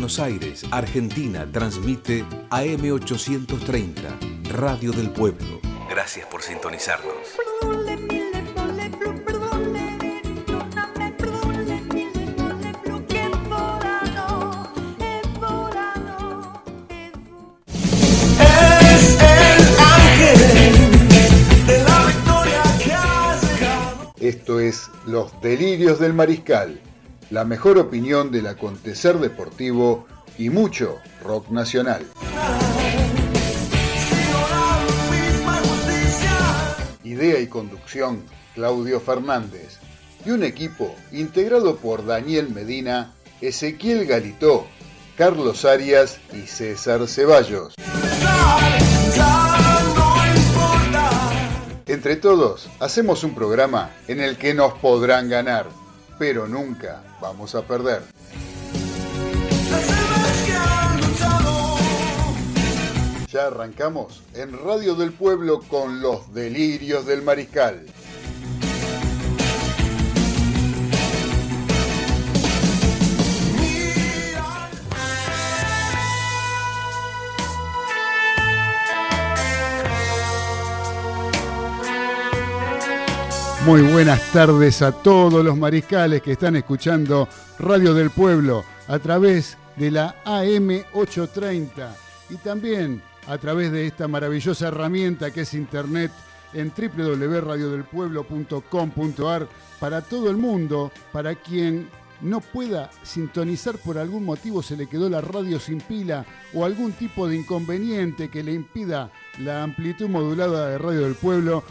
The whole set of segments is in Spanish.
Buenos Aires, Argentina, transmite AM830, Radio del Pueblo. Gracias por sintonizarnos. Esto es Los Delirios del Mariscal la mejor opinión del acontecer deportivo y mucho rock nacional. Idea y conducción, Claudio Fernández. Y un equipo integrado por Daniel Medina, Ezequiel Galitó, Carlos Arias y César Ceballos. Entre todos, hacemos un programa en el que nos podrán ganar pero nunca vamos a perder. Ya arrancamos en Radio del Pueblo con los delirios del mariscal. Muy buenas tardes a todos los mariscales que están escuchando Radio del Pueblo a través de la AM830 y también a través de esta maravillosa herramienta que es Internet en www.radiodelpueblo.com.ar para todo el mundo, para quien no pueda sintonizar por algún motivo, se le quedó la radio sin pila o algún tipo de inconveniente que le impida la amplitud modulada de Radio del Pueblo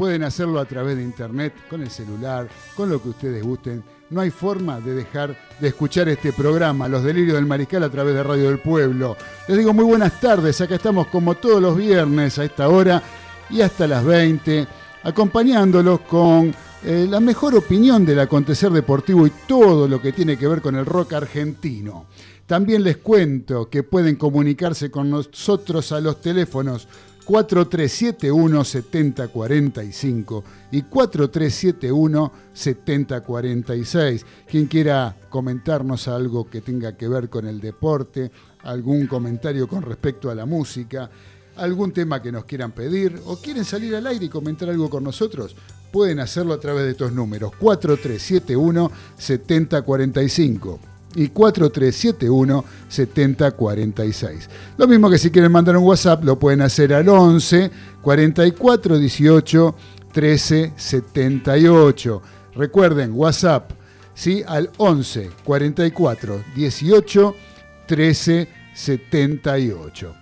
Pueden hacerlo a través de internet, con el celular, con lo que ustedes gusten. No hay forma de dejar de escuchar este programa, Los Delirios del Mariscal, a través de Radio del Pueblo. Les digo muy buenas tardes, acá estamos como todos los viernes a esta hora y hasta las 20, acompañándolos con eh, la mejor opinión del acontecer deportivo y todo lo que tiene que ver con el rock argentino. También les cuento que pueden comunicarse con nosotros a los teléfonos 4371-7045 y 4371-7046. Quien quiera comentarnos algo que tenga que ver con el deporte, algún comentario con respecto a la música, algún tema que nos quieran pedir o quieren salir al aire y comentar algo con nosotros, pueden hacerlo a través de estos números 4371 7045 y 4371 7046. Lo mismo que si quieren mandar un WhatsApp, lo pueden hacer al 11 44 18 13 78. Recuerden, WhatsApp, ¿sí? Al 11 44 18 13 78.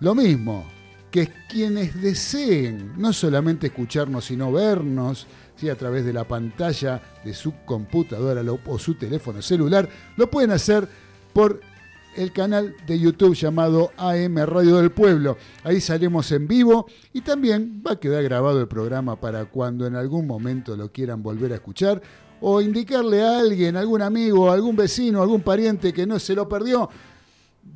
Lo mismo que quienes deseen no solamente escucharnos, sino vernos, a través de la pantalla de su computadora o su teléfono celular, lo pueden hacer por el canal de YouTube llamado AM Radio del Pueblo. Ahí salimos en vivo y también va a quedar grabado el programa para cuando en algún momento lo quieran volver a escuchar o indicarle a alguien, algún amigo, algún vecino, algún pariente que no se lo perdió.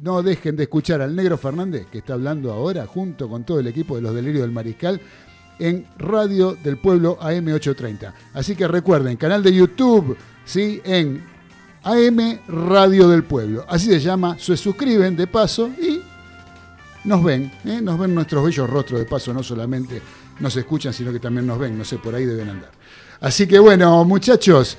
No dejen de escuchar al Negro Fernández, que está hablando ahora junto con todo el equipo de los Delirios del Mariscal, en Radio del Pueblo AM830. Así que recuerden, canal de YouTube, ¿sí? En AM Radio del Pueblo. Así se llama, se suscriben de paso y nos ven, ¿eh? nos ven nuestros bellos rostros de paso, no solamente nos escuchan, sino que también nos ven, no sé, por ahí deben andar. Así que bueno, muchachos,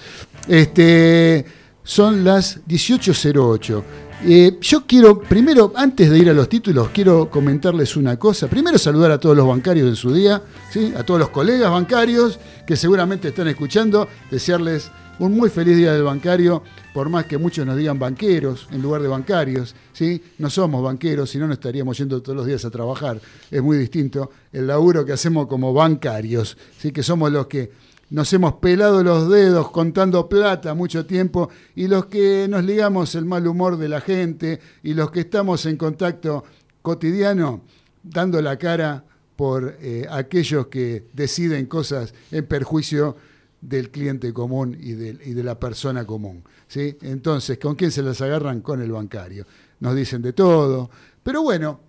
este, son las 18.08. Eh, yo quiero, primero, antes de ir a los títulos, quiero comentarles una cosa. Primero saludar a todos los bancarios en su día, ¿sí? a todos los colegas bancarios que seguramente están escuchando, desearles un muy feliz día del bancario, por más que muchos nos digan banqueros en lugar de bancarios. ¿sí? No somos banqueros, si no, no estaríamos yendo todos los días a trabajar. Es muy distinto el laburo que hacemos como bancarios, ¿sí? que somos los que nos hemos pelado los dedos contando plata mucho tiempo y los que nos ligamos el mal humor de la gente y los que estamos en contacto cotidiano dando la cara por eh, aquellos que deciden cosas en perjuicio del cliente común y de, y de la persona común. ¿sí? Entonces, ¿con quién se las agarran? Con el bancario. Nos dicen de todo, pero bueno,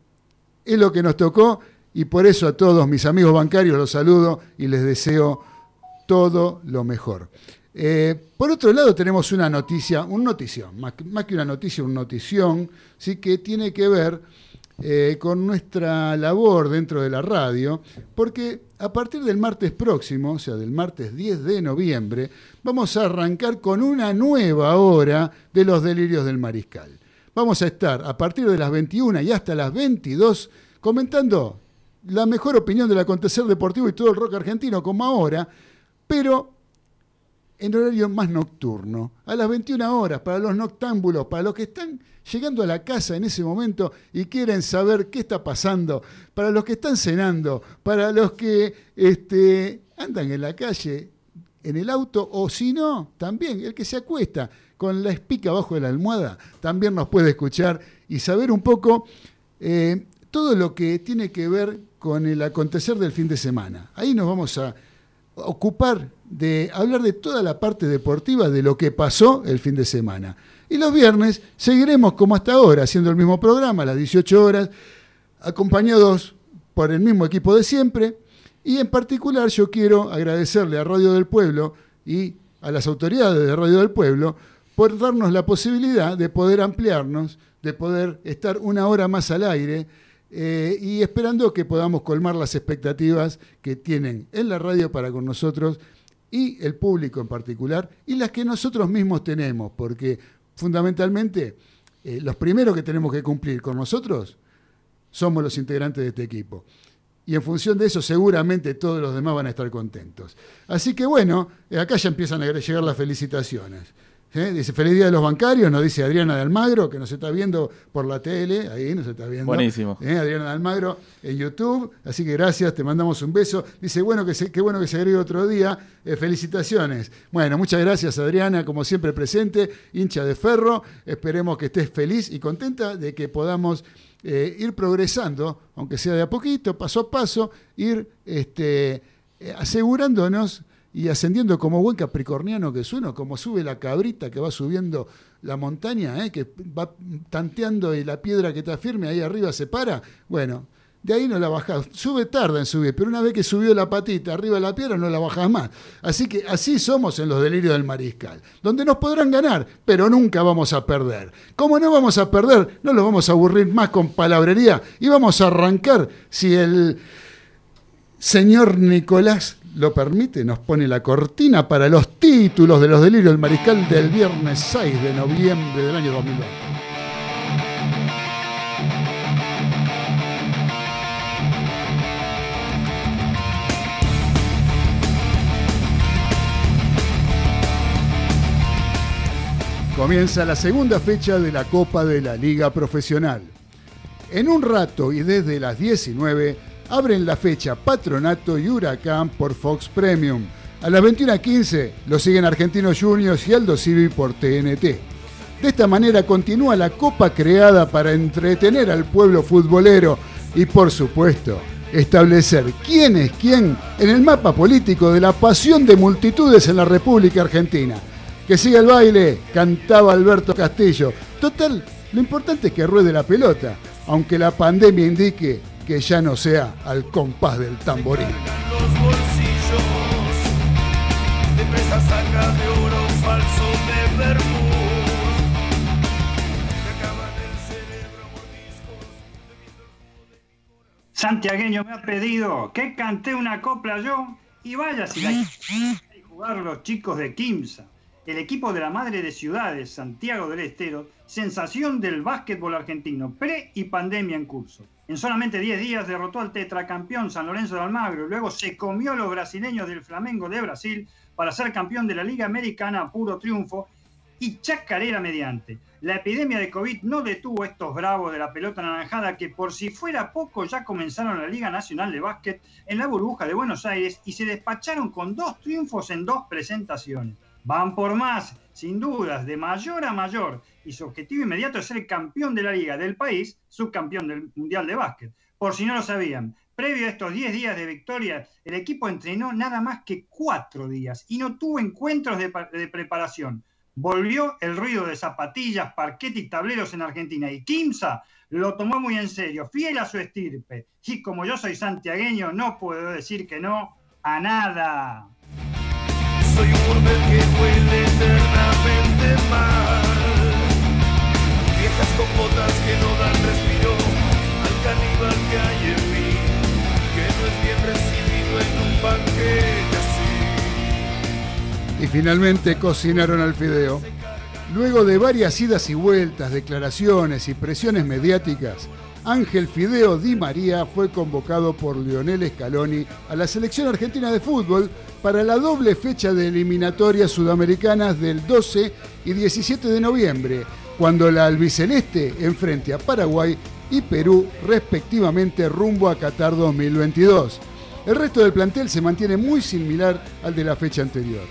es lo que nos tocó y por eso a todos mis amigos bancarios los saludo y les deseo todo lo mejor. Eh, por otro lado, tenemos una noticia, un notición, más, que una noticia, un notición, ¿sí? que tiene que ver eh, con nuestra labor dentro de la radio, porque a partir del martes próximo, o sea, del martes 10 de noviembre, vamos a arrancar con una nueva hora de los delirios del mariscal. Vamos a estar a partir de las 21 y hasta las 22 comentando la mejor opinión del acontecer deportivo y todo el rock argentino, como ahora, pero en horario más nocturno, a las 21 horas, para los noctámbulos, para los que están llegando a la casa en ese momento y quieren saber qué está pasando, para los que están cenando, para los que este, andan en la calle, en el auto, o si no, también el que se acuesta con la espica abajo de la almohada, también nos puede escuchar y saber un poco eh, todo lo que tiene que ver con el acontecer del fin de semana. Ahí nos vamos a ocupar de hablar de toda la parte deportiva de lo que pasó el fin de semana. Y los viernes seguiremos como hasta ahora, haciendo el mismo programa a las 18 horas, acompañados por el mismo equipo de siempre. Y en particular yo quiero agradecerle a Radio del Pueblo y a las autoridades de Radio del Pueblo por darnos la posibilidad de poder ampliarnos, de poder estar una hora más al aire eh, y esperando que podamos colmar las expectativas que tienen en la radio para con nosotros y el público en particular, y las que nosotros mismos tenemos, porque fundamentalmente eh, los primeros que tenemos que cumplir con nosotros somos los integrantes de este equipo. Y en función de eso seguramente todos los demás van a estar contentos. Así que bueno, eh, acá ya empiezan a llegar las felicitaciones. ¿Eh? Dice, feliz día de los bancarios, nos dice Adriana de Almagro, que nos está viendo por la tele, ahí nos está viendo. Buenísimo. ¿Eh? Adriana de Almagro en YouTube, así que gracias, te mandamos un beso. Dice, bueno, que qué bueno que se agregue otro día, eh, felicitaciones. Bueno, muchas gracias Adriana, como siempre presente, hincha de ferro, esperemos que estés feliz y contenta de que podamos ir progresando, aunque sea de a poquito, paso a paso, ir este, asegurándonos y ascendiendo como buen capricorniano que es uno, como sube la cabrita que va subiendo la montaña, ¿eh? que va tanteando y la piedra que está firme ahí arriba se para, bueno, de ahí no la bajás. Sube tarda en subir, pero una vez que subió la patita arriba de la piedra no la bajás más. Así que así somos en los delirios del mariscal, donde nos podrán ganar, pero nunca vamos a perder. Como no vamos a perder, no los vamos a aburrir más con palabrería y vamos a arrancar si el señor Nicolás lo permite, nos pone la cortina para los títulos de los delirios del mariscal del viernes 6 de noviembre del año 2020. Comienza la segunda fecha de la Copa de la Liga Profesional. En un rato y desde las 19 abren la fecha Patronato y Huracán por Fox Premium. A las 21.15 lo siguen Argentinos Juniors y Aldo Civi por TNT. De esta manera continúa la copa creada para entretener al pueblo futbolero y por supuesto establecer quién es quién en el mapa político de la pasión de multitudes en la República Argentina. Que siga el baile, cantaba Alberto Castillo. Total, lo importante es que ruede la pelota, aunque la pandemia indique que ya no sea al compás del tamboril. Santiagueño me ha pedido que cante una copla yo y vaya si la jugar los chicos de Kimsa, el equipo de la madre de ciudades, Santiago del Estero, sensación del básquetbol argentino, pre y pandemia en curso. En solamente 10 días derrotó al tetracampeón San Lorenzo de Almagro luego se comió a los brasileños del Flamengo de Brasil para ser campeón de la Liga Americana puro triunfo y chacarera mediante. La epidemia de COVID no detuvo a estos bravos de la pelota naranjada que por si fuera poco ya comenzaron la Liga Nacional de Básquet en la burbuja de Buenos Aires y se despacharon con dos triunfos en dos presentaciones. Van por más, sin dudas, de mayor a mayor y su objetivo inmediato es ser campeón de la liga del país, subcampeón del Mundial de Básquet. Por si no lo sabían, previo a estos 10 días de victoria, el equipo entrenó nada más que 4 días y no tuvo encuentros de, preparación. Volvió el ruido de zapatillas, parquet y tableros en Argentina y Kimsa lo tomó muy en serio, fiel a su estirpe. Y como yo soy santiagueño, no puedo decir que no a nada. Y finalmente cocinaron al fideo. Luego de varias idas y vueltas, declaraciones y presiones mediáticas, Ángel Fideo Di María fue convocado por Lionel Scaloni a la selección argentina de fútbol para la doble fecha de eliminatorias sudamericanas del 12 y 17 de noviembre, cuando la albiceleste enfrente a Paraguay y Perú respectivamente rumbo a Qatar 2022. El resto del plantel se mantiene muy similar al de la fecha anterior.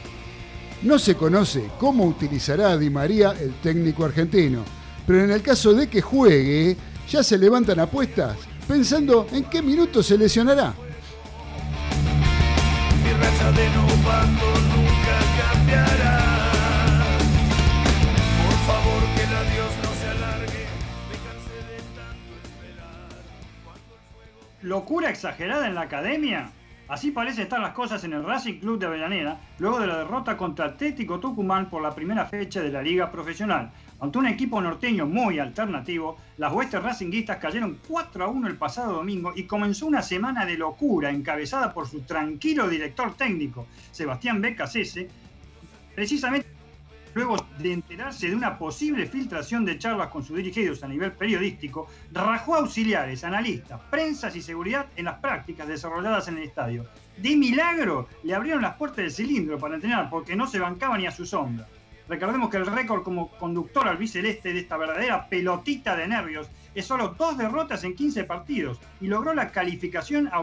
No se conoce cómo utilizará Di María el técnico argentino, pero en el caso de que juegue, ya se levantan apuestas pensando en qué minuto se lesionará. Mi racha de novato nunca cambiará. Por favor, que el adiós no se alargue. Me cansé de tanto esperar. Cuando el fuego ¿Locura exagerada en la academia? Así parece estar las cosas en el Racing Club de Avellaneda, luego de la derrota contra Atlético Tucumán por la primera fecha de la Liga Profesional. Ante un equipo norteño muy alternativo, las huestes racinguistas cayeron 4 a 1 el pasado domingo y comenzó una semana de locura encabezada por su tranquilo director técnico, Sebastián Becasese, precisamente luego de enterarse de una posible filtración de charlas con sus dirigidos a nivel periodístico, rajó auxiliares, analistas, prensas y seguridad en las prácticas desarrolladas en el estadio. De milagro le abrieron las puertas del cilindro para entrenar porque no se bancaba ni a su sombra. Recordemos que el récord como conductor al biceleste de esta verdadera pelotita de nervios es solo dos derrotas en 15 partidos y logró la, clasificación a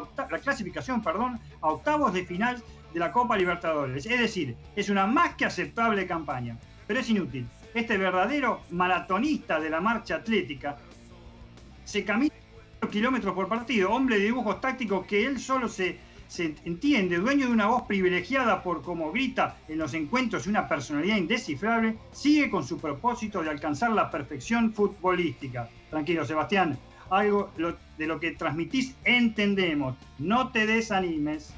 octavos de final de la Copa Libertadores. Es decir, es una más que aceptable campaña, pero es inútil. Este verdadero maratonista de la marcha atlética se camina kilómetros por partido, hombre de dibujos tácticos que él solo se, se entiende, dueño de una voz privilegiada por como grita en los encuentros y una personalidad indescifrable, sigue con su propósito de alcanzar la perfección futbolística. Tranquilo, Sebastián, algo de lo que transmitís entendemos. No te desanimes.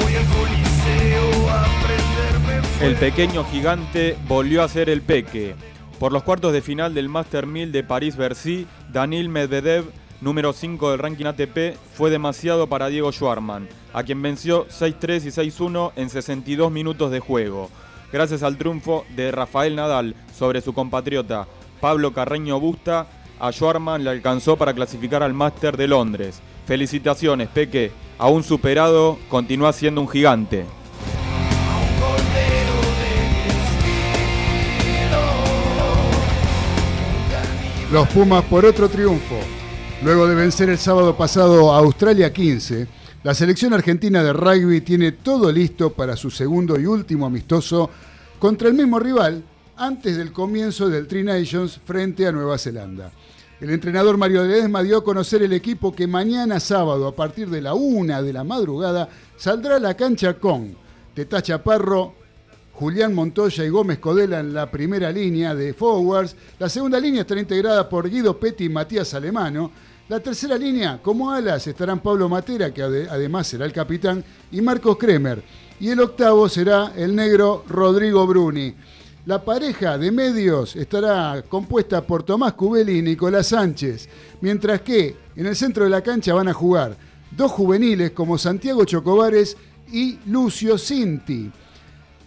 Voy al coliseo a El pequeño gigante volvió a ser el peque. Por los cuartos de final del Master 1000 de París-Bercy, Daniil Medvedev, número 5 del ranking ATP, fue demasiado para Diego Schwarman, a quien venció 6-3 y 6-1 en 62 minutos de juego. Gracias al triunfo de Rafael Nadal sobre su compatriota Pablo Carreño Busta, a Schwarman le alcanzó para clasificar al Master de Londres. Felicitaciones, Peque. Aún superado, continúa siendo un gigante. Los Pumas por otro triunfo. Luego de vencer el sábado pasado a Australia 15, la selección argentina de rugby tiene todo listo para su segundo y último amistoso contra el mismo rival antes del comienzo del Tri Nations frente a Nueva Zelanda. El entrenador Mario Ledesma dio a conocer el equipo que mañana sábado a partir de la una de la madrugada saldrá a la cancha con Teta Chaparro, Julián Montoya y Gómez Codela en la primera línea de forwards. La segunda línea estará integrada por Guido Petti y Matías Alemano. La tercera línea, como alas, estarán Pablo Matera, que ade- además será el capitán, y Marcos Kremer. Y el octavo será el negro Rodrigo Bruni. La pareja de medios estará compuesta por Tomás Cubeli y Nicolás Sánchez, mientras que en el centro de la cancha van a jugar dos juveniles como Santiago Chocobares y Lucio Cinti.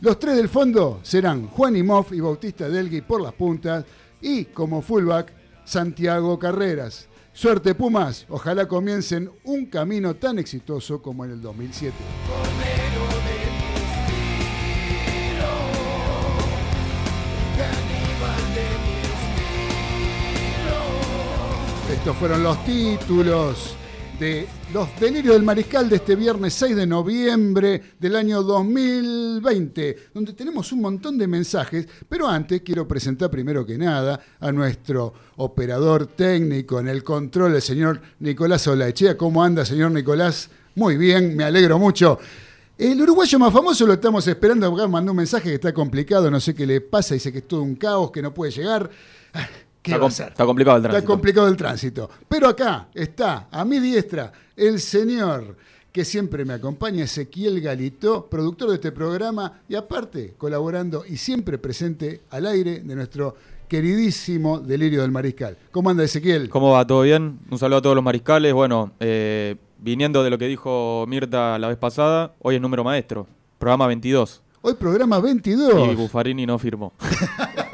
Los tres del fondo serán Juan Imhoff y Bautista Delgui por las puntas y como fullback Santiago Carreras. Suerte Pumas, ojalá comiencen un camino tan exitoso como en el 2007. Estos fueron los títulos de Los Delirios del Mariscal de este viernes 6 de noviembre del año 2020, donde tenemos un montón de mensajes, pero antes quiero presentar primero que nada a nuestro operador técnico en el control, el señor Nicolás Olaechea. ¿Cómo anda, señor Nicolás? Muy bien, me alegro mucho. El uruguayo más famoso lo estamos esperando, mandó un mensaje que está complicado, no sé qué le pasa, dice que es todo un caos, que no puede llegar. ¿Qué Está va a está complicado el Está tránsito. complicado el tránsito. Pero acá está, a mi diestra, el señor que siempre me acompaña, Ezequiel Galito, productor de este programa y aparte colaborando y siempre presente al aire de nuestro queridísimo Delirio del Mariscal. ¿Cómo anda Ezequiel? ¿Cómo va? ¿Todo bien? Un saludo a todos los mariscales. Bueno, eh, viniendo de lo que dijo Mirta la vez pasada, hoy es número maestro, programa 22. Hoy programa 22. Y Buffarini no firmó.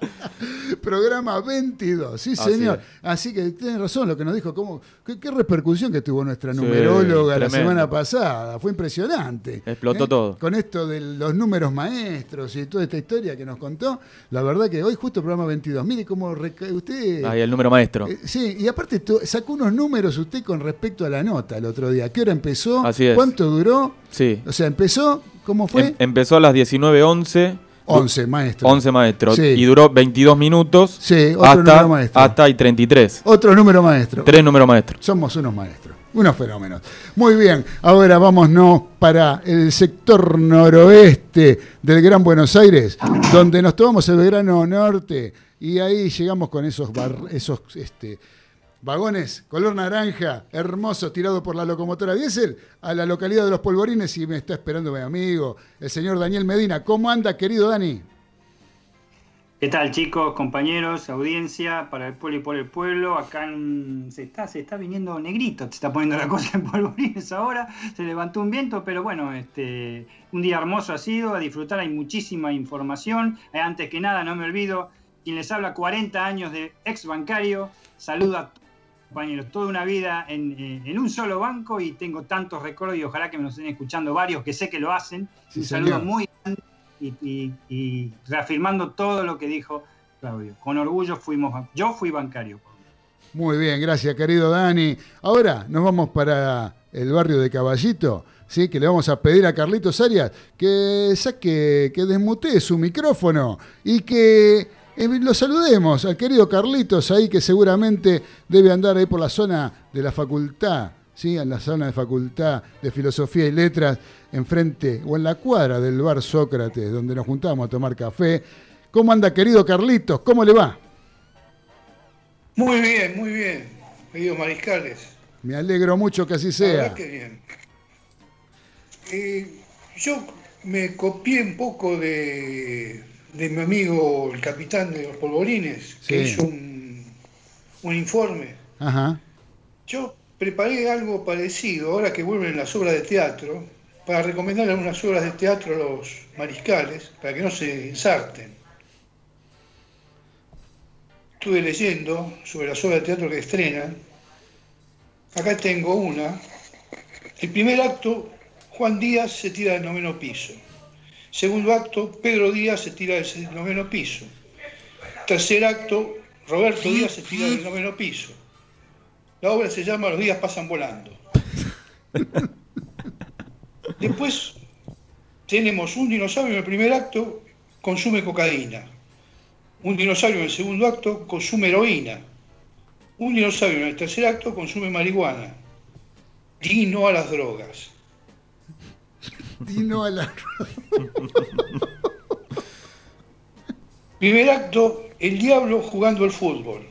programa 22, sí señor. Así, que tiene razón lo que nos dijo, cómo, qué, repercusión que tuvo nuestra numeróloga la semana pasada, fue impresionante. Explotó ¿Eh? todo. Con esto de los números maestros y toda esta historia que nos contó, la verdad que hoy justo programa 22, mire cómo usted... Ahí el número maestro. Eh, sí, y aparte sacó unos números usted con respecto a la nota el otro día. ¿Qué hora empezó? Así es. ¿Cuánto duró? Sí. O sea, empezó, ¿cómo fue? Em, empezó a las 19.11 11 maestros. 11 maestros. Y duró 22 minutos. Sí, otro hasta, número maestro. Hasta y 33. Otro número maestro. Tres números maestros. Somos unos maestros. Unos fenómenos. Muy bien, ahora vámonos para el sector noroeste del Gran Buenos Aires, donde nos tomamos el verano norte y ahí llegamos con esos, esos este, Vagones, color naranja, hermoso, tirado por la locomotora diésel, a la localidad de Los Polvorines y me está esperando mi amigo, el señor Daniel Medina. ¿Cómo anda, querido Dani? ¿Qué tal, chicos, compañeros, audiencia, para el pueblo y por el pueblo? Acá se, está, se está viniendo negrito, se está poniendo la cosa en polvorines ahora, se levantó un viento, pero bueno, este, un día hermoso ha sido, a disfrutar, hay muchísima información. Eh, antes que nada, no me olvido, quien les habla 40 años de ex bancario, saluda a compañeros, toda una vida eh, en, un solo banco y tengo tantos recuerdos y ojalá que me lo estén escuchando varios que sé que lo hacen. un saludo muy grande y, reafirmando todo lo que dijo Claudio. Con orgullo fuimos, yo fui bancario. Muy bien, gracias querido Dani. Ahora nos vamos para el barrio de Caballito. ¿Sí? que le vamos a pedir a Carlitos Arias que saque, que desmutee su micrófono y que eh, lo saludemos al querido Carlitos ahí que seguramente debe andar ahí por la zona de la facultad, ¿sí? en la zona de facultad de filosofía y letras, enfrente o en la cuadra del bar Sócrates, donde nos juntamos a tomar café. ¿Cómo anda querido Carlitos? ¿Cómo le va? Muy bien, muy bien, queridos mariscales. Me alegro mucho que así sea. que bien. Eh, yo me copié un poco de de mi amigo el capitán de los polvorines, que hizo un, un informe. Yo preparé algo parecido, ahora que vuelven las obras de teatro, para recomendar algunas obras de teatro a los mariscales, para que no se ensarten. Estuve leyendo sobre las obras de teatro que estrenan. Acá tengo una. El primer acto, Juan Díaz se tira del noveno piso. Segundo acto, Pedro Díaz se tira del noveno piso. Tercer acto, Roberto Díaz se tira del noveno piso. La obra se llama Los días pasan volando. Después tenemos un dinosaurio en el primer acto, consume cocaína. Un dinosaurio en el segundo acto consume heroína. Un dinosaurio en el tercer acto consume marihuana. Dino a las drogas. Dino a la Primer acto, el diablo jugando al fútbol.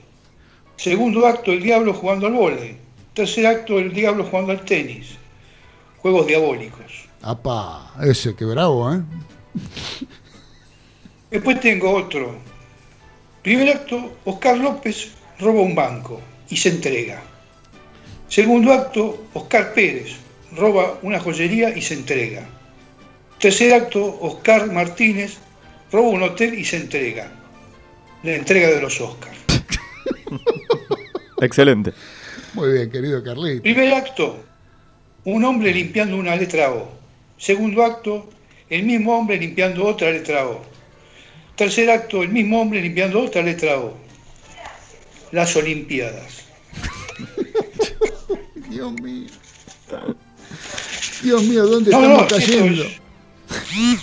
Segundo acto, el diablo jugando al vóley. Tercer acto, el diablo jugando al tenis. Juegos diabólicos. Apa, ese que bravo, ¿eh? Después tengo otro. Primer acto, Oscar López roba un banco y se entrega. Segundo acto, Oscar Pérez roba una joyería y se entrega. Tercer acto, Oscar Martínez roba un hotel y se entrega. La entrega de los Oscars. Excelente. Muy bien, querido Carlito. Primer acto, un hombre limpiando una letra O. Segundo acto, el mismo hombre limpiando otra letra O. Tercer acto, el mismo hombre limpiando otra letra O. Las Olimpiadas. Dios mío. Dios mío, ¿dónde estamos cayendo?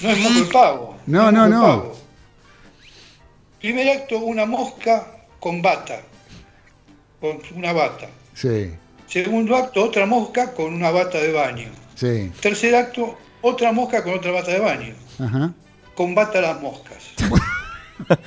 no es moco el pavo. No, no, no. Primer acto, una mosca con bata. Con una bata. Sí. Segundo acto, otra mosca con una bata de baño. Sí. Tercer acto, otra mosca con otra bata de baño. Ajá. Con bata las moscas.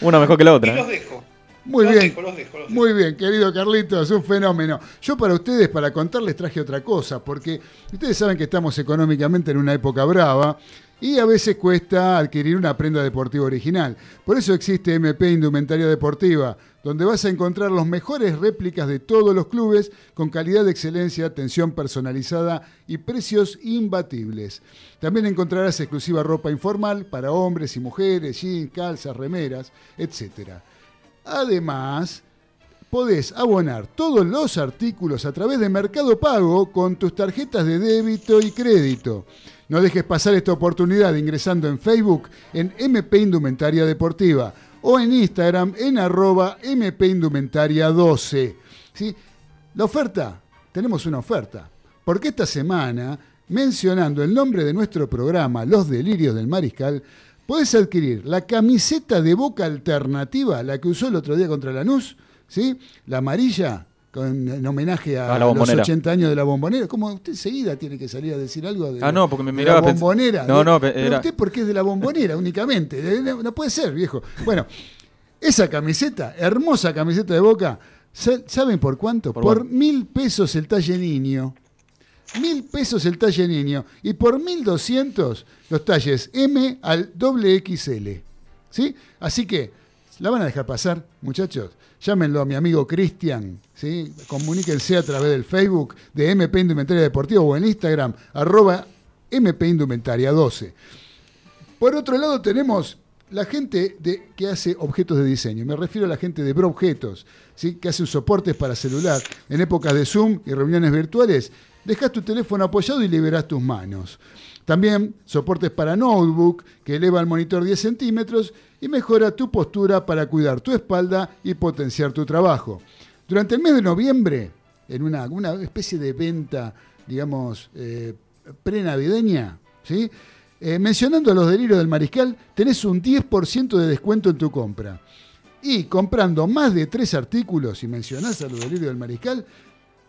una mejor que la otra. Y los ¿eh? dejo. Muy Los bien. dejo, los dejo, los dejo. Muy bien, querido Carlitos, un fenómeno. Yo para ustedes, para contarles, traje otra cosa, porque ustedes saben que estamos económicamente en una época brava y a veces cuesta adquirir una prenda deportiva original. Por eso existe MP Indumentaria Deportiva, donde vas a encontrar los mejores réplicas de todos los clubes con calidad de excelencia, atención personalizada y precios imbatibles. También encontrarás exclusiva ropa informal para hombres y mujeres, jeans, calzas, remeras, etcétera. Además, podés abonar todos los artículos a través de Mercado Pago con tus tarjetas de débito y crédito. No dejes pasar esta oportunidad ingresando en Facebook en MP Indumentaria Deportiva o en Instagram en arroba MP Indumentaria 12. ¿Sí? La oferta, tenemos una oferta, porque esta semana, mencionando el nombre de nuestro programa, Los Delirios del Mariscal, Podés adquirir la camiseta de boca alternativa, la que usó el otro día contra Lanús, ¿sí? La amarilla, con, en homenaje a, A la los Bombonera. 80 años de la bombonera. Como usted enseguida tiene que salir a decir algo de, Ah, no, porque me miraba la bombonera. No, no, pe- pero era- usted porque es de la bombonera únicamente. No, puede ser, viejo. Bueno, esa camiseta, hermosa camiseta de boca, sa- ¿saben por cuánto? ¿Por Por, mil pesos el talle niño. Mil pesos el talle niño. Y por mil doscientos los talles M al doble XL. ¿Sí? Así que, ¿la van a dejar pasar, muchachos? Llámenlo a mi amigo Cristian, ¿sí? Comuníquense a través del Facebook de MP Indumentaria Deportiva o en Instagram, arroba MP Indumentaria 12. Por otro lado tenemos la gente de, que hace objetos de diseño. Me refiero a la gente de Broobjetos, ¿sí? que hace soportes para celular. En épocas de Zoom y reuniones virtuales, dejas tu teléfono apoyado y liberás tus manos. También soportes para notebook, que eleva el monitor 10 centímetros y mejora tu postura para cuidar tu espalda y potenciar tu trabajo. Durante el mes de noviembre, en una, una especie de venta, digamos, eh, prenavideña, ¿sí? Eh, mencionando los delirios del mariscal, tenés un 10% de descuento en tu compra. Y comprando más de tres artículos, y mencionás a los delirios del mariscal,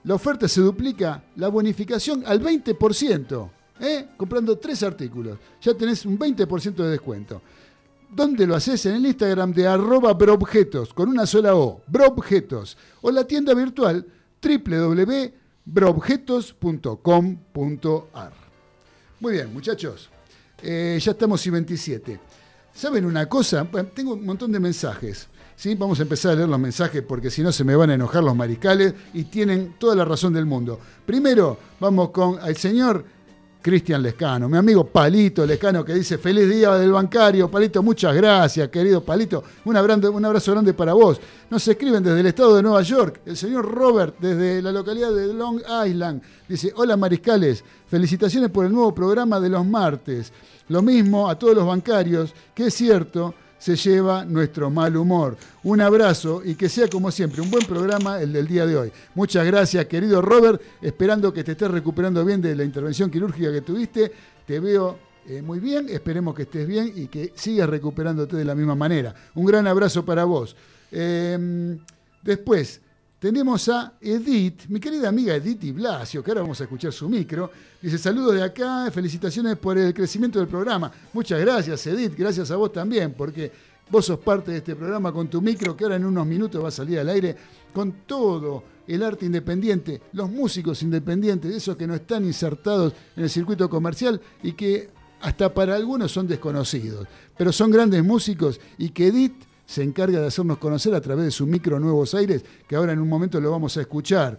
la oferta se duplica la bonificación al 20%. ¿eh? Comprando tres artículos, ya tenés un 20% de descuento. ¿Dónde lo haces? En el Instagram de arroba broobjetos, con una sola O, broobjetos, o la tienda virtual www.broobjetos.com.ar. Muy bien, muchachos, eh, ya estamos y 27. ¿Saben una cosa? Bueno, tengo un montón de mensajes. ¿Sí? Vamos a empezar a leer los mensajes porque si no se me van a enojar los mariscales y tienen toda la razón del mundo. Primero, vamos con el señor Cristian Lescano, mi amigo Palito Lescano que dice feliz día del bancario. Palito, muchas gracias, querido Palito. Un abrazo, un abrazo grande para vos. Nos escriben desde el estado de Nueva York. El señor Robert, desde la localidad de Long Island, dice, hola mariscales, felicitaciones por el nuevo programa de los martes. Lo mismo a todos los bancarios, que es cierto, se lleva nuestro mal humor. Un abrazo y que sea como siempre un buen programa el del día de hoy. Muchas gracias, querido Robert, esperando que te estés recuperando bien de la intervención quirúrgica que tuviste. Te veo eh, muy bien, esperemos que estés bien y que sigas recuperándote de la misma manera. Un gran abrazo para vos. Eh, después, tenemos a Edith, mi querida amiga Edith y Blasio, que ahora vamos a escuchar su micro. Dice, saludos de acá, felicitaciones por el crecimiento del programa. Muchas gracias, Edith, gracias a vos también, porque vos sos parte de este programa con tu micro, que ahora en unos minutos va a salir al aire, con todo el arte independiente, los músicos independientes, esos que no están insertados en el circuito comercial y que hasta para algunos son desconocidos, pero son grandes músicos y que Edith se encarga de hacernos conocer a través de su micro Nuevos Aires, que ahora en un momento lo vamos a escuchar.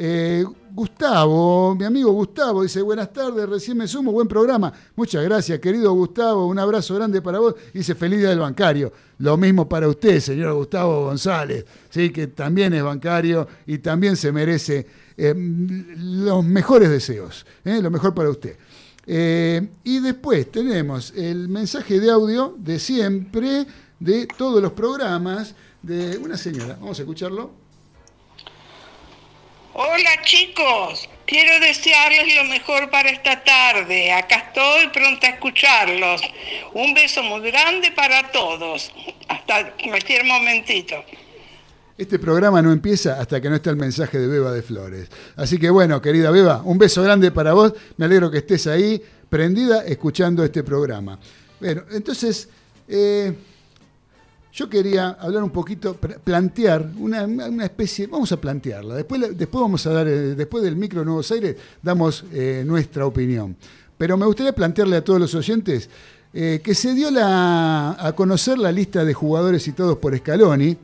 Eh, Gustavo, mi amigo Gustavo, dice, buenas tardes, recién me sumo, buen programa. Muchas gracias, querido Gustavo, un abrazo grande para vos. Dice, feliz día del bancario. Lo mismo para usted, señor Gustavo González, ¿sí? que también es bancario y también se merece eh, los mejores deseos, ¿eh? lo mejor para usted. Y después tenemos el mensaje de audio de siempre, de todos los programas, de una señora. Vamos a escucharlo. Hola chicos, quiero desearles lo mejor para esta tarde. Acá estoy pronta a escucharlos. Un beso muy grande para todos. Hasta cualquier momentito. Este programa no empieza hasta que no está el mensaje de Beba de Flores. Así que bueno, querida Beba, un beso grande para vos. Me alegro que estés ahí, prendida, escuchando este programa. Bueno, entonces, eh, yo quería hablar un poquito, plantear una, especie, vamos a plantearla, después, después vamos a dar, eh, después del micro Nuevos Aires, damos eh, nuestra opinión. Pero me gustaría plantearle a todos los oyentes eh, que se dio a conocer la lista de jugadores citados por Scaloni,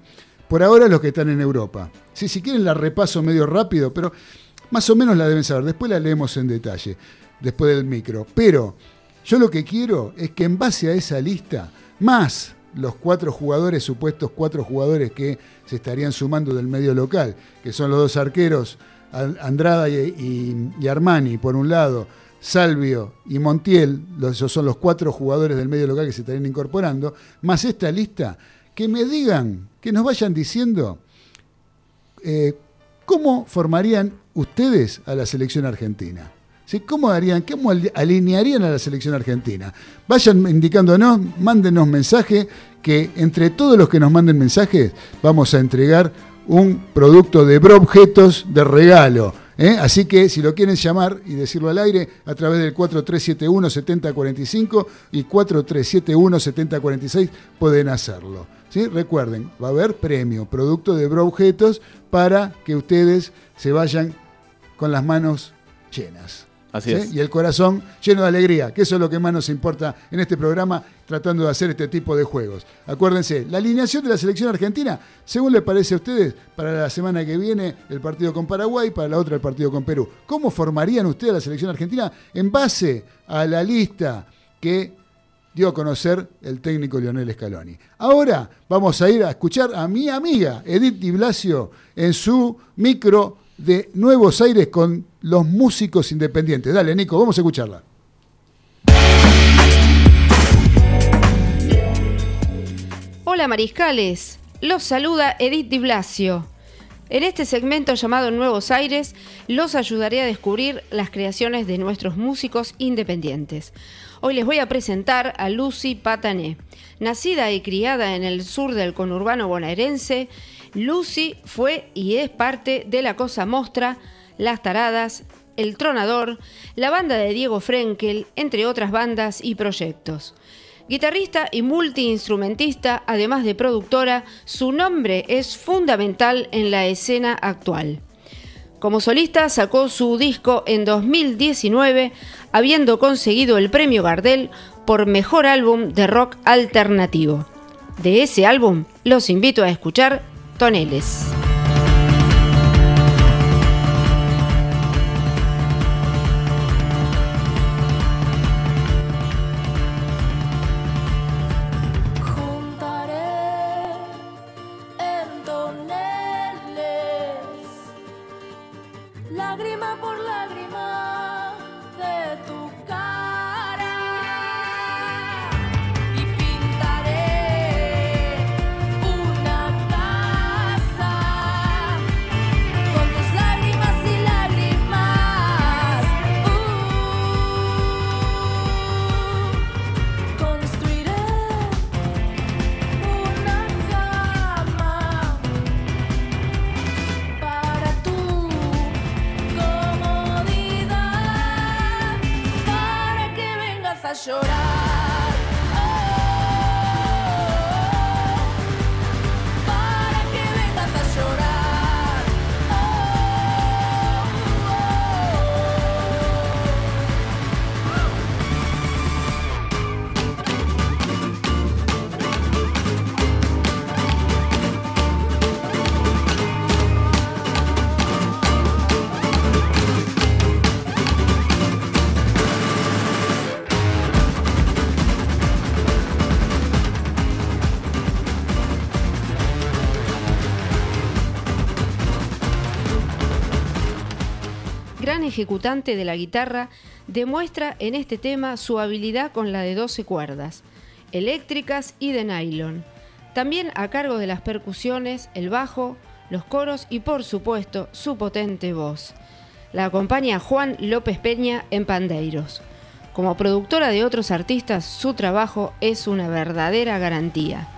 por ahora los que están en Europa. Sí, si quieren la repaso medio rápido, pero más o menos la deben saber, después la leemos en detalle, después del micro. Pero yo lo que quiero es que en base a esa lista, más los cuatro jugadores, supuestos cuatro jugadores que se estarían sumando del medio local, que son los dos arqueros, An- Andrada y, Armani, por un lado, Salvio y Montiel, esos son los cuatro jugadores del medio local que se estarían incorporando, más esta lista, que me digan, que nos vayan diciendo eh, ¿cómo formarían ustedes a la selección argentina? ¿Sí? ¿Cómo, harían, ¿Cómo ali- alinearían a la selección argentina? Vayan indicándonos, mándenos mensaje, que entre todos los que nos manden mensajes vamos a entregar un producto de Objetos de regalo. ¿eh? Así que si lo quieren llamar y decirlo al aire, a través del 4371-7045 y 4371-7046 pueden hacerlo. ¿sí? Recuerden, va a haber premio, producto de Objetos para que ustedes se vayan con las manos llenas. Así ¿sí? es. Y el corazón lleno de alegría, que eso es lo que más nos importa en este programa, tratando de hacer este tipo de juegos. Acuérdense, la alineación de la selección argentina, según le parece a ustedes, para la semana que viene el partido con Paraguay, para la otra el partido con Perú. ¿Cómo formarían ustedes la selección argentina en base a la lista que dio a conocer el técnico Lionel Scaloni. Ahora vamos a ir a escuchar a mi amiga Edith Di Blasio en su micro de Nuevos Aires con los músicos independientes. Dale, Nico, vamos a escucharla. Hola Mariscales, los saluda Edith Di Blasio. En este segmento llamado Nuevos Aires, los ayudaré a descubrir las creaciones de nuestros músicos independientes. Hoy les voy a presentar a Lucy Patané. Nacida y criada en el sur del conurbano bonaerense, Lucy fue y es parte de la Cosa Mostra, Las Taradas, El Tronador, la banda de Diego Frenkel, entre otras bandas y proyectos. Guitarrista y multiinstrumentista, además de productora, su nombre es fundamental en la escena actual. Como solista sacó su disco en 2019, habiendo conseguido el premio Gardel por Mejor Álbum de Rock Alternativo. De ese álbum los invito a escuchar Toneles. Ejecutante de la guitarra, demuestra en este tema su habilidad con la de 12 cuerdas, eléctricas y de nylon. También a cargo de las percusiones, el bajo, los coros y por supuesto su potente voz. La acompaña Juan López Peña en Pandeiros. Como productora de otros artistas, su trabajo es una verdadera garantía.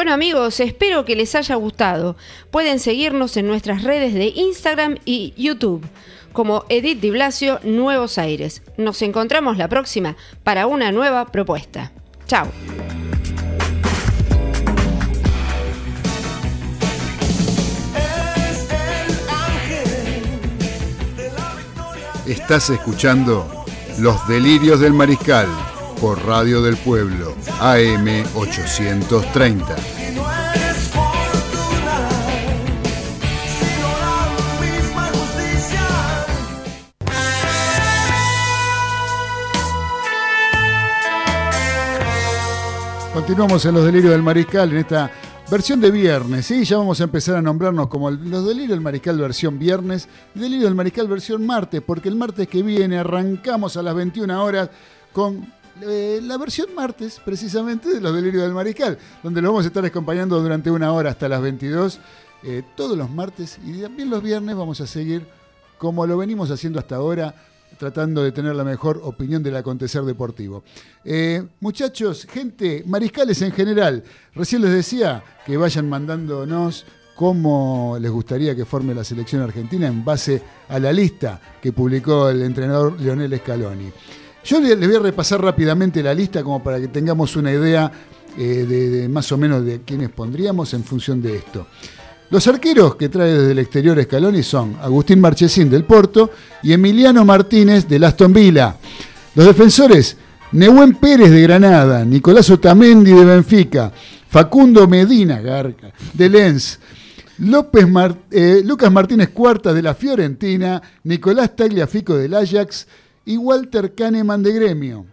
Bueno amigos, espero que les haya gustado. Pueden seguirnos en nuestras redes de Instagram y YouTube como Edith Di Blasio Nuevos Aires. Nos encontramos la próxima para una nueva propuesta. Chao. Estás escuchando Los Delirios del Mariscal por Radio del Pueblo, AM 830. Si no eres fortuna, si no la misma justicia. Continuamos en Los Delirios del Mariscal en esta versión de viernes, ¿sí? Ya vamos a empezar a nombrarnos como Los Delirios del Mariscal versión viernes, Delirio del Mariscal versión martes, porque el martes que viene arrancamos a las 21 horas con eh, la versión martes, precisamente, de Los Delirios del Mariscal, donde lo vamos a estar acompañando durante una hora hasta las 22, eh, todos los martes y también los viernes vamos a seguir como lo venimos haciendo hasta ahora, tratando de tener la mejor opinión del acontecer deportivo. Eh, muchachos, gente, mariscales en general, recién les decía que vayan mandándonos cómo les gustaría que forme la selección argentina en base a la lista que publicó el entrenador Leonel Scaloni. Yo le- les voy a repasar rápidamente la lista como para que tengamos una idea eh, de, más o menos de quiénes pondríamos en función de esto. Los arqueros que trae desde el exterior Scaloni son Agustín Marchesín del Porto y Emiliano Martínez del Aston Villa. Los defensores, Nehuen Pérez de Granada, Nicolás Otamendi de Benfica, Facundo Medina Garca de Lens, eh, Lucas Martínez Cuarta de la Fiorentina, Nicolás Tagliafico del Ajax y Walter Kahneman de Gremio.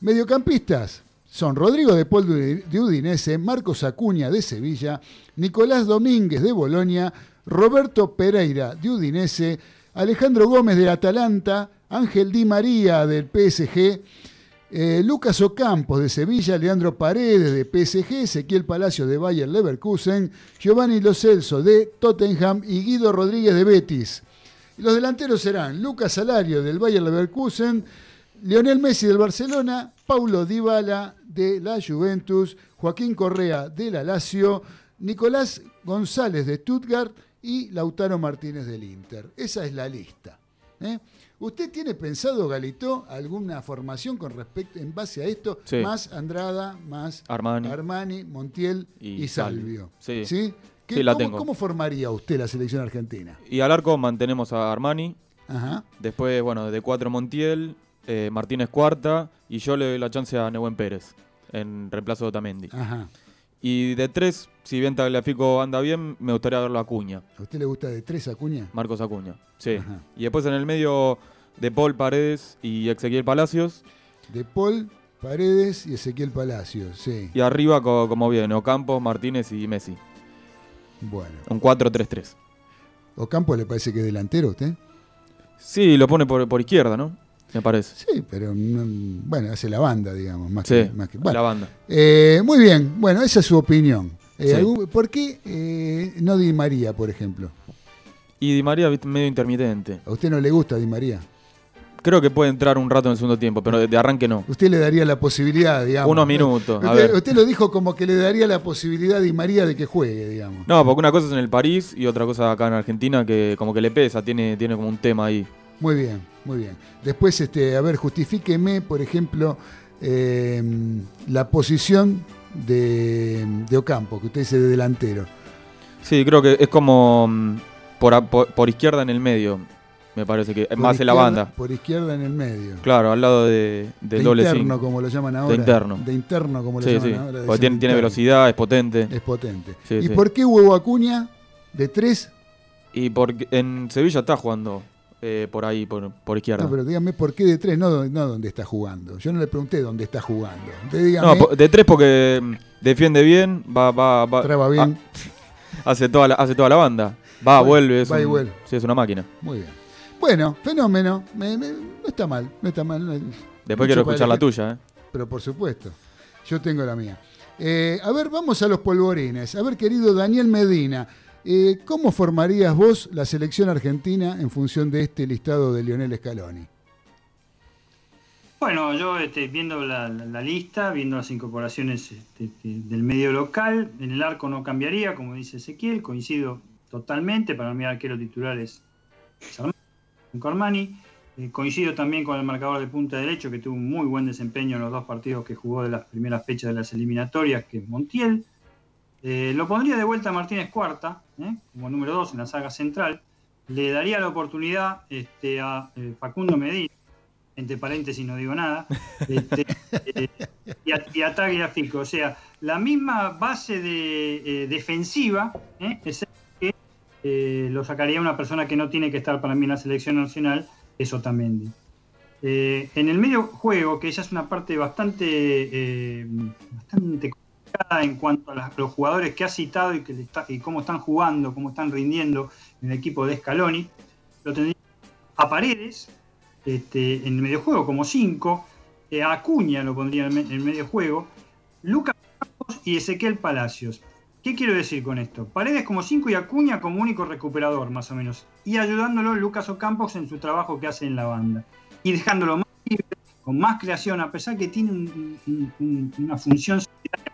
Mediocampistas son Rodrigo de Paul de Udinese, Marcos Acuña de Sevilla, Nicolás Domínguez de Bolonia, Roberto Pereira de Udinese, Alejandro Gómez del Atalanta, Ángel Di María del PSG, eh, Lucas Ocampos de Sevilla, Leandro Paredes de PSG, Ezequiel Palacio de Bayer Leverkusen, Giovanni Lo Celso de Tottenham y Guido Rodríguez de Betis. Los delanteros serán Lucas Salario del Bayer Leverkusen, Lionel Messi del Barcelona, Paulo Dybala de la Juventus, Joaquín Correa de la Lazio, Nicolás González de Stuttgart y Lautaro Martínez del Inter. Esa es la lista. ¿eh? ¿Usted tiene pensado, Galito, alguna formación con respecto en base a esto? Sí. Más Andrada, más Armani. Montiel y, Y Salvio. Salvio. Sí. ¿Qué- Sí, la cómo, tengo. cómo formaría usted la selección argentina? Y al arco mantenemos a Armani. Ajá. Después, bueno, de cuatro Montiel, eh, Martínez Cuarta. Y yo le doy la chance a Nehuen Pérez en reemplazo de Otamendi. Ajá. Y de tres, si bien Tagliafico anda bien, me gustaría verlo a Acuña. ¿A usted le gusta de tres Acuña? Marcos Acuña. Sí. Ajá. Y después en el medio de Paul Paredes y Ezequiel Palacios. De Paul, Paredes y Ezequiel Palacios, sí. Y arriba, co- como viene, Ocampos, Martínez y Messi. Bueno. Un 4-3-3. ¿Ocampo le parece que es delantero a usted? Sí, lo pone por, por izquierda, ¿no? Me parece. Sí, pero mm, bueno, hace la banda, digamos, más Sí, que, más que- bueno. la banda. Eh, muy bien, bueno, esa es su opinión. Eh, Sí. algún- ¿Por qué eh, no Di María, por ejemplo? Y Di María medio intermitente. ¿A usted no le gusta Di María? Creo que puede entrar un rato en el segundo tiempo, pero de, arranque no. Usted le daría la posibilidad, digamos. Unos minutos, a Usted, ver. usted lo dijo como que le daría la posibilidad a Di María de que juegue, digamos. No, porque una cosa es en el París y otra cosa acá en Argentina que como que le pesa, tiene, tiene como un tema ahí. Muy bien, muy bien. Después, este, a ver, justifíqueme, por ejemplo, eh, la posición de, de Ocampo, que usted dice de delantero. Sí, creo que es como mm, por, por, por izquierda en el medio, me parece que es Por más en la banda. Por izquierda en el medio. Claro, al lado de, del de doble interno, como lo llaman ahora. De interno. De interno, como lo Sí, llaman sí. ahora. Porque tiene, tiene velocidad, es potente. Es potente. Sí, ¿Y por qué Huevo Acuña de tres? Y porque en Sevilla está jugando eh, por ahí, por, por izquierda. No, pero dígame por qué de tres, no, no dónde está jugando. Yo no le pregunté dónde está jugando. Dígame, No, de tres porque mm, defiende bien, va, va, va. Traba bien. ah, hace, toda la, hace toda la banda. Va, vuelve. Es va y un- vuelve. Sí, es una máquina. Muy bien. Bueno, fenómeno. Me- me- no está mal, no está mal. no- Después mucho quiero escuchar la tuya, ¿eh? Pero por supuesto, yo tengo la mía. Eh, a ver, vamos a los polvorines. A ver, querido Daniel Medina, eh, ¿cómo formarías vos la selección argentina en función de este listado de Lionel Scaloni? Bueno, yo este, viendo la, la- la lista, viendo las incorporaciones este, que- del medio local, en el arco no cambiaría, como dice Ezequiel, coincido totalmente, para mí el arquero titular es es Armani. Eh, coincido también con el marcador de punta derecho, que tuvo un muy buen desempeño en los dos partidos que jugó de las primeras fechas de las eliminatorias, que es Montiel. Eh, lo pondría de vuelta a Martínez Cuarta, ¿eh? como número dos en la saga central. Le daría la oportunidad este, a eh, Facundo Medina, entre paréntesis no digo nada, este, y, a, y a Tagliafico. O sea, la misma base de, defensiva, excepto eh, lo sacaría una persona que no tiene que estar para mí en la selección nacional, es Otamendi. Eh, en el medio juego, que ella es una parte bastante, eh, bastante complicada en cuanto a los jugadores que ha citado y, que está- y cómo están jugando, cómo están rindiendo en el equipo de Scaloni, lo tendría a Paredes este, en el medio juego como 5, a Acuña lo pondría en el medio juego, Lucas y Ezequiel Palacios. ¿Qué quiero decir con esto? Paredes como 5 y Acuña como único recuperador, más o menos. Y ayudándolo Lucas Ocampos en su trabajo que hace en la banda. Y dejándolo más libre, con más creación, a pesar que tiene un- un- un- una función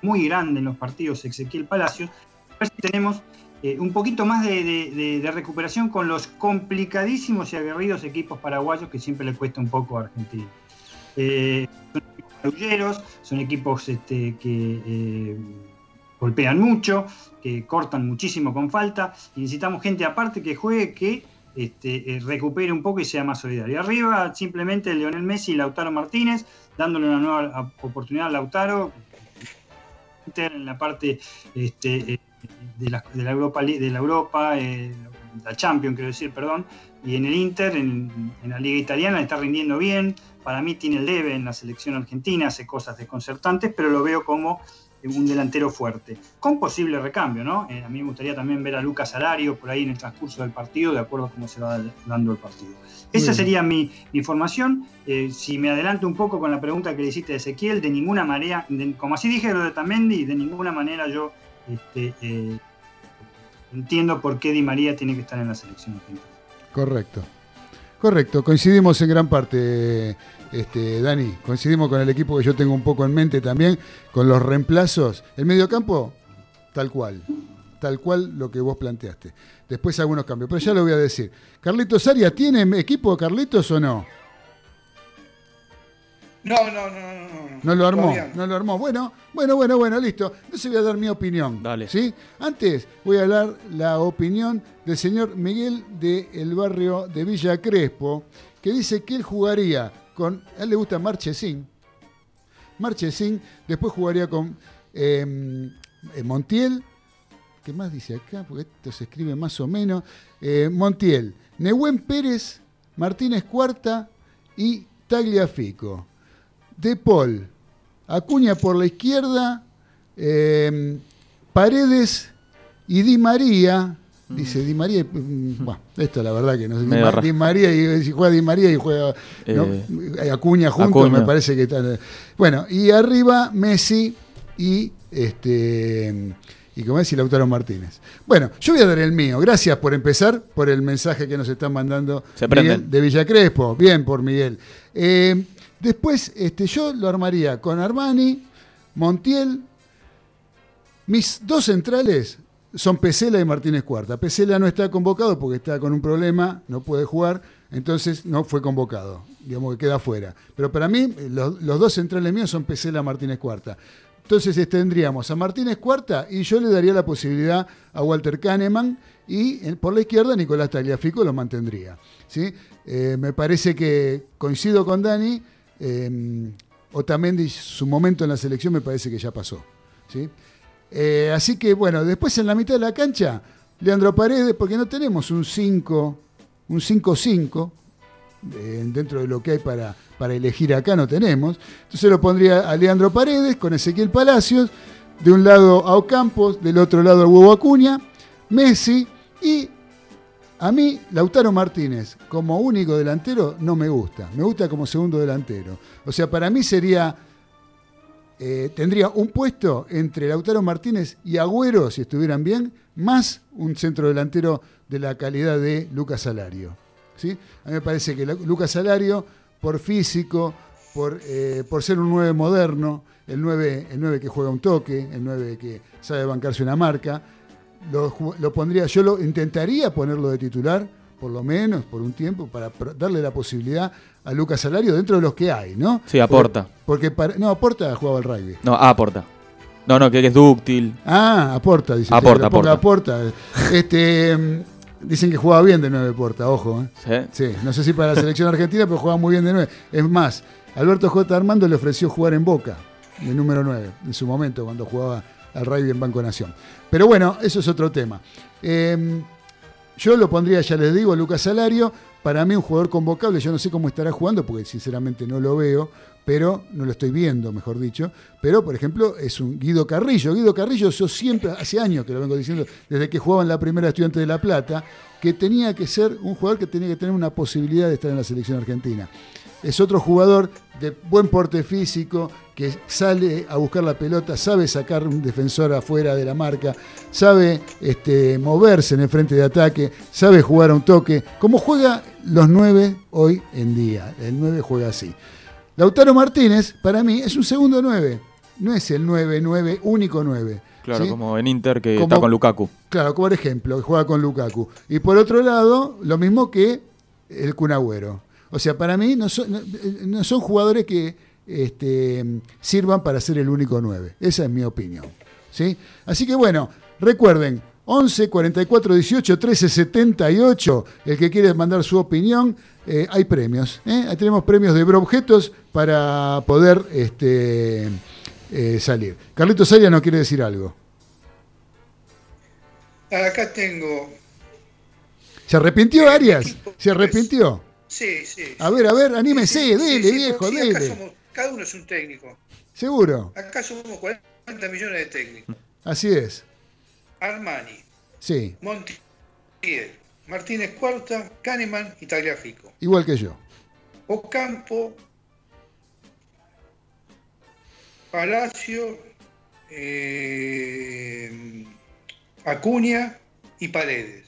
muy grande en los partidos Ezequiel Palacios. A ver si tenemos eh, un poquito más de, recuperación con los complicadísimos y aguerridos equipos paraguayos que siempre le cuesta un poco a Argentina. Eh, son equipos son equipos este, que eh, golpean mucho, que cortan muchísimo con falta, y necesitamos gente aparte que juegue, que este, eh, recupere un poco y sea más solidario. Arriba simplemente Leonel Messi y Lautaro Martínez, dándole una nueva a- oportunidad a Lautaro, en la parte este, eh, de, la, de la Europa, de la Europa eh, la Champions, quiero decir, perdón, y en el Inter, en, en la Liga Italiana, está rindiendo bien. Para mí tiene el debe en la selección argentina, hace cosas desconcertantes, pero lo veo como un delantero fuerte, con posible recambio, ¿no? Eh, a mí me gustaría también ver a Lucas Alario por ahí en el transcurso del partido, de acuerdo a cómo se va dando el partido. Esa bien. sería mi, mi formación. Eh, si me adelanto un poco con la pregunta que le hiciste a Ezequiel, de ninguna manera, de- como así dije lo de Tamendi, de ninguna manera yo este, eh, entiendo por qué Di María tiene que estar en la selección argentina. Correcto. Correcto, coincidimos en gran parte, este, Dani. Coincidimos con el equipo que yo tengo un poco en mente también, con los reemplazos. El mediocampo, tal cual. Tal cual lo que vos planteaste. Después algunos cambios, pero ya lo voy a decir. Carlitos Arias, ¿tiene equipo Carlitos o no? No, no, no, no, no. No lo armó, no. no lo armó. Bueno, bueno, bueno, bueno, listo. Entonces voy a dar mi opinión. Dale. ¿sí? Antes voy a dar la opinión del señor Miguel del barrio de Villa Crespo, que dice que él jugaría con. A él le gusta Marchesín. Marchesín, después jugaría con eh, eh, Montiel. ¿Qué más dice acá? Porque esto se escribe más o menos. Eh, Montiel, Nehuen Pérez, Martínez Cuarta y Tagliafico. De Paul, Acuña por la izquierda, eh, Paredes Y Di María, dice Di María, mm, bueno, esto la verdad que no sé. Di, María, y si juega Di María y juega ¿no? Eh, Acuña juntos, Acuña. me parece que están. Bueno, y arriba Messi y este. Y como decía Lautaro Martínez. Bueno, yo voy a dar el mío. Gracias por empezar, por el mensaje que nos están mandando Se prenden. Miguel de Villa Crespo. Bien por Miguel. Eh, después, este, yo lo armaría con Armani, Montiel. Mis dos centrales son Pesela y Martínez Cuarta. Pesela no está convocado porque está con un problema, no puede jugar, entonces no fue convocado. Digamos que queda fuera. Pero para mí, los, dos centrales míos son Pesela Martínez Cuarta. Entonces tendríamos a Martínez Cuarta y yo le daría la posibilidad a Walter Kahneman y eh, por la izquierda Nicolás Tagliafico lo mantendría. ¿sí? Eh, me parece que coincido con Dani, eh, Otamendi, su momento en la selección me parece que ya pasó. ¿sí? Eh, así que bueno, después en la mitad de la cancha, Leandro Paredes, porque no tenemos un 5, un 5-5, eh, dentro de lo que hay para, para elegir acá no tenemos. Entonces lo pondría a Leandro Paredes con Ezequiel Palacios, de un lado a Ocampos, del otro lado al Huevo Acuña, Messi y a mí Lautaro Martínez como único delantero no me gusta, me gusta como segundo delantero. O sea, para mí sería eh, tendría un puesto entre Lautaro Martínez y Agüero, si estuvieran bien, más un centro delantero de la calidad de Lucas Salario. ¿sí? A mí me parece que Lucas Salario, por físico, por, eh, por ser un 9 moderno, el 9, el 9 que juega un toque, el 9 que sabe bancarse una marca, lo, lo pondría, yo lo intentaría ponerlo de titular, por lo menos por un tiempo, para darle la posibilidad a Lucas Salario dentro de los que hay, ¿no? Sí, aporta. Porque, para- no, aporta jugaba al rugby. No, ah, aporta. No, no, que es dúctil. Ah, aporta, dice. Aporta, aporta. aporta. Este, mm, dicen que jugaba bien de 9 Porta, ojo. ¿eh? ¿Sí? Sí, no sé si para la selección argentina, pero jugaba muy bien de 9. Es más, Alberto J. Armando le ofreció jugar en Boca, de número 9, en su momento, cuando jugaba al rugby en Banco Nación. Pero bueno, eso es otro tema. Eh, yo lo pondría, ya les digo, Lucas Salario. Para mí un jugador convocable, yo no sé cómo estará jugando, porque sinceramente no lo veo, pero no lo estoy viendo, mejor dicho. Pero, por ejemplo, es un Guido Carrillo. Guido Carrillo, yo siempre, hace años que lo vengo diciendo, desde que jugaba en la primera estudiante de La Plata, que tenía que ser un jugador que tenía que tener una posibilidad de estar en la selección argentina. Es otro jugador de buen porte físico, que sale a buscar la pelota, sabe sacar un defensor afuera de la marca, sabe este, moverse en el frente de ataque, sabe jugar a un toque, como juega los nueve hoy en día. El 9 juega así. Lautaro Martínez, para mí, es un segundo 9. No es el 9-9, único 9. Claro, ¿sí? como en Inter que Como- está con Lukaku. Claro, por ejemplo, que juega con Lukaku. Y por otro lado, lo mismo que el Kun Agüero. O sea, para mí no son, no- no son jugadores que este, sirvan para ser el único 9. Esa es mi opinión. ¿sí? Así que bueno, recuerden, 11 44 18 13 78, el que quiere mandar su opinión, eh, hay premios. ¿eh? Ahí tenemos premios de objetos para poder este, eh, salir. Carlitos Arias no quiere decir algo. Acá tengo. ¿Se arrepintió Arias? ¿Se arrepintió? Sí, sí. A ver, a ver, anímese, Sí, dele, viejo, sí, acá dele. somos- cada uno es un técnico. ¿Seguro? Acá somos 40 millones de técnicos. Así es. Armani, Sí, Montiel, Martínez Cuarta, Kahneman y Tagliafico. igual que yo. Ocampo, Palacio, eh, Acuña y Paredes.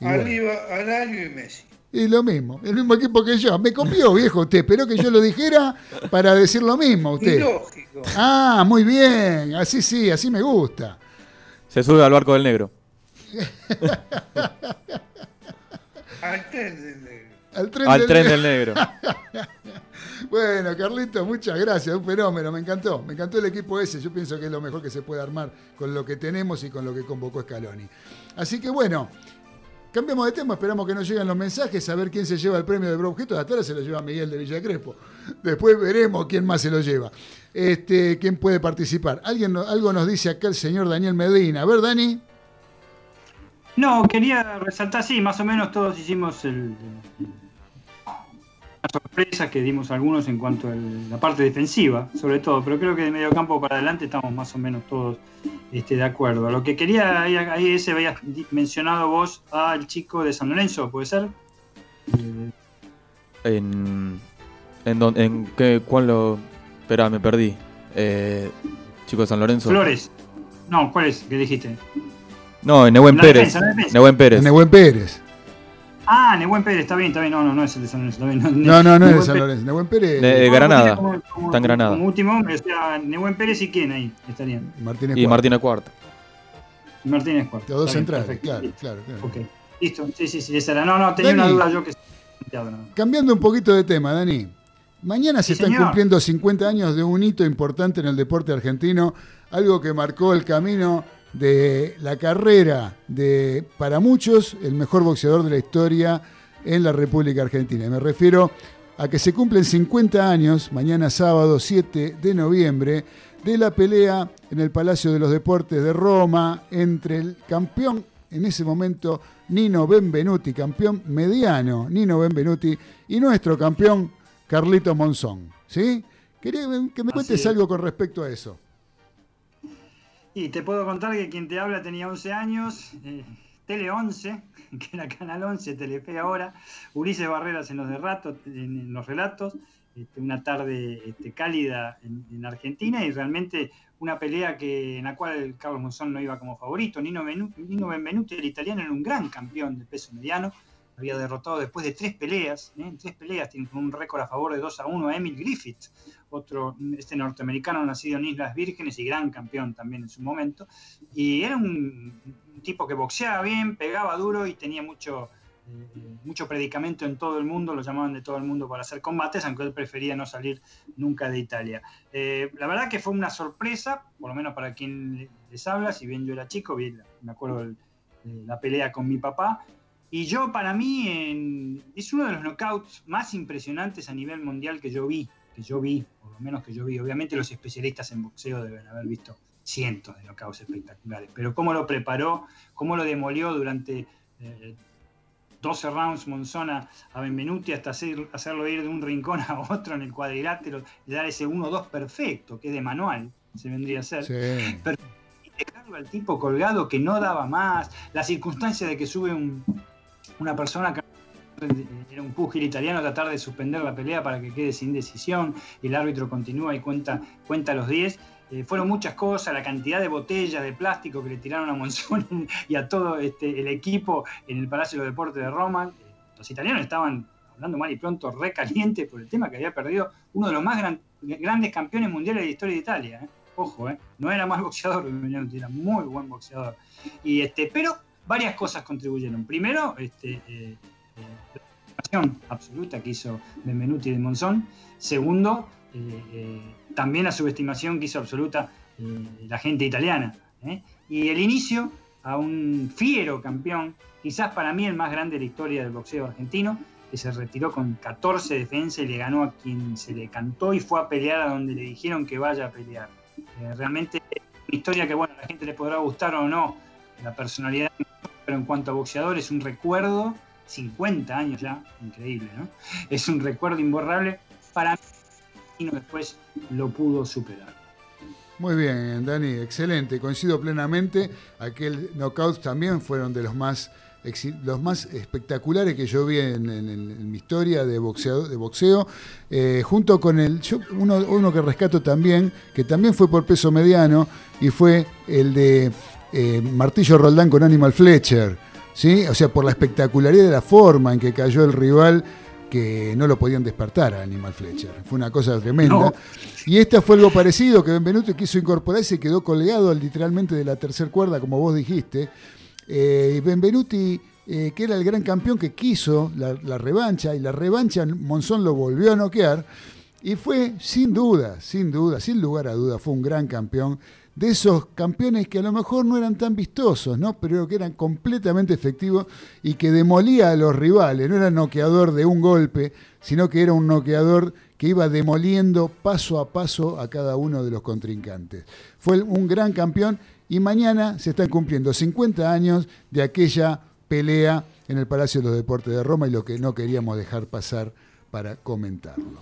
Igual. Arriba, Alario y Messi. Y lo mismo, el mismo equipo que yo. Me copió, viejo, usted. Esperó que yo lo dijera para decir lo mismo usted. Ilógico. Ah, muy bien. Así sí, así me gusta. Se sube al barco del negro. Al tren del negro. Al tren, Al del tren negro. del negro. Bueno, Carlito, muchas gracias, un fenómeno, me encantó, me encantó el equipo ese, yo pienso que es lo mejor que se puede armar con lo que tenemos y con lo que convocó Scaloni. Así que bueno, cambiamos de tema, esperamos que nos lleguen los mensajes, a ver quién se lleva el premio de Objetos, hasta ahora se lo lleva Miguel de Villa Crespo, después veremos quién más se lo lleva, este, quién puede participar. Alguien, algo nos dice acá el señor Daniel Medina, a ver Dani. No, quería resaltar, sí, más o menos todos hicimos el, sorpresas que dimos algunos en cuanto a la parte defensiva, sobre todo, pero creo que de medio campo para adelante estamos más o menos todos Este, de acuerdo. Lo que quería, ahí, ahí ese habías di- mencionado vos al chico de San Lorenzo, ¿puede ser? Eh, En. ¿En, dónde- en qué? ¿Cuál lo.? Espera, me perdí. Eh, chico de San Lorenzo. Flores. No, ¿cuál es? ¿Qué dijiste? No, en Nehuen Pérez. defensa, la defensa. Nehuen Pérez. Nehuen Pérez. Ah, Nehuen Pérez, está bien, está bien. No, no, no es el de San Lorenzo. Está bien. No, no, no es de San. Lorenzo. Nehuen Pérez. De- Granada. como- como- Está en Granada. Como último hombre, o sea, Nehuen Pérez y quién ahí estarían. Martínez Y Cuarta. Martínez Cuarta. Martínez Cuarto. Los dos bien, centrales, claro, claro, claro. Ok, listo. Sí, sí, sí, esa era. No, no, tenía Dani. una duda yo que. Cambiando un poquito de tema, Dani. Mañana se Sí, están señor. cumpliendo 50 años de un hito importante en el deporte argentino, algo que marcó el camino de la carrera de, para muchos, el mejor boxeador de la historia en la República Argentina. Y me refiero a que se cumplen 50 años, mañana sábado 7 de noviembre, de la pelea en el Palacio de los Deportes de Roma entre el campeón en ese momento Nino Benvenuti, campeón mediano Nino Benvenuti, y nuestro campeón Carlitos Monzón. ¿Sí? Quería que me cuentes es. algo con respecto a eso. Y te puedo contar que quien te habla tenía 11 años, eh, Tele 11, que era Canal 11, Telefe ahora, Ulises Barreras en los, de rato, en, los relatos, este, una tarde este, cálida en, en Argentina y realmente una pelea que, en la cual Carlos Monzón no iba como favorito. Nino Benvenuti, el italiano, era un gran campeón de peso mediano, había derrotado después de tres peleas, ¿eh? en tres peleas, tiene un récord a favor de 2 a 1 a Emil Griffith, otro, este norteamericano nacido en Islas Vírgenes y gran campeón también en su momento. Y era un, tipo que boxeaba bien, pegaba duro y tenía mucho, eh, mucho predicamento en todo el mundo, lo llamaban de todo el mundo para hacer combates, aunque él prefería no salir nunca de Italia. Eh, la verdad que fue una sorpresa, por lo menos para quien les habla, si bien yo era chico, la- me acuerdo del- de la pelea con mi papá, y yo, para mí, en- es uno de los knockouts más impresionantes a nivel mundial que yo vi, que yo vi, por lo menos que yo vi. Obviamente los especialistas en boxeo deben haber visto cientos de knockouts espectaculares, pero cómo lo preparó, cómo lo demolió durante eh, 12 rounds Monzona a Benvenuti hasta hacer- hacerlo ir de un rincón a otro en el cuadrilátero y dar ese 1-2 perfecto, que es de manual, se vendría a ser Sí. dejarlo al tipo colgado que no daba más, la circunstancia de que sube un- una persona que era un púgil italiano tratar de suspender la pelea para que quede sin decisión el árbitro continúa y cuenta, cuenta los 10. Eh, fueron muchas cosas, la cantidad de botellas de plástico que le tiraron a Monzón y a todo este, el equipo en el Palacio de los Deportes de Roma. Eh, Los italianos estaban hablando mal y pronto recalientes por el tema que había perdido uno de los más gran- grandes campeones mundiales de la historia de Italia. ¿eh? Ojo, no era mal boxeador, era muy buen boxeador. Y, este, pero varias cosas contribuyeron. Primero, este, absoluta que hizo Benvenuti de Monzón. Segundo, eh, eh, también la subestimación que hizo absoluta eh, la gente italiana. Y el inicio a un fiero campeón, quizás para mí el más grande de la historia del boxeo argentino, que se retiró con 14 defensas y le ganó a quien se le cantó y fue a pelear a donde le dijeron que vaya a pelear. Realmente es una historia que, bueno, a la gente le podrá gustar o no la personalidad, pero en cuanto a boxeador es un recuerdo, 50 años ya, increíble, ¿no? Es un recuerdo imborrable para mí y no después lo pudo superar. Muy bien, Dani, excelente. Coincido plenamente. Aquel knockout también fueron de los más, los más espectaculares que yo vi en mi historia de boxeo. De boxeo eh, junto con el. yo- uno, uno que rescato también, que también fue por peso mediano, y fue el de eh, Martillo Roldán con Animal Fletcher. ¿Sí? O sea, por la espectacularidad de la forma en que cayó el rival que no lo podían despertar a Animal Fletcher. Fue una cosa tremenda. No. Y este fue algo parecido, que Benvenuto quiso incorporar y se quedó colgado literalmente de la tercera cuerda, como vos dijiste. Eh, y Benvenuti, eh, que era el gran campeón que quiso la, la revancha, y la revancha Monzón lo volvió a noquear, y fue sin duda, sin duda, sin lugar a duda, fue un gran campeón. De esos campeones que a lo mejor no eran tan vistosos, ¿no? pero que eran completamente efectivos y que demolía a los rivales. No era noqueador de un golpe, sino que era un noqueador que iba demoliendo paso a paso a cada uno de los contrincantes. Fue un gran campeón y mañana se están cumpliendo 50 años de aquella pelea en el Palacio de los Deportes de Roma y lo que no queríamos dejar pasar para comentarlo.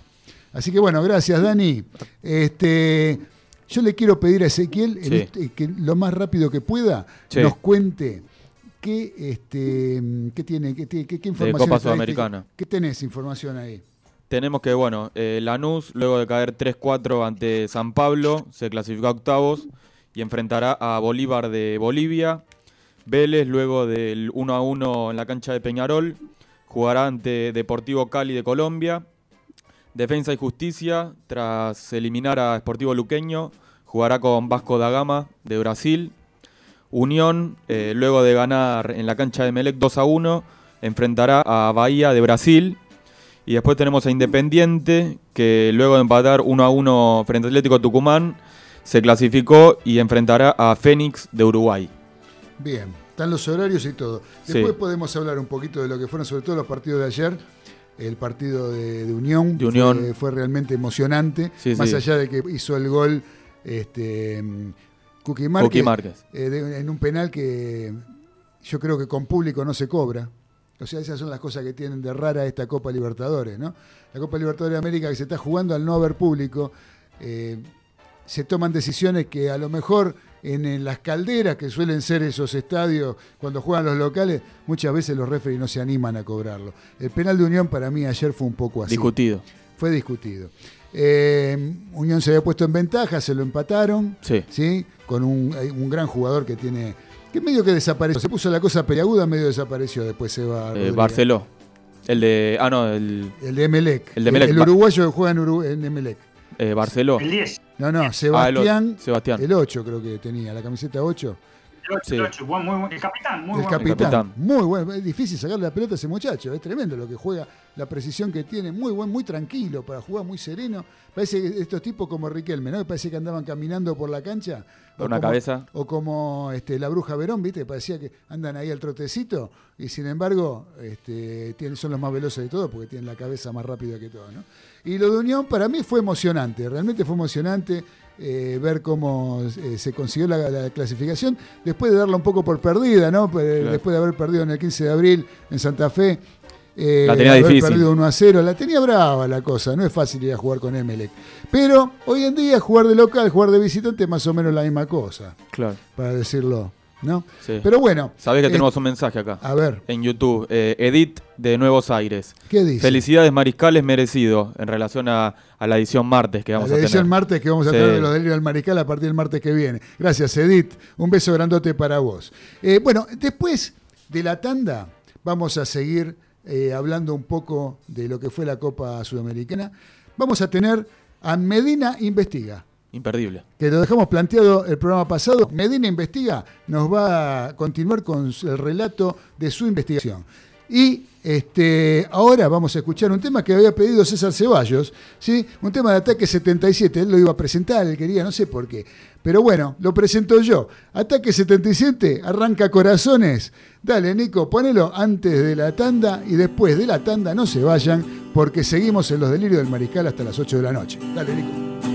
Así que bueno, gracias Dani. Este, Yo le quiero pedir a Ezequiel Sí. este- que lo más rápido que pueda Sí. nos cuente qué, este, qué tiene, qué, qué- qué información. Copa estadística- Sudamericana. ¿Qué tenés información ahí? Tenemos que, bueno, eh, Lanús, luego de caer 3-4 ante San Pablo, se clasificó a octavos y enfrentará a Bolívar de Bolivia. Vélez, luego del 1-1 en la cancha de Peñarol, jugará ante Deportivo Cali de Colombia. Defensa y Justicia, tras eliminar a Sportivo Luqueño, jugará con Vasco da Gama de Brasil. Unión, eh, luego de ganar en la cancha de Melec 2 a 1, enfrentará a Bahía de Brasil. Y después tenemos a Independiente, que luego de empatar 1 a 1 frente a Atlético Tucumán, se clasificó y enfrentará a Fénix de Uruguay. Bien, están los horarios y todo. Sí. Después podemos hablar un poquito de lo que fueron sobre todo los partidos de ayer. El partido de, de Unión, De Unión. Fue, fue realmente emocionante. Sí, más sí. allá de que hizo el gol este, mm, Cookie Márquez, Cookie Márquez. eh, de- en un penal que yo creo que con público no se cobra. O sea, esas son las cosas que tienen de rara esta Copa Libertadores, ¿no? La Copa Libertadores de América que se está jugando al no haber público, eh, se toman decisiones que a lo mejor en, en las calderas, que suelen ser esos estadios cuando juegan los locales, muchas veces los referees no se animan a cobrarlo. El penal de Unión para mí ayer fue un poco así. Discutido. Fue discutido. Eh, Unión se había puesto en ventaja, se lo empataron, Sí. Con un, hay un gran jugador que tiene, que medio que desapareció. Se puso la cosa peliaguda, medio desapareció, después se va. Eh. Barceló. El de. Ah, no, el. El de Emelec. El de Emelec. El, uruguayo que juega en, Uru- en Emelec. eh, Barceló. El 10. No, no, Ah, el Sebastián. o- Sebastián. El 8 creo que tenía, la camiseta 8. El, ocho, Sí. el, ocho, buen- muy buen- el capitán, muy el bueno. capitán. capitán. Muy bueno. Es difícil sacarle la pelota a ese muchacho. Es tremendo lo que juega, la precisión que tiene. Muy buen, muy tranquilo para jugar, muy sereno. Parece que estos tipos como Riquelme, ¿no? Que Parece que andaban caminando por la cancha. Por O una como- cabeza. O como este, la bruja Verón, ¿viste? Parecía que andan ahí al trotecito. Y sin embargo, este, tienen, son los más veloces de todos porque tienen la cabeza más rápida que todo, ¿no? Y lo de Unión para mí fue emocionante. Realmente fue emocionante. eh, ver cómo eh, se consiguió la, la clasificación después de darla un poco por perdida, ¿no? Pues, Claro. Después de haber perdido en el 15 de abril en Santa Fe. eh, La tenía haber difícil. perdido 1 a 0, la tenía brava la cosa, no es fácil ir a jugar con Emelec. Pero hoy en día jugar de local, jugar de visitante es más o menos la misma cosa, Claro. para decirlo, ¿no? Sí. Pero bueno, Sabés que eh, tenemos un mensaje acá. a ver, En YouTube. Eh, Edith de Nuevos Aires. ¿qué dice? Felicidades Mariscales merecido en relación a, a la edición martes que vamos la a edición tener. martes que vamos a Sí. tener de los delirios del mariscal a partir del martes que viene. Gracias, Edith. Un beso grandote para vos. Eh, bueno, después de la tanda, vamos a seguir eh, hablando un poco de lo que fue la Copa Sudamericana. Vamos a tener a Medina Investiga. Imperdible. que lo dejamos planteado el programa pasado, Medina Investiga nos va a continuar con el relato de su investigación. Y este, ahora vamos a escuchar un tema que había pedido César Ceballos, ¿sí? un tema de Ataque 77, él lo iba a presentar, él quería, no sé por qué. Pero bueno, lo presento yo. Ataque 77, arranca corazones. Dale, Nico, ponelo antes de la tanda y después de la tanda no se vayan porque seguimos en los delirios del mariscal hasta las 8 de la noche. Dale, Nico.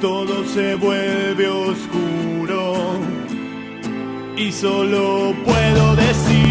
todo se vuelve oscuro. Y solo puedo decir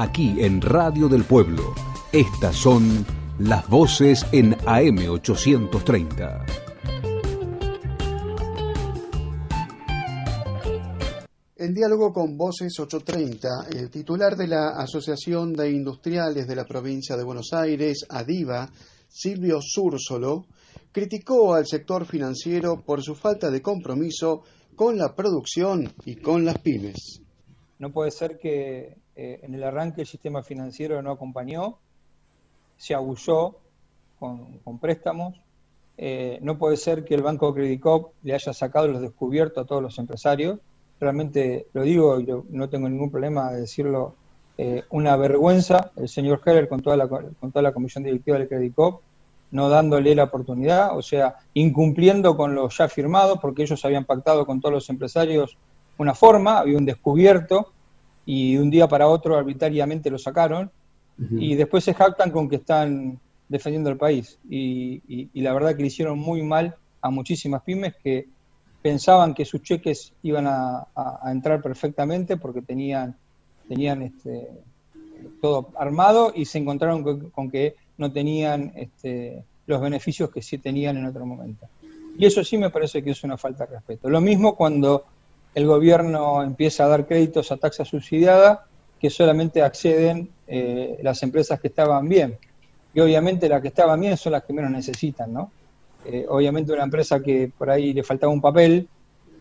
aquí en Radio del Pueblo. Estas son las voces en AM 830. En diálogo con Voces 830, el titular de la Asociación de Industriales de la provincia de Buenos Aires, ADIVA, Silvio Súrsolo, criticó al sector financiero por su falta de compromiso con la producción y con las pymes. No puede ser que eh, en el arranque el sistema financiero no acompañó, se abusó con, préstamos. Eh, no puede ser que el Banco Credit Cop le haya sacado los descubiertos a todos los empresarios. Realmente lo digo y no tengo ningún problema de decirlo. eh, una vergüenza el señor Heller con toda, la, con toda la comisión directiva del Credit Cop, no dándole la oportunidad, o sea, incumpliendo con lo ya firmado, porque ellos habían pactado con todos los empresarios una forma, había un descubierto, y de un día para otro arbitrariamente lo sacaron y después se jactan con que están defendiendo el país. Y, y- y la verdad que le hicieron muy mal a muchísimas pymes que pensaban que sus cheques iban a, a- a entrar perfectamente porque tenían, tenían este, todo armado y se encontraron con, con que no tenían este, los beneficios que sí tenían en otro momento. Y eso sí me parece que es una falta de respeto. Lo mismo cuando el gobierno empieza a dar créditos a taxa subsidiada que solamente acceden eh, las empresas que estaban bien. Y obviamente las que estaban bien son las que menos necesitan, ¿no? Eh, obviamente una empresa que por ahí le faltaba un papel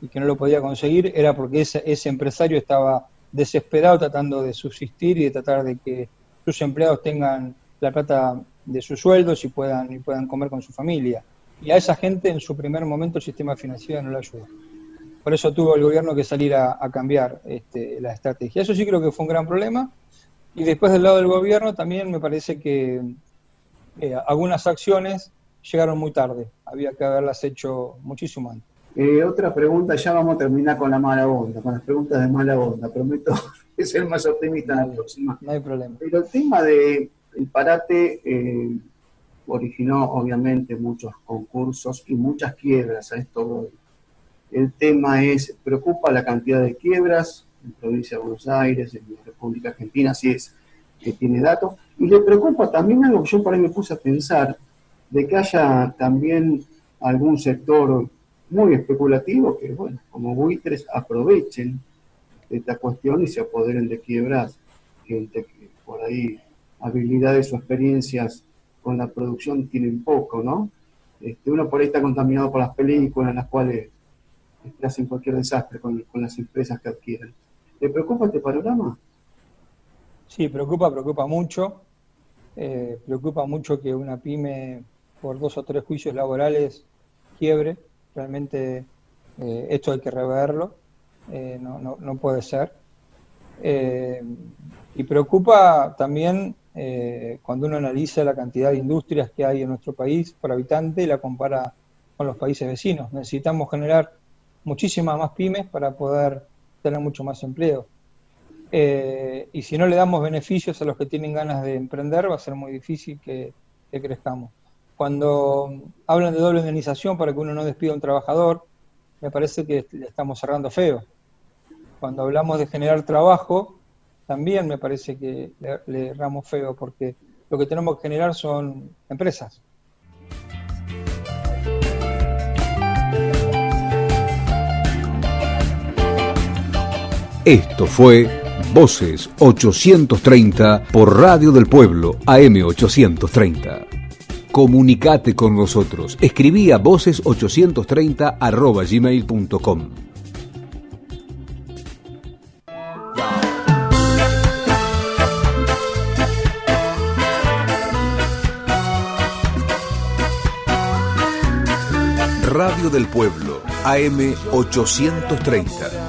y que no lo podía conseguir era porque ese, ese empresario estaba desesperado tratando de subsistir y de tratar de que sus empleados tengan la plata de sus sueldos y puedan, y puedan comer con su familia. Y a esa gente en su primer momento el sistema financiero no le ayuda. Por eso tuvo el gobierno que salir a, a cambiar este, la estrategia. Eso sí creo que fue un gran problema. Y después del lado del gobierno también me parece que eh, algunas acciones llegaron muy tarde. Había que haberlas hecho muchísimo antes. Eh, otra pregunta, ya vamos a terminar con la mala onda, con las preguntas de mala onda. Prometo ser más optimista en la próxima. No hay problema. Pero el tema del parate eh, originó obviamente muchos concursos y muchas quiebras, a esto. El tema es, preocupa la cantidad de quiebras en provincia de Buenos Aires, en la República Argentina, si es que tiene datos, y le preocupa también algo que yo por ahí me puse a pensar, de que haya también algún sector muy especulativo que, bueno, como buitres aprovechen esta cuestión y se apoderen de quiebras, gente que por ahí habilidades o experiencias con la producción tienen poco, ¿no? Este, uno por ahí está contaminado por las películas en las cuales hacen cualquier desastre con, las empresas que adquieren. ¿Le preocupa este panorama? Sí, preocupa, preocupa mucho. Eh, preocupa mucho que una pyme por dos o tres juicios laborales quiebre. Realmente eh, esto hay que reverlo. Eh, no, no, no puede ser. Y preocupa también cuando uno analiza la cantidad de industrias que hay en nuestro país por habitante y la compara con los países vecinos. Necesitamos generar muchísimas más pymes para poder tener mucho más empleo. Eh, y si no le damos beneficios a los que tienen ganas de emprender, va a ser muy difícil que, crezcamos. Cuando hablan de doble indemnización para que uno no despida a un trabajador, me parece que le estamos cerrando feo. Cuando hablamos de generar trabajo, también me parece que le, le feo, porque lo que tenemos que generar son empresas. Esto fue Voces 830 por Radio del Pueblo AM 830. Comunicate con nosotros. Escribí a voces830 arroba gmail.com. Radio del Pueblo, AM 830.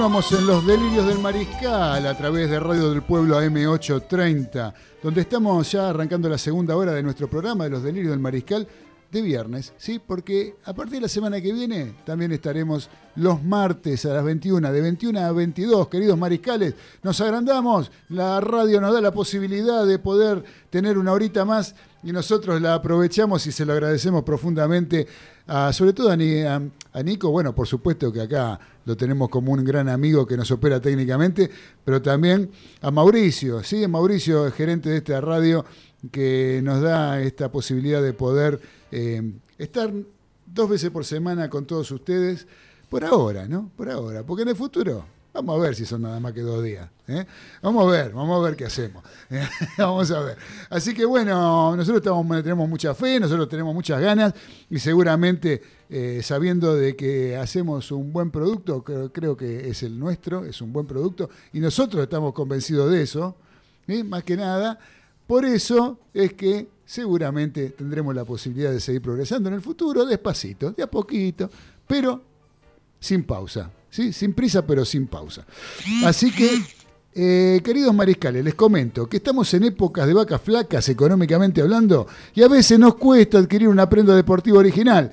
Continuamos en los delirios del mariscal a través de Radio del Pueblo AM830, donde estamos ya arrancando la segunda hora de nuestro programa de los delirios del mariscal de viernes, ¿sí? Porque a partir de la semana que viene también estaremos los martes a las 21, de 21 a 22, queridos mariscales. Nos agrandamos, la radio nos da la posibilidad de poder tener una horita más y nosotros la aprovechamos y se lo agradecemos profundamente, a, sobre todo a, Ni- a- a Nico, bueno, por supuesto que acá lo tenemos como un gran amigo que nos opera técnicamente, pero también a Mauricio, ¿sí? Mauricio, el gerente de esta radio, que nos da esta posibilidad de poder eh, estar dos veces por semana con todos ustedes, por ahora, ¿no? Por ahora, porque en el futuro vamos a ver si son nada más que dos días. ¿eh? Vamos a ver, vamos a ver qué hacemos. vamos a ver. Así que bueno, nosotros tenemos mucha fe, nosotros tenemos muchas ganas y seguramente eh, sabiendo de que hacemos un buen producto, creo, creo que es el nuestro, es un buen producto y nosotros estamos convencidos de eso, más que nada. Por eso es que seguramente tendremos la posibilidad de seguir progresando en el futuro, despacito, de a poquito, pero sin pausa, ¿sí? Sin prisa, pero sin pausa. Así que, eh, queridos mariscales, les comento que estamos en épocas de vacas flacas económicamente hablando y a veces nos cuesta adquirir una prenda deportiva original.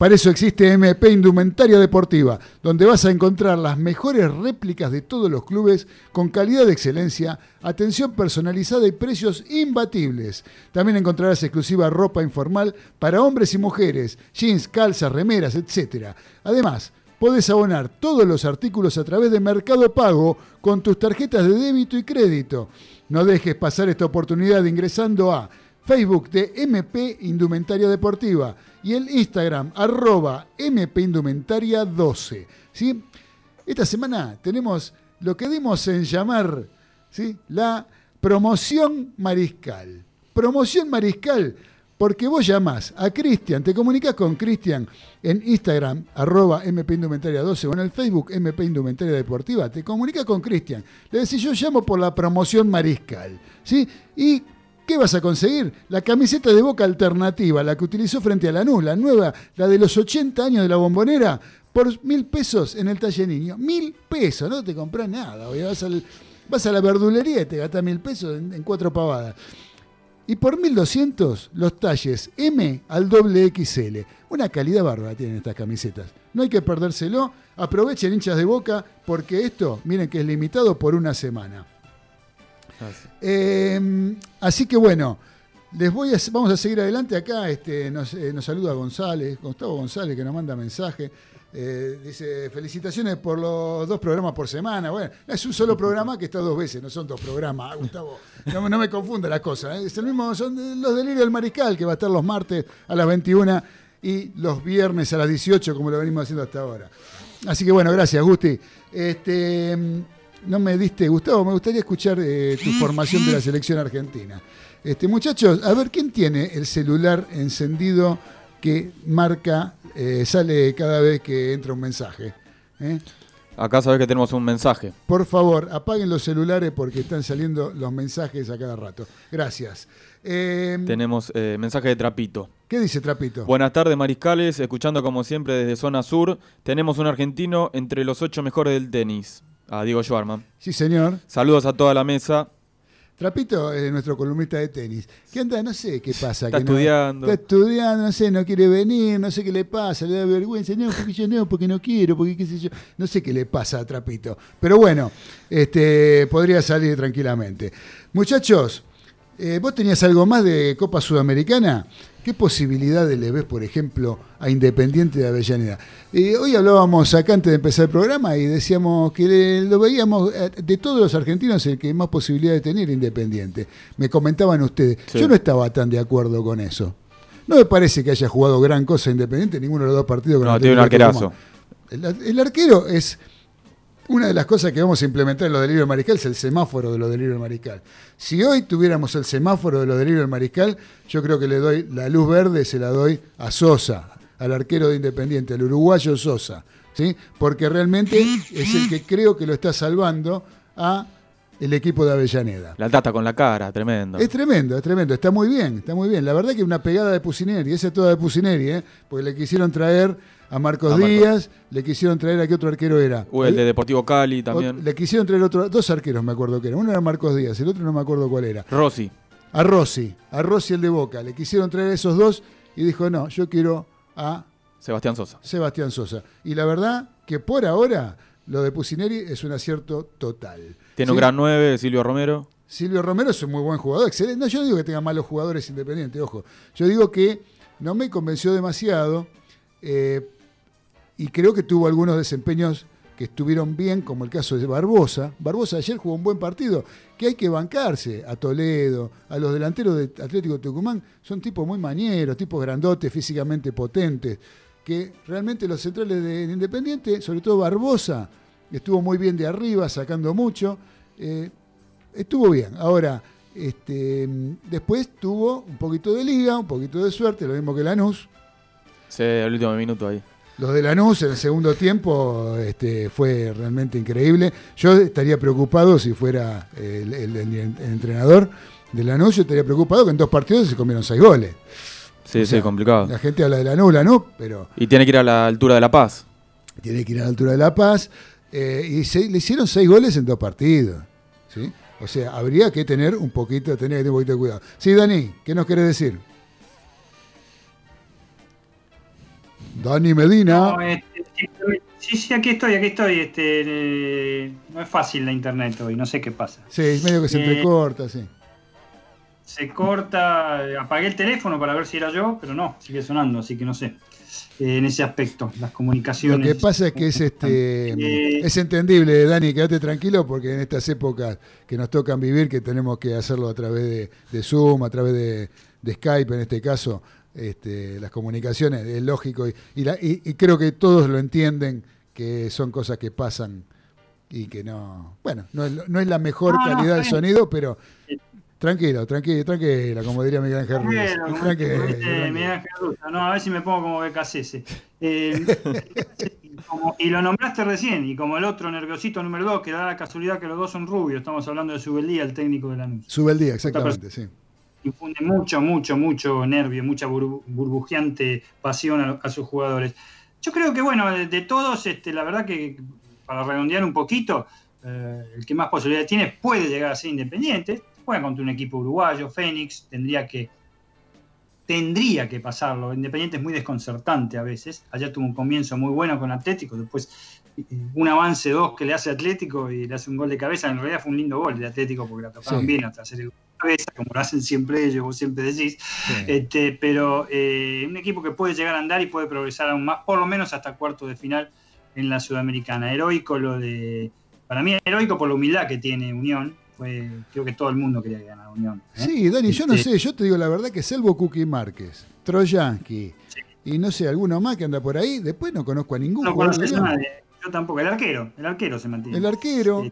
Para eso existe MP Indumentaria Deportiva, donde vas a encontrar las mejores réplicas de todos los clubes con calidad de excelencia, atención personalizada y precios imbatibles. También encontrarás exclusiva ropa informal para hombres y mujeres, jeans, calzas, remeras, etc. Además, Podés abonar todos los artículos a través de Mercado Pago con tus tarjetas de débito y crédito. No dejes pasar esta oportunidad ingresando a Facebook de MP Indumentaria Deportiva y el Instagram arroba MP Indumentaria 12. ¿sí? Esta semana tenemos lo que dimos en llamar ¿sí? la promoción mariscal. Promoción mariscal porque vos llamás a Cristian, te comunicas con Cristian en Instagram, arroba MP Indumentaria 12 o en el Facebook MP Indumentaria Deportiva, te comunicas con Cristian. Le decís, yo llamo por la promoción mariscal. ¿sí? ¿Y qué vas a conseguir? La camiseta de boca alternativa, la que utilizó frente a Lanús, la nueva, la de los 80 años de la bombonera, por mil pesos en el talle niño. Mil pesos, no te compras nada. Vas, vas a la verdulería y te gastás mil pesos en, en cuatro pavadas. Y por 1200 los talles M al doble XL. Una calidad bárbara tienen estas camisetas. No hay que perdérselo. Aprovechen hinchas de boca porque esto, miren que es limitado por una semana. Eh, así que bueno, les voy a, vamos a seguir adelante acá. Este, nos, eh, nos saluda González, Gustavo González, que nos manda mensaje. Eh, dice, felicitaciones por los dos programas por semana. Bueno, es un solo programa que está dos veces, no son dos programas, Gustavo. No, no me confunda las cosas. ¿eh? Es el mismo, son los delirios del mariscal, que va a estar los martes a las 21 y los viernes a las 18, como lo venimos haciendo hasta ahora. Así que bueno, gracias, Gusti. Este, no me diste, Gustavo, me gustaría escuchar eh, tu formación de la selección argentina. Este, muchachos, a ver, ¿quién tiene el celular encendido que marca, eh, sale cada vez que entra un mensaje? ¿Eh? Acá sabés que tenemos un mensaje. Por favor, apaguen los celulares porque están saliendo los mensajes a cada rato. Gracias. Eh, Tenemos eh, mensaje de Trapito. ¿Qué dice Trapito? Buenas tardes, Mariscales. Escuchando como siempre desde Zona Sur. Tenemos un argentino entre los ocho mejores del tenis. A Diego Schwarman. Sí, señor. Saludos a toda la mesa. Trapito es nuestro columnista de tenis. ¿Qué anda? No sé qué pasa. Está que no- estudiando. está estudiando, no sé, no quiere venir, no sé qué le pasa, le da vergüenza. No, porque yo no, porque no quiero, porque qué sé yo. No sé qué le pasa a Trapito. Pero bueno, este, podría salir tranquilamente. Muchachos, eh, ¿vos tenías algo más de Copa Sudamericana? ¿Qué posibilidades le ves, por ejemplo, a Independiente de Avellaneda? Eh, hoy hablábamos acá antes de empezar el programa y decíamos que le- lo veíamos eh, de todos los argentinos el que más posibilidades tenía era Independiente. Me comentaban ustedes. Sí. Yo no estaba tan de acuerdo con eso. No me parece que haya jugado gran cosa Independiente en ninguno de los dos partidos. No, tiene un arquerazo. El arquero es una de las cosas que vamos a implementar en los delirios del mariscal es el semáforo de los delirios del mariscal. Si hoy tuviéramos el semáforo de los delirios del mariscal, yo creo que le doy la luz verde, se la doy a Sosa, al arquero de Independiente, al uruguayo Sosa, ¿sí? Porque realmente es el que creo que lo está salvando a el equipo de Avellaneda. La tata con la cara, tremendo. Es tremendo, es tremendo, está muy bien, está muy bien. La verdad que una pegada de Pusineri, esa es toda de Pusineri, ¿eh? porque le quisieron traer a Marcos A. Díaz, le quisieron traer a qué otro arquero era. O el de Deportivo Cali también. Le quisieron traer otro, dos arqueros, me acuerdo que era. Uno era Marcos Díaz, el otro no me acuerdo cuál era. Rossi. A Rossi, a Rossi el de Boca. Le quisieron traer a esos dos y dijo, no, yo quiero a Sebastián Sosa. Sebastián Sosa. Y la verdad que por ahora lo de Pusineri es un acierto total. Tiene un gran 9, Silvio Romero. Silvio Romero es un muy buen jugador, excelente. No, yo no digo que tenga malos jugadores independientes, ojo. Yo digo que no me convenció demasiado eh, y creo que tuvo algunos desempeños que estuvieron bien, como el caso de Barbosa. Barbosa ayer jugó un buen partido, que hay que bancarse a Toledo, a los delanteros de Atlético Tucumán. Son tipos muy mañeros, tipos grandotes, físicamente potentes, que realmente los centrales de Independiente, sobre todo Barbosa, estuvo muy bien de arriba, sacando mucho. Eh, estuvo bien. Ahora, este, después tuvo un poquito de liga, un poquito de suerte, lo mismo que Lanús. Sí, el último minuto ahí. Los de Lanús en el segundo tiempo este, fue realmente increíble. Yo estaría preocupado si fuera el, el- el- el entrenador de Lanús, yo estaría preocupado que en dos partidos se comieron seis goles. Sí, O sea, sí, complicado. La gente habla de Lanús, Lanús, pero Y tiene que ir a la altura de La Paz. tiene que ir a la altura de La Paz. eh, y se- le hicieron seis goles en dos partidos. ¿sí? O sea, habría que tener un poquito, tener que tener un poquito de cuidado. Sí, Dani, ¿qué nos querés decir? Dani Medina. No, este, sí, sí, aquí estoy, aquí estoy. Este, eh, no es fácil la internet hoy, no sé qué pasa. Sí, medio que se Eh, entrecorta, sí. Se corta, eh, apagué el teléfono para ver si era yo, pero no, sigue sonando, así que no sé. Eh, en ese aspecto, las Lo comunicaciones. que pasa es que es este Eh, es entendible, Dani, quédate tranquilo porque en estas épocas que nos tocan vivir, que tenemos que hacerlo a través de, de Zoom, a través de, de Skype en este caso, este, las comunicaciones, es lógico y, y la- y- y creo que todos lo entienden que son cosas que pasan y que no, bueno, no es, no la mejor No, no, calidad del está bien. sonido, pero tranquilo, tranquilo, tranquilo, como diría Miguel Ángel Ruiz. Tranquilo, tranquilo. Miguel Ángel Russo, No, a ver si me pongo como BKCS. Eh, y como- y lo nombraste recién, y como el otro nerviosito número 2, que da la casualidad que los dos son rubios, estamos hablando de Subeldía, el técnico de Lanús. Sube el día, exactamente, sí. Infunde mucho, mucho, mucho nervio, mucha burbu- burbujeante pasión a, a sus jugadores. Yo creo que, bueno, de, de todos, este, la verdad que para redondear un poquito, eh, el que más posibilidades tiene puede llegar a ser independiente. Juega contra un equipo uruguayo, Fénix, tendría que tendría que pasarlo. Independiente es muy desconcertante a veces. Allá tuvo un comienzo muy bueno con Atlético, después eh, un avance dos que le hace Atlético y le hace un gol de cabeza. En realidad fue un lindo gol de Atlético porque la tocaron Sí. bien hasta hacer el gol cabeza, como lo hacen siempre ellos, vos siempre decís. Este, pero eh, un equipo que puede llegar a andar y puede progresar aún más, por lo menos hasta cuarto de final en la Sudamericana. Heroico lo de. Para mí, heroico por la humildad que tiene Unión. Fue, creo que todo el mundo quería ganar Unión. ¿eh? Sí, Dani, yo no Este, sé, yo te digo la verdad que salvo Cookie Márquez, Troyansky y no sé, alguno más que anda por ahí, después no conozco a ningún No conoces nadie. Yo tampoco. El arquero. El arquero se mantiene. El arquero,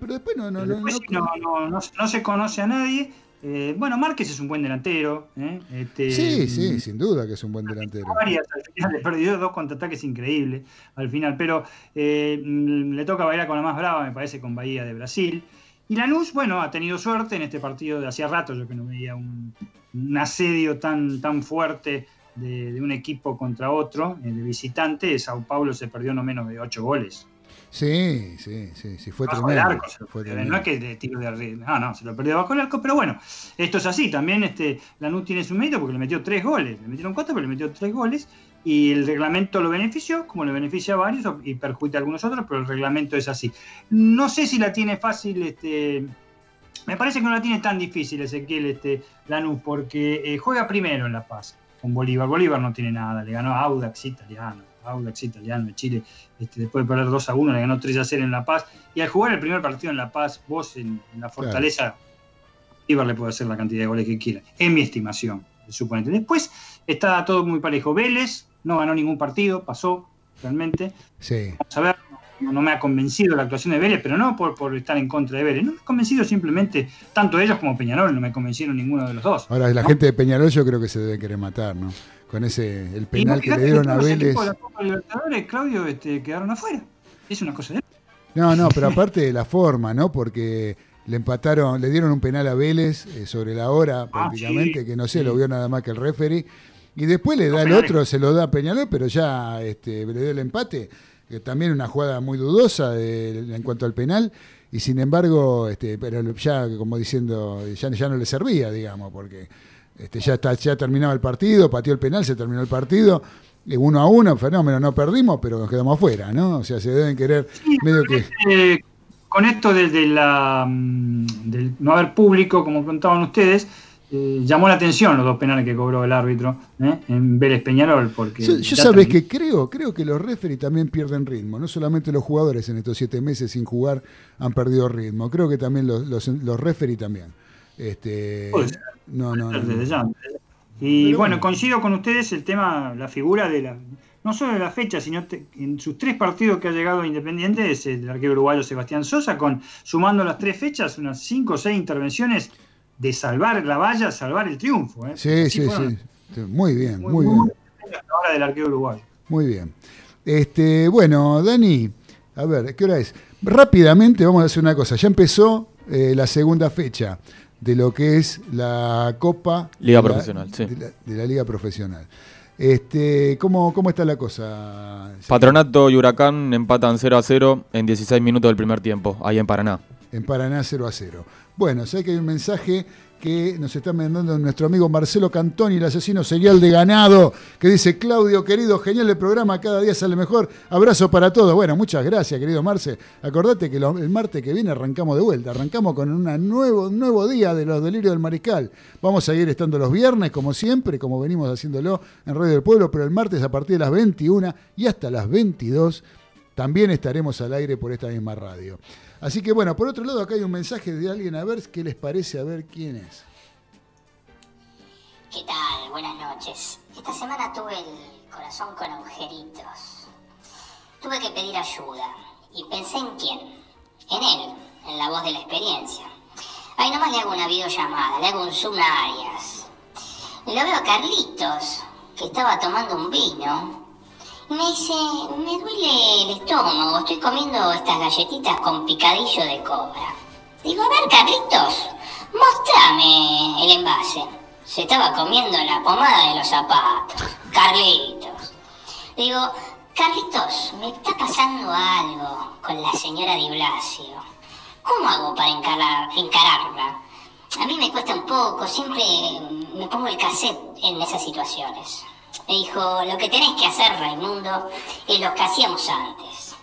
Pero después no, no, después no- no, no, no, se conoce a nadie. Eh, bueno, Márquez es un buen delantero. ¿eh? Este, Sí, sí, sin duda que es un buen delantero. varias, al final le perdió dos contraataques increíbles al final, pero eh, mm, le toca bailar con la más brava, me parece, con Bahía de Brasil. Y Lanús, bueno, ha tenido suerte en este partido de hacía rato, yo que no veía un, un asedio tan, tan fuerte de, de un equipo contra otro, eh, de visitante. Sao Paulo se perdió no menos de ocho goles. Sí, sí, sí, sí, fue Bajo el tremendo. arco lo fue tremendo. no es que de tiro de arriba, no, no, se lo perdió bajo el arco, pero bueno, esto es así, también este, Lanús tiene su mérito porque le metió tres goles, le metieron cuatro, pero le metió tres goles, y el reglamento lo benefició, como le beneficia a varios y perjudica a algunos otros, pero el reglamento es así. No sé si la tiene fácil, este, me parece que no la tiene tan difícil Ezequiel este, Lanús, porque eh, juega primero en La Paz con Bolívar, Bolívar no tiene nada, le ganó a Audax italiano, Audax italiano de Chile, este, después de perder 2 a 1, le ganó 3 a 0 en La Paz. Y al jugar el primer partido en La Paz, vos en, en la Fortaleza, Bolívar le puede hacer la cantidad de goles que quiera, en mi estimación, suponete. Después está todo muy parejo. Vélez no ganó ningún partido, pasó realmente. Sí. Vamos a ver, no, no me ha convencido la actuación de Vélez, pero no por, por estar en contra de Vélez. No me ha convencido simplemente, tanto ellos como Peñarol, no me convencieron ninguno de los dos. Ahora, la ¿no? gente de Peñarol yo creo que se debe querer matar, ¿no? Con ese, el penal que le dieron a Vélez. la Copa Libertadores, Claudio, este, quedaron afuera. Es una cosa de No, no, pero aparte de la forma, ¿no? Porque le empataron, le dieron un penal a Vélez eh, sobre la hora prácticamente, Ah, sí, que no sé, sí. lo vio nada más que el referee. Y después le da el otro, se lo da a Peñarol, pero ya este, le dio el empate, que también una jugada muy dudosa de- en cuanto al penal. Y sin embargo, este, pero ya como diciendo, ya, ya no le servía, digamos, porque este, ya, está, ya terminaba el partido, pateó el penal, se terminó el partido. eh, Uno a uno, fenómeno, no perdimos, pero nos quedamos afuera, ¿no? O sea, se deben querer medio que... Eh, con esto de, de la, mm, del no haber público, como contaban ustedes, eh, llamó la atención los dos penales que cobró el árbitro ¿eh? en Vélez Peñarol. Porque Yo, yo sabes que creo, creo que los referees también pierden ritmo. No solamente los jugadores en estos siete meses sin jugar han perdido ritmo. Creo que también los, los, los referees también. Este, Puede ser. no, no, no, Desde no. ya. Y Pero bueno, coincido con ustedes el tema, la figura de la, no solo de la fecha, sino te- en sus tres partidos que ha llegado Independiente es el arquero uruguayo Sebastián Sosa, con sumando las tres fechas, unas cinco o seis intervenciones de salvar la valla, salvar el triunfo. ¿eh? Sí, sí, fueron sí. Muy bien, Muy, muy muy bien. ahora del arquero uruguayo. Muy bien. Este, bueno, Dani, a ver, ¿qué hora es? Rápidamente vamos a hacer una cosa. Ya empezó eh, la segunda fecha de lo que es la Copa Liga de la- Profesional, sí. de, la, de la Liga Profesional. Este, ¿cómo, ¿Cómo está la cosa? Patronato y Huracán empatan 0 a 0 en 16 minutos del primer tiempo, ahí en Paraná. En Paraná 0 a 0. Bueno, sé que hay un mensaje que nos está mandando nuestro amigo Marcelo Cantoni, el asesino serial de ganado, que dice, Claudio, querido, genial el programa, cada día sale mejor, abrazo para todos. Bueno, muchas gracias, querido Marce. Acordate que el martes que viene arrancamos de vuelta, arrancamos con una nuevo, un nuevo día de los delirios del mariscal. Vamos a seguir estando los viernes, como siempre, como venimos haciéndolo en Radio del Pueblo, pero el martes a partir de las 21 y hasta las 22 también estaremos al aire por esta misma radio. Así que bueno, por otro lado acá hay un mensaje de alguien a ver qué les parece, a ver quién es. ¿Qué tal? Buenas noches. Esta semana tuve el corazón con agujeritos. Tuve que pedir ayuda y pensé en quién. En él, en la voz de la experiencia. Ahí nomás le hago una videollamada, le hago un zoom a Arias. Lo veo a Carlitos, que estaba tomando un vino. Me dice, me duele el estómago, estoy comiendo estas galletitas con picadillo de cobra. Digo, a ver, Carlitos, mostrame el envase. Se estaba comiendo la pomada de los zapatos. Carlitos. Digo, Carlitos, me está pasando algo con la señora Di Blasio. ¿Cómo hago para encarar- encararla? A mí me cuesta un poco, siempre me pongo el cassette en esas situaciones. Me dijo, lo que tenés que hacer, Raimundo, es lo que hacíamos antes.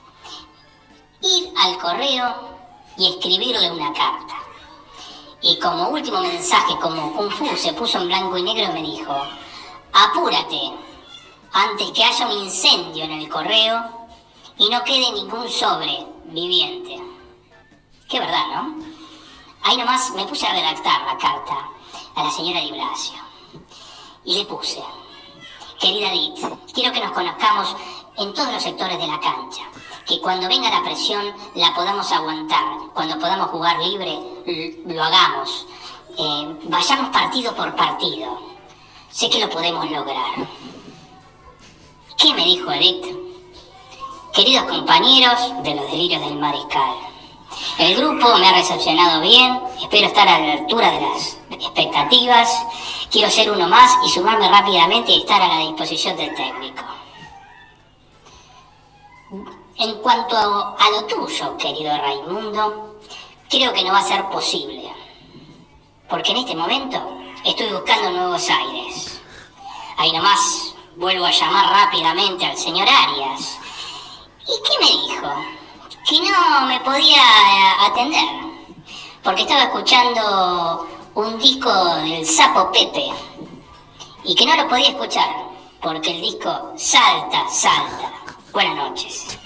Ir al correo y escribirle una carta. Y como último mensaje, como Kung Fu se puso en blanco y negro, me dijo, apúrate, antes que haya un incendio en el correo y no quede ningún sobre viviente. Qué verdad, ¿no? Ahí nomás me puse a redactar la carta a la señora Di Blasio. Y le puse, querida Edith, quiero que nos conozcamos en todos los sectores de la cancha, que cuando venga la presión la podamos aguantar, cuando podamos jugar libre lo hagamos, Eh, vayamos partido por partido. Sé que lo podemos lograr. ¿Qué me dijo Edith? Queridos compañeros de los delirios del mariscal, el grupo me ha recepcionado bien, espero estar a la altura de las expectativas, quiero ser uno más y sumarme rápidamente y estar a la disposición del técnico. En cuanto a, lo tuyo, querido Raimundo, creo que no va a ser posible, porque en este momento estoy buscando nuevos aires. Ahí nomás vuelvo a llamar rápidamente al señor Arias. ¿Y qué me dijo? Que no me podía eh, atender, porque estaba escuchando un disco del Sapo Pepe, y que no lo podía escuchar, porque el disco salta, salta. Buenas noches.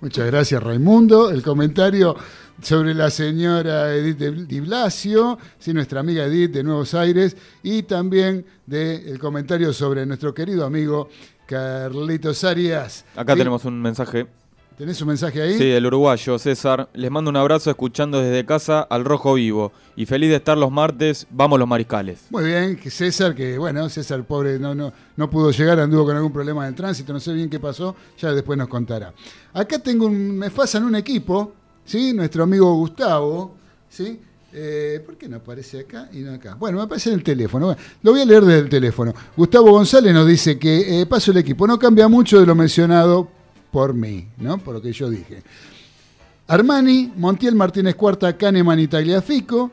Muchas gracias, Raimundo. El comentario sobre la señora Edith de- Di Blasio, sí, nuestra amiga Edith de Nuevos Aires, y también del comentario sobre nuestro querido amigo Carlitos Arias. Acá Sí, tenemos un mensaje. ¿Tenés un mensaje ahí? Sí, el uruguayo César. Les mando un abrazo escuchando desde casa al Rojo Vivo. Y feliz de estar los martes. Vamos los mariscales. Muy bien, que César, que bueno, César pobre no, no, no pudo llegar, anduvo con algún problema de tránsito, no sé bien qué pasó, ya después nos contará. Acá tengo un, me pasan un equipo, ¿sí? Nuestro amigo Gustavo, ¿sí? Eh, ¿Por qué no aparece acá y no acá? Bueno, me aparece en el teléfono. Bueno, lo voy a leer desde el teléfono. Gustavo González nos dice que eh, paso el equipo. No cambia mucho de lo mencionado por mí, ¿no? Por lo que yo dije. Armani, Montiel Martínez Cuarta, Kahneman y Tagliafico,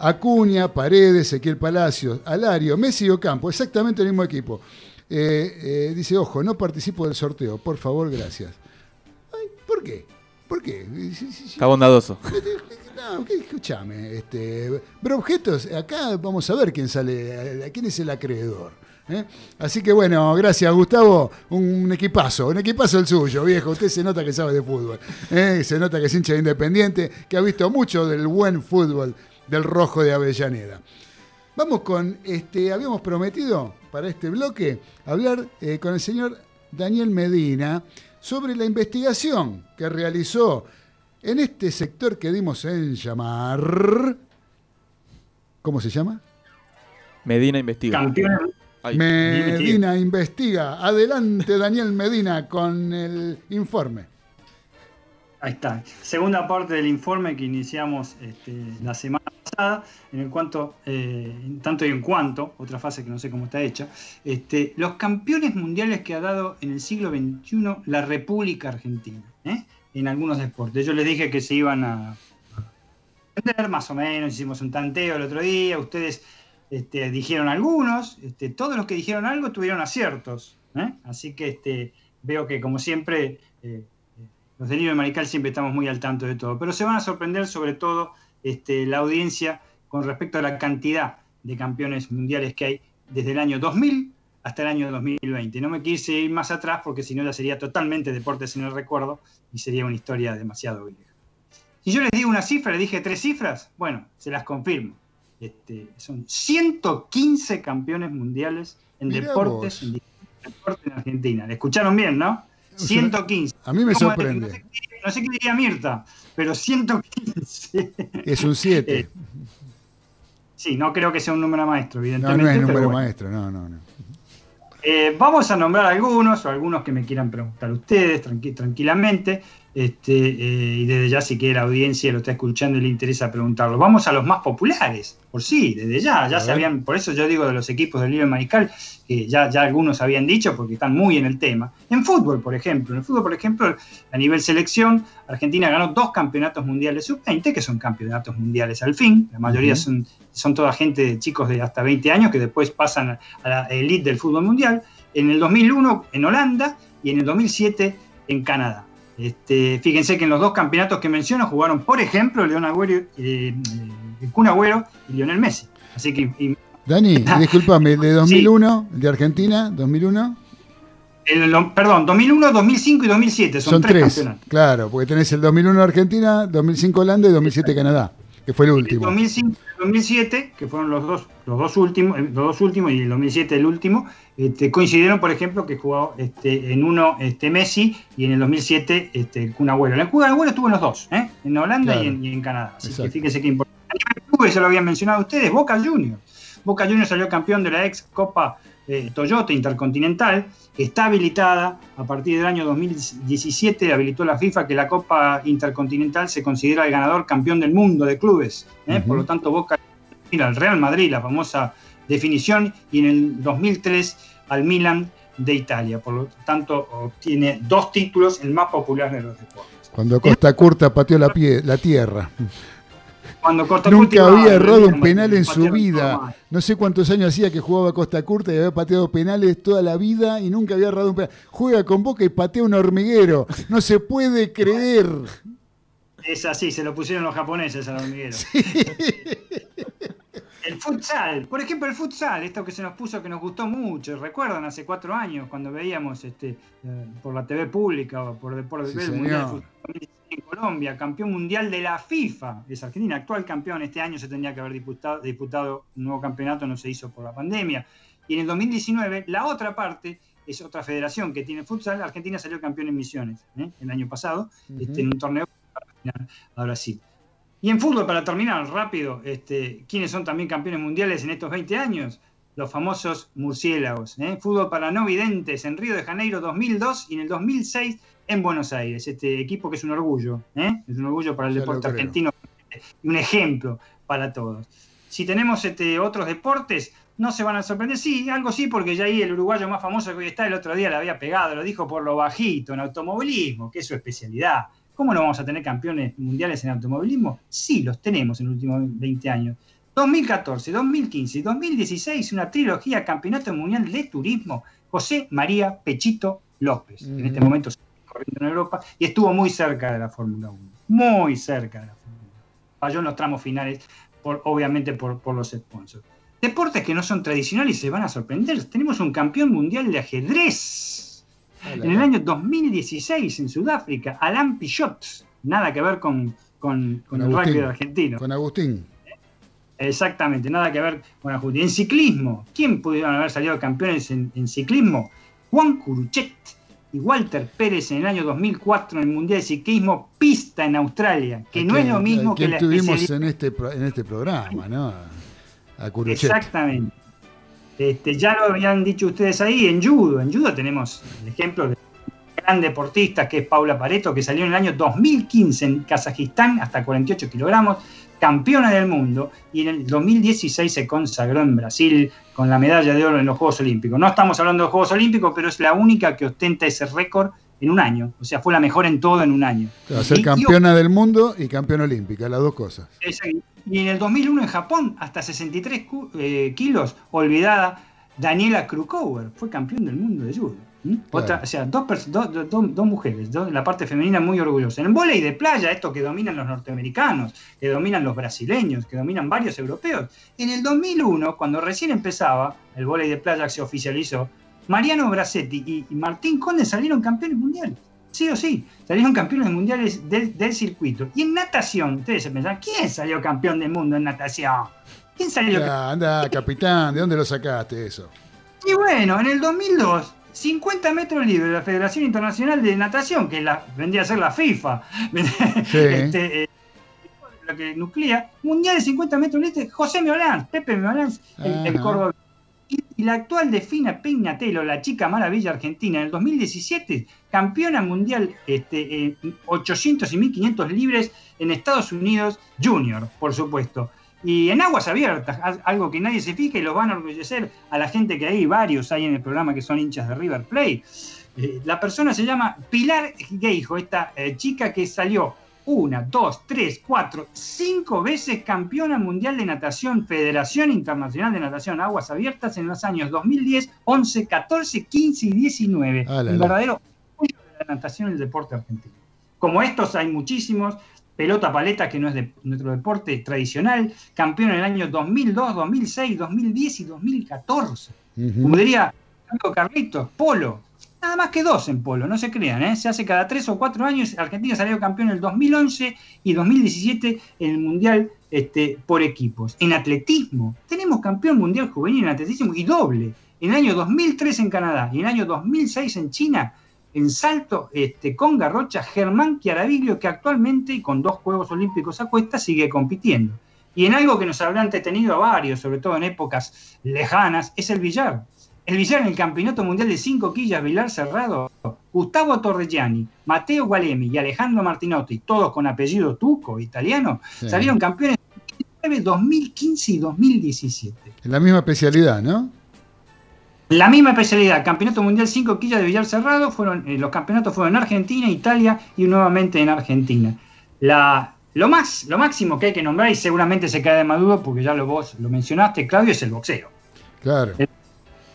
Acuña, Paredes, Ezequiel Palacios, Alario, Messi y Ocampo, exactamente el mismo equipo. Eh, eh, dice, ojo, no participo del sorteo, por favor, gracias. Ay, ¿Por qué? ¿Por qué? Está bondadoso. No, que- escúchame, este, pero objetos, acá vamos a ver quién sale, quién es el acreedor. ¿Eh? Así que bueno, gracias Gustavo, un equipazo, un equipazo el suyo, viejo. Usted se nota que sabe de fútbol, ¿eh? se nota que es hincha de independiente, que ha visto mucho del buen fútbol del rojo de Avellaneda. Vamos con, este, habíamos prometido para este bloque hablar eh, con el señor Daniel Medina sobre la investigación que realizó en este sector que dimos en llamar. ¿Cómo se llama? Medina investiga. Campeones. Ay, Medina investiga. Adelante, Daniel Medina, con el informe. Ahí está. Segunda parte del informe que iniciamos este, la semana pasada, en el cuanto, eh, en tanto y en cuanto, otra fase que no sé cómo está hecha, este, los campeones mundiales que ha dado en el siglo XXI la República Argentina, ¿eh? en algunos deportes. Yo les dije que se iban a vender más o menos, hicimos un tanteo el otro día, ustedes este, dijeron algunos, este, todos los que dijeron algo tuvieron aciertos, ¿eh? así que este, veo que como siempre... eh, los delirios de Marical siempre estamos muy al tanto de todo, pero se van a sorprender sobre todo la audiencia con respecto a la cantidad de campeones mundiales que hay desde el año 2000 hasta el año 2020. No me quise ir más atrás porque si no ya sería totalmente deportes en el recuerdo y sería una historia demasiado vieja. Si yo les digo una cifra, les dije tres cifras, bueno, se las confirmo. Este, son 115 campeones mundiales en Mirá deportes en, distintos deportes en Argentina. ¿Le escucharon bien, no? 115. A mí me ¿Cómo- sorprende. No sé, qué- no sé qué diría Mirta, pero 115. Es un 7. Eh, Sí, no creo que sea un número maestro, no, evidentemente. no es pero número bueno. maestro, no, no, no. Eh, vamos a nombrar algunos o algunos que me quieran preguntar ustedes tranqui- tranquilamente. Este, eh, y desde ya, si quiere la audiencia lo está escuchando y le interesa preguntarlo. Vamos a los más populares, por sí, desde ya. Ya habían, por eso yo digo de los equipos del Libre Mariscal, que ya, ya algunos habían dicho porque están muy en el tema. En fútbol, por ejemplo. En el fútbol, por ejemplo, a nivel selección, Argentina ganó dos campeonatos mundiales sub-20, que son campeonatos mundiales al fin. La mayoría son, son toda gente de chicos de hasta 20 años que después pasan a la elite del fútbol mundial. En el 2001 en Holanda y en el 2007 en Canadá. Este, fíjense que en los dos campeonatos que menciono jugaron, por ejemplo, León Agüero, eh, eh, el Kun Agüero y Lionel Messi. Así que y- Dani, discúlpame, de 2001, de Argentina, 2001, el- lo- perdón, 2001, 2005 y 2007 son, son tres, tres. campeonatos. Claro, porque tenés el 2001 Argentina, 2005 Holanda y 2007 Canadá. Que fue el El último. 2005 y el 2007, que fueron los dos, los dos últimos, eh, los dos últimos y el 2007 el último, este, coincidieron, por ejemplo, que jugó este, en uno este, Messi y en el 2007 este, el Kun Agüero. El Kun Agüero estuvo en los dos, ¿eh? en Holanda Claro. y, en, y en Canadá. Así Exacto. que fíjese qué importante. Ya lo habían mencionado ustedes, Boca Juniors. Boca Juniors salió campeón de la ex Copa eh, Toyota Intercontinental. Está habilitada a partir del año 2017, habilitó la FIFA que la Copa Intercontinental se considera el ganador campeón del mundo de clubes. ¿eh? Por lo tanto, Boca mira, al Real Madrid, la famosa definición, y en el 2003 al Milan de Italia. Por lo tanto, obtiene dos títulos, el más popular de los deportes. Cuando Costa Curta pateó la, pie, la tierra. Cuando Costa Nunca Curta había errado un penal en su vida. No sé cuántos años hacía que jugaba Costa Curta y había pateado penales toda la vida y nunca había errado un penal. Juega con Boca y patea un hormiguero. No se puede creer. Es así, se lo pusieron los japoneses al hormiguero. El futsal, por ejemplo, el futsal, esto que se nos puso que nos gustó mucho. ¿Recuerdan hace cuatro años cuando veíamos este, eh, por la TV pública o por Deportes Sí, el Mundial de señor. Futsal 2016 en Colombia, campeón mundial de la FIFA? Es Argentina, actual campeón. Este año se tendría que haber disputado, disputado un nuevo campeonato, no se hizo por la pandemia. Y en el 2019, la otra parte es otra federación que tiene futsal. Argentina salió campeón en Misiones ¿eh? el año pasado, este, en un torneo para final a Brasil. Y en fútbol, para terminar rápido, este, ¿quiénes son también campeones mundiales en estos 20 años? Los famosos murciélagos. ¿eh? Fútbol para no videntes en Río de Janeiro 2002 y en el 2006 en Buenos Aires. Este equipo que es un orgullo, ¿eh? es un orgullo para el Ya deporte argentino y un ejemplo para todos. Si tenemos este, otros deportes, no se van a sorprender. Sí, algo sí, porque ya ahí el uruguayo más famoso que hoy está el otro día le había pegado, lo dijo por lo bajito, en automovilismo, que es su especialidad. ¿Cómo no vamos a tener campeones mundiales en automovilismo? Sí, los tenemos en los últimos 20 años. 2014, 2015 y 2016, una trilogía Campeonato Mundial de Turismo, José María Pechito López. En este momento corriendo en Europa y estuvo muy cerca de la Fórmula 1. Muy cerca de la Fórmula 1. Falló en los tramos finales, por, obviamente por, por los sponsors. Deportes que no son tradicionales se van a sorprender. Tenemos un campeón mundial de ajedrez. En el año 2016 en Sudáfrica, Alain Pichot, nada que ver con, con, con Con el Agustín. rugby argentino. Con Agustín. Exactamente, nada que ver con Agustín. En ciclismo, ¿quién pudieron haber salido campeones en, en ciclismo? Juan Curuchet y Walter Pérez en el año 2004 en el Mundial de Ciclismo Pista en Australia, que no es lo mismo que la tuvimos en este, en este programa, ¿no? A Curuchet. Exactamente. Este, ya lo habían dicho ustedes ahí, en judo. En judo tenemos el ejemplo de un gran deportista que es Paula Pareto, que salió en el año 2015 en Kazajistán hasta 48 kilogramos, campeona del mundo, y en el 2016 se consagró en Brasil con la medalla de oro en los Juegos Olímpicos. No estamos hablando de Juegos Olímpicos, pero es la única que ostenta ese récord en un año. O sea, fue la mejor en todo en un año. Claro, ser campeona del mundo y campeona olímpica, las dos cosas. Exacto. Y en el 2001 en Japón, hasta 63 cu- eh, kilos, olvidada, Daniela Krukower fue campeón del mundo de judo. ¿m? Otra, o sea, dos, pers- dos- dos- mujeres, la parte femenina muy orgullosa. En el vóley de playa, esto que dominan los norteamericanos, que dominan los brasileños, que dominan varios europeos. En el 2001, cuando recién empezaba, el vóley de playa se oficializó, Mariano Bracetti y, y Martín Conde salieron campeones mundiales. Sí o sí, salieron campeones mundiales del, del circuito. Y en natación, ustedes se pensaban, ¿quién salió campeón del mundo en natación? ¿Quién salió anda, capitán, ¿de dónde lo sacaste eso? Y bueno, en el 2002, 50 metros libres la Federación Internacional de Natación, que la, vendría a ser la FIFA, este, eh, lo que nuclea, Mundial de 50 metros libres, José Meolán, Pepe Meolán, el, el. Córdoba. Y, la actual Defina Peñatelo, la chica maravilla argentina, en el 2017, campeona mundial este, en 800 y 1500 libres en Estados Unidos, Junior, por supuesto. Y en aguas abiertas, al- algo que nadie se fija y lo van a orgullecer a la gente que hay, varios hay en el programa que son hinchas de River Plate. Eh, la persona se llama Pilar Geijo, esta eh, chica que salió una, dos, tres, cuatro, cinco veces campeona mundial de natación, Federación Internacional de Natación Aguas Abiertas en los años 2010, 11, 14, 15 y 19. Ah, la, Un verdadero orgullo de la natación y el deporte argentino. Como estos hay muchísimos. Pelota paleta, que no es de nuestro deporte tradicional, campeón en el año 2002, 2006, 2010 y 2014. Ujú. Como diría Carlitos, polo. Nada más que dos en polo, no se crean, ¿eh? se hace cada tres o cuatro años. Argentina salió campeón en el 2011 y 2017 en el Mundial este, por equipos. En atletismo, tenemos campeón mundial juvenil en atletismo y doble. En el año 2003 en Canadá y en el año 2006 en China, en salto este, con garrocha, Germán Chiaraviglio, que actualmente con dos Juegos Olímpicos a cuesta sigue compitiendo. Y en algo que nos habrá entretenido a varios, sobre todo en épocas lejanas, es el billar. El billar en el Campeonato Mundial de 5 quillas Vilar Cerrado, Gustavo Torreggiani, Matteo Gualemi y Alejandro Martinotti, todos con apellido tuco, italiano, Sí. salieron campeones en 2015 y 2017. En la misma especialidad, ¿no? La misma especialidad, Campeonato Mundial 5 quillas de billar cerrado, fueron, eh, los campeonatos fueron en Argentina, Italia y nuevamente en Argentina. La, lo, más, lo máximo que hay que nombrar, y seguramente se cae de maduro porque ya lo vos lo mencionaste, Claudio, es el boxeo. Claro.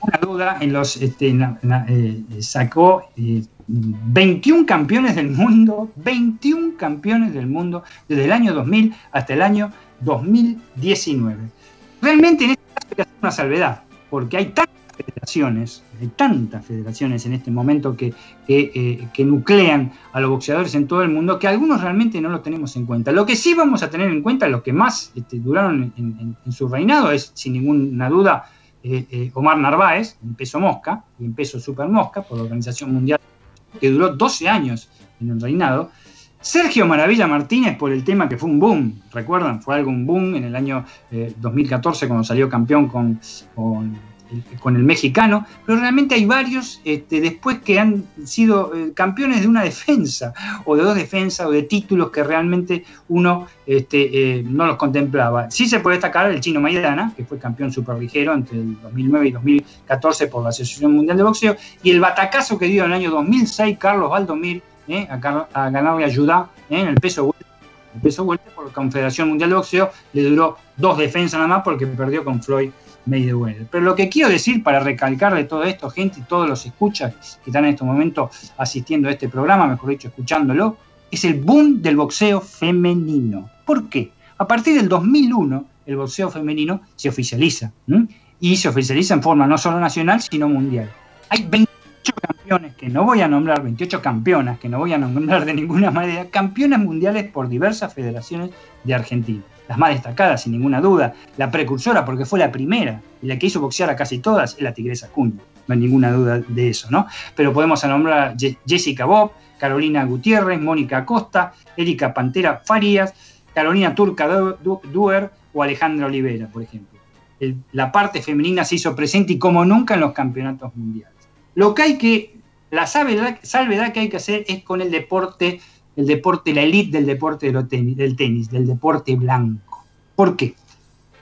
Una duda, en los, este, eh, sacó eh, 21 campeones del mundo, 21 campeones del mundo desde el año 2000 hasta el año 2019. Realmente en este caso hay que hacer una salvedad, porque hay tantas federaciones, hay tantas federaciones en este momento que, eh, que nuclean a los boxeadores en todo el mundo que algunos realmente no lo tenemos en cuenta. Lo que sí vamos a tener en cuenta, lo que más este, duraron en su reinado es, sin ninguna duda, eh, eh, Omar Narváez, en peso mosca y en peso super mosca, por la Organización Mundial, que duró 12 años en el reinado. Sergio Maravilla Martínez por el tema que fue un boom, recuerdan, fue algo un boom en el año eh, 2014 cuando salió campeón con, con el mexicano, pero realmente hay varios este, después que han sido eh, campeones de una defensa o de dos defensas o de títulos que realmente uno este, eh, no los contemplaba. Sí se puede destacar el chino Maidana, que fue campeón superligero entre el 2009 y 2014 por la Asociación Mundial de Boxeo, y el batacazo que dio en el año 2006 Carlos Valdomir eh, a, a ganarle ayuda eh, en el peso. El peso welter por la Confederación Mundial de Boxeo le duró dos defensas nada más porque perdió con Floyd Mayweather. Pero lo que quiero decir para recalcar de todo esto, gente y todos los escuchas que están en este momento asistiendo a este programa, mejor dicho, escuchándolo, es el boom del boxeo femenino. ¿Por qué? A partir del 2001, el boxeo femenino se oficializa. Y se oficializa en forma no solo nacional, sino mundial. Hay 28 campeones que no voy a nombrar, 28 campeonas que no voy a nombrar de ninguna manera, campeonas mundiales por diversas federaciones de Argentina. Las más destacadas, sin ninguna duda, la precursora, porque fue la primera y la que hizo boxear a casi todas, es la Tigresa Cuña. No hay ninguna duda de eso, ¿no? Pero podemos nombrar Jessica Bob, Carolina Gutiérrez, Mónica Acosta, Erika Pantera Farías, Carolina Turca Du- Du- Duer o Alejandra Olivera, por ejemplo. La parte femenina se hizo presente y como nunca en los campeonatos mundiales. Lo que hay que, la salvedad, salvedad que hay que hacer es con el deporte, el deporte, la elite del deporte del tenis, del deporte blanco. ¿Por qué?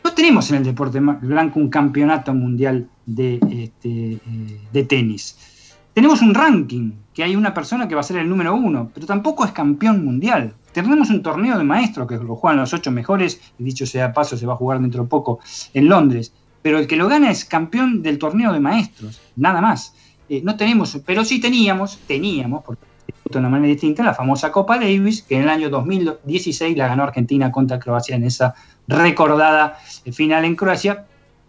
No tenemos en el deporte blanco un campeonato mundial de, este, eh, de tenis. Tenemos un ranking, que hay una persona que va a ser el número uno, pero tampoco es campeón mundial. Tenemos un torneo de maestros que lo juegan los ocho mejores, y dicho sea paso, se va a jugar dentro de poco en Londres. Pero el que lo gana es campeón del torneo de maestros, nada más. Eh, no tenemos, pero sí teníamos, teníamos, porque de una manera distinta, la famosa Copa Davis, que en el año 2016 la ganó Argentina contra Croacia en esa recordada final en Croacia,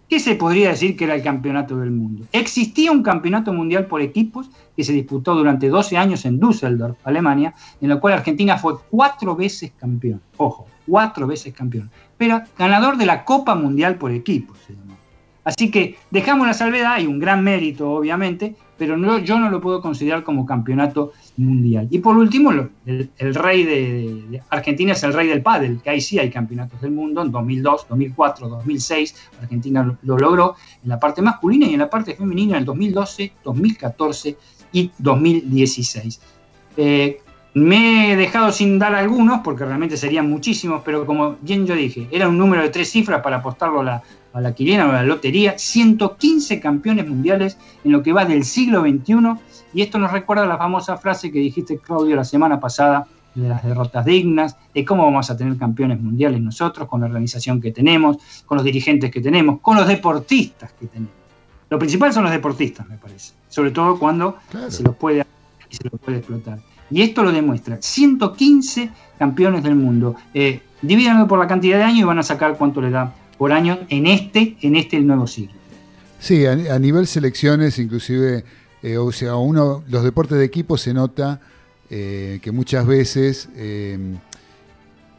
que se podría decir que era el campeonato del mundo. Existía un campeonato mundial por equipos que se disputó durante 12 años en Düsseldorf, Alemania, en el cual Argentina fue cuatro veces campeón. Ojo, cuatro veces campeón. Pero ganador de la Copa Mundial por equipos. Así que dejamos la salvedad, hay un gran mérito, obviamente, pero no, yo no lo puedo considerar como campeonato mundial. Y por último, el, rey de, Argentina es el rey del pádel, que ahí sí hay campeonatos del mundo, en 2002, 2004, 2006, Argentina lo, lo logró en la parte masculina y en la parte femenina en el 2012, 2014 y 2016. Eh, me he dejado sin dar algunos, porque realmente serían muchísimos, pero como bien yo dije, era un número de tres cifras para apostarlo a la, a la quiniela o a la lotería, 115 campeones mundiales en lo que va del siglo XXI, y esto nos recuerda la famosa frase que dijiste, Claudio, la semana pasada, de las derrotas dignas, de cómo vamos a tener campeones mundiales nosotros, con la organización que tenemos, con los dirigentes que tenemos, con los deportistas que tenemos. Lo principal son los deportistas, me parece, sobre todo cuando se los puede y se los puede explotar. Y esto lo demuestra. 115 campeones del mundo. Eh, divídanlo por la cantidad de años y van a sacar cuánto le da por año en este, en este nuevo siglo. Sí, a, a nivel selecciones, inclusive eh, o sea, uno, los deportes de equipo se nota eh, que muchas veces eh,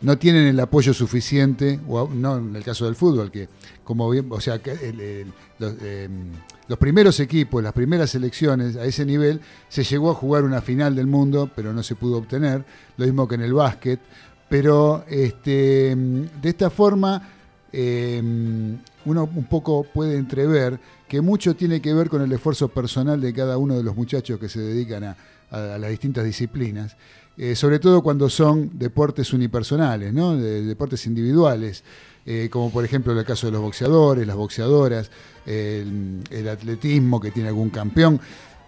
no tienen el apoyo suficiente, o no en el caso del fútbol, que como bien, o sea, los, eh, los primeros equipos, las primeras selecciones a ese nivel, se llegó a jugar una final del mundo, pero no se pudo obtener, lo mismo que en el básquet, pero este, de esta forma uno un poco puede entrever que mucho tiene que ver con el esfuerzo personal de cada uno de los muchachos que se dedican a, las distintas disciplinas, eh, sobre todo cuando son deportes unipersonales, ¿no? De- deportes individuales, eh, como por ejemplo el caso de los boxeadores, las boxeadoras, el, el atletismo que tiene algún campeón.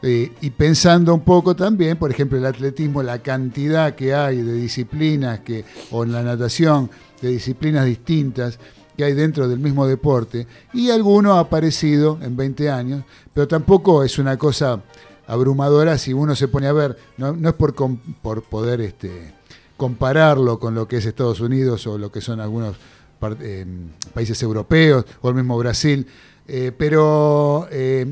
Eh, y pensando un poco también, por ejemplo, el atletismo, la cantidad que hay de disciplinas, que, o en la natación, de disciplinas distintas que hay dentro del mismo deporte, y alguno ha aparecido en 20 años, pero tampoco es una cosa abrumadora si uno se pone a ver, no, no es por, por poder este, compararlo con lo que es Estados Unidos o lo que son algunos eh, países europeos o el mismo Brasil, eh, pero eh,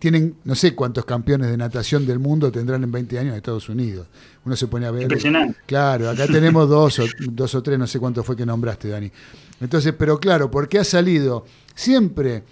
tienen, no sé cuántos campeones de natación del mundo tendrán en 20 años en Estados Unidos. Uno se pone a ver. Impresionante. Claro, acá tenemos dos o, dos o tres, no sé cuánto fue que nombraste, Dani. Entonces, pero claro, porque ha salido siempre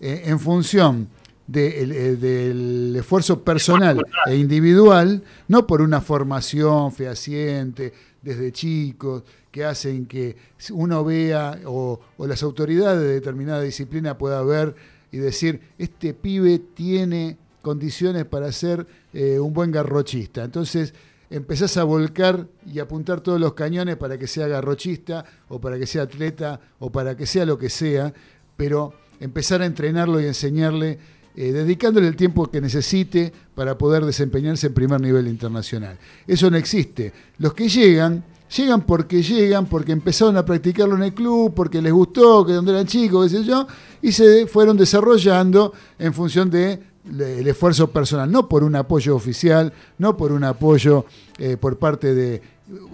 eh, en función de eh, del esfuerzo personal e individual, no por una formación fehaciente desde chicos que hacen que uno vea o, o las autoridades de determinada disciplina pueda ver y decir, este pibe tiene condiciones para ser eh, un buen garrochista. Entonces empezás a volcar y apuntar todos los cañones para que sea garrochista o para que sea atleta o para que sea lo que sea, pero empezar a entrenarlo y enseñarle, eh, dedicándole el tiempo que necesite para poder desempeñarse en primer nivel internacional. Eso no existe. Los que llegan, llegan porque llegan, porque empezaron a practicarlo en el club, porque les gustó, que donde eran chicos, qué sé yo, y se fueron desarrollando en función de el esfuerzo personal, no por un apoyo oficial, no por un apoyo eh, por parte de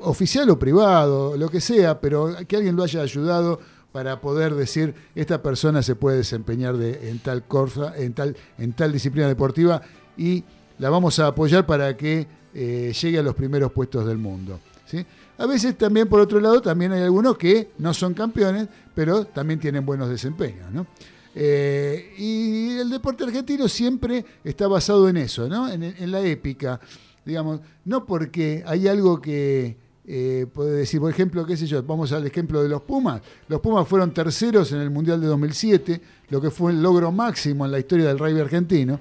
oficial o privado, lo que sea, pero que alguien lo haya ayudado para poder decir esta persona se puede desempeñar de- en tal cosa, en tal, en tal disciplina deportiva y la vamos a apoyar para que eh, llegue a los primeros puestos del mundo. ¿sí? A veces también, por otro lado, también hay algunos que no son campeones, pero también tienen buenos desempeños. ¿no? Eh, y el deporte argentino siempre está basado en eso, ¿no? en, la épica, digamos, no porque hay algo que eh, puede decir, por ejemplo, qué sé yo, vamos al ejemplo de los Pumas. Los Pumas fueron terceros en el Mundial de 2007, lo que fue el logro máximo en la historia del rugby argentino.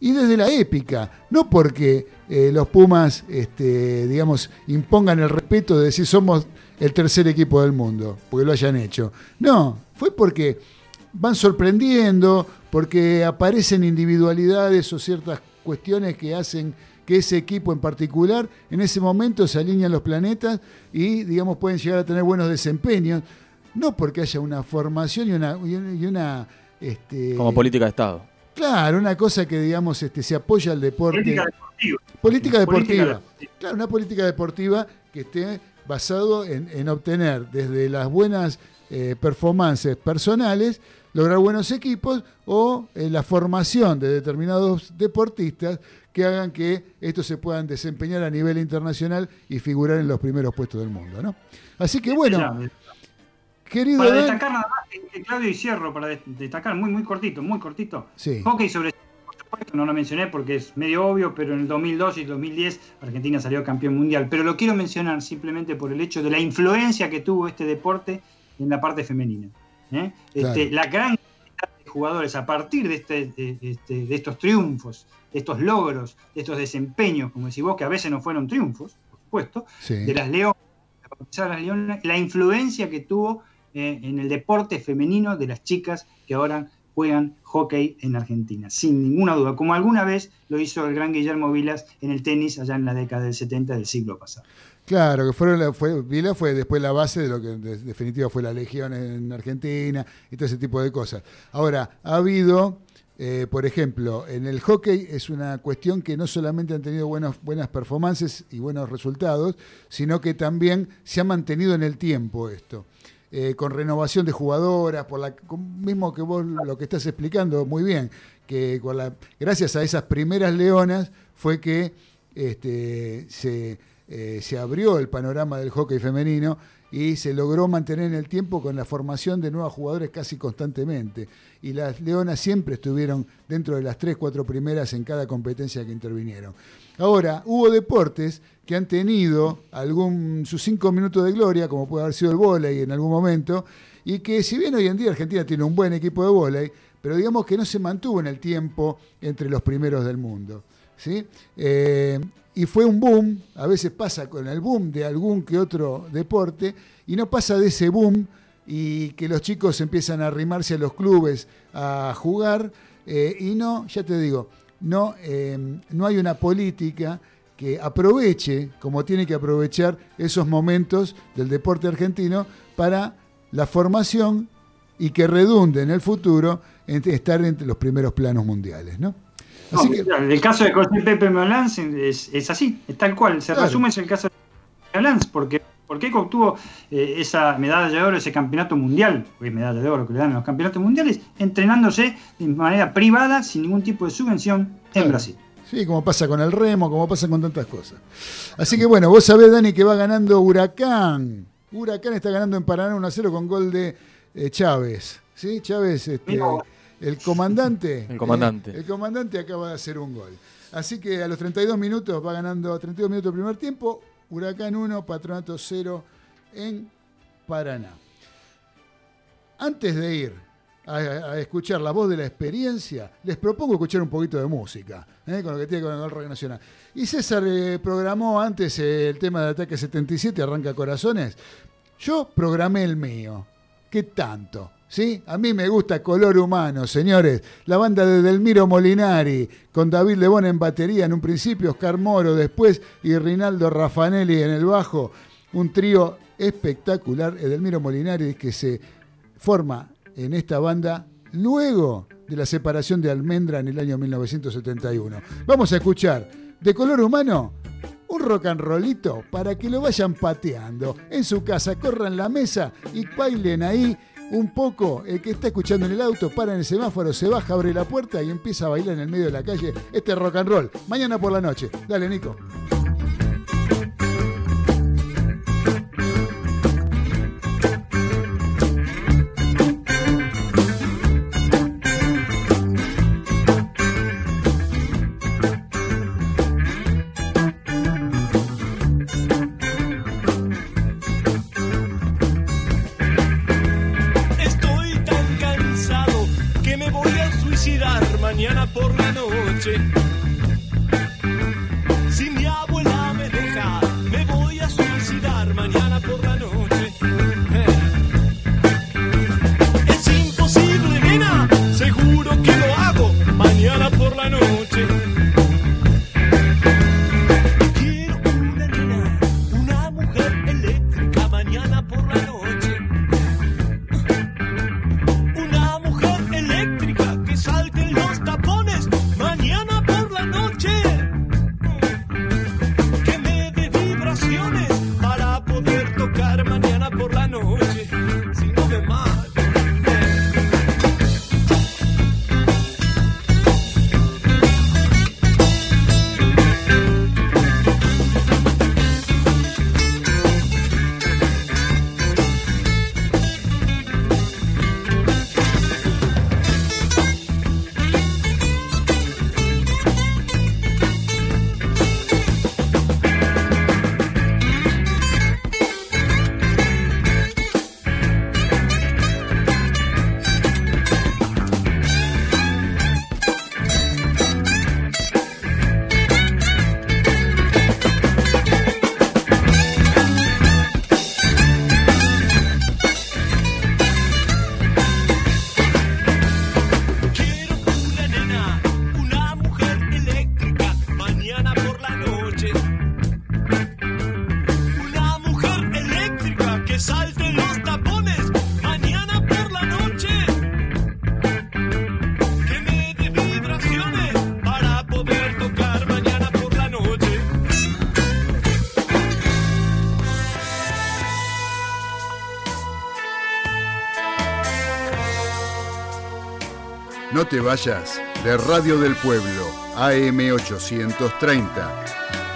Y desde la épica, no porque eh, los Pumas, este, digamos, impongan el respeto de decir somos el tercer equipo del mundo, porque lo hayan hecho. No, fue porque van sorprendiendo, porque aparecen individualidades o ciertas cuestiones que hacen que ese equipo en particular en ese momento se alinean los planetas y, digamos, pueden llegar a tener buenos desempeños, no porque haya una formación y una... y una- este, Como política de Estado. Claro, una cosa que, digamos, este, se apoya al deporte. Política deportiva. Política deportiva. Política Claro, una política deportiva que esté basado en, en obtener desde las buenas eh, performances personales, lograr buenos equipos o eh, la formación de determinados deportistas que hagan que estos se puedan desempeñar a nivel internacional y figurar en los primeros puestos del mundo, ¿no? Así que bueno, querido Para Dan- destacar nada más, eh, Claudio y cierro, para de- destacar muy, muy cortito, muy cortito. Sí. Hockey sobre no lo mencioné porque es medio obvio, pero en el 2002 y 2010 Argentina salió campeón mundial. Pero lo quiero mencionar simplemente por el hecho de la influencia que tuvo este deporte en la parte femenina. ¿eh? Este, Claro. La gran cantidad de jugadores a partir de, este, de, este- de estos triunfos, de estos logros, de estos desempeños, como decís vos, que a veces no fueron triunfos, por supuesto, Sí. de las leonas, la influencia que tuvo eh, en el deporte femenino de las chicas que ahora juegan hockey en Argentina, sin ninguna duda, como alguna vez lo hizo el gran Guillermo Vilas en el tenis allá en la década del 70 del siglo pasado. Claro, que fueron fue, Vila fue después la base de lo que en de- definitiva fue la Legión en Argentina y todo ese tipo de cosas. Ahora, ha habido, eh, por ejemplo, en el hockey es una cuestión que no solamente han tenido buenas performances y buenos resultados, sino que también se ha mantenido en el tiempo esto. Eh, con renovación de jugadoras, por la, mismo que vos lo que estás explicando muy bien, que con gracias a esas primeras leonas fue que este, se, eh, se abrió el panorama del hockey femenino y se logró mantener en el tiempo con la formación de nuevos jugadores casi constantemente. Y las Leonas siempre estuvieron dentro de las tres, cuatro primeras en cada competencia que intervinieron. Ahora, hubo deportes que han tenido algún, sus cinco minutos de gloria, como puede haber sido el vóley en algún momento, y que si bien hoy en día Argentina tiene un buen equipo de vóley, pero digamos que no se mantuvo en el tiempo entre los primeros del mundo. ¿sí? Eh, y fue un boom, a veces pasa con el boom de algún que otro deporte, y no pasa de ese boom y que los chicos empiezan a arrimarse a los clubes a jugar, eh, y no, ya te digo, no, eh, no hay una política que aproveche, como tiene que aprovechar esos momentos del deporte argentino para la formación y que redunde en el futuro en estar entre los primeros planos mundiales, ¿no? No, Así que, claro, el caso de José Pepe Molans es, es así, es tal cual. Se Claro. resume es el caso de Molans, porque ¿por qué obtuvo eh, esa medalla de oro, ese campeonato mundial? Porque es medalla de oro que le dan en los campeonatos mundiales, entrenándose de manera privada, sin ningún tipo de subvención, en Claro. Brasil. Sí, como pasa con el remo, como pasa con tantas cosas. Así que bueno, vos sabés, Dani, que va ganando Huracán. Huracán está ganando en Paraná 1 a 0 con gol de eh, Chávez. ¿Sí? Chávez, este, el comandante. El comandante. eh, el comandante acaba de hacer un gol. Así que a los 32 minutos va ganando 32 minutos del primer tiempo. Huracán 1, Patronato 0 en Paraná. Antes de ir a, escuchar la voz de la experiencia, les propongo escuchar un poquito de música, ¿eh? con lo que tiene con el rock nacional. Y César eh, programó antes eh, el tema de Ataque 77, Arranca Corazones. Yo programé el mío. ¿Qué tanto? ¿Sí? A mí me gusta Color Humano, señores. La banda de Delmiro Molinari, con David Lebón en batería en un principio, Oscar Moro después y Rinaldo Raffanelli en el bajo. Un trío espectacular, Edelmiro Molinari, que se forma en esta banda luego de la separación de Almendra en el año 1971. Vamos a escuchar de color humano un rock and rollito para que lo vayan pateando en su casa, corran la mesa y bailen ahí un poco. El que está escuchando en el auto, para en el semáforo, se baja, abre la puerta y empieza a bailar en el medio de la calle este rock and roll. Mañana por la noche. Dale, Nico. Vayas de Radio del Pueblo, AM830,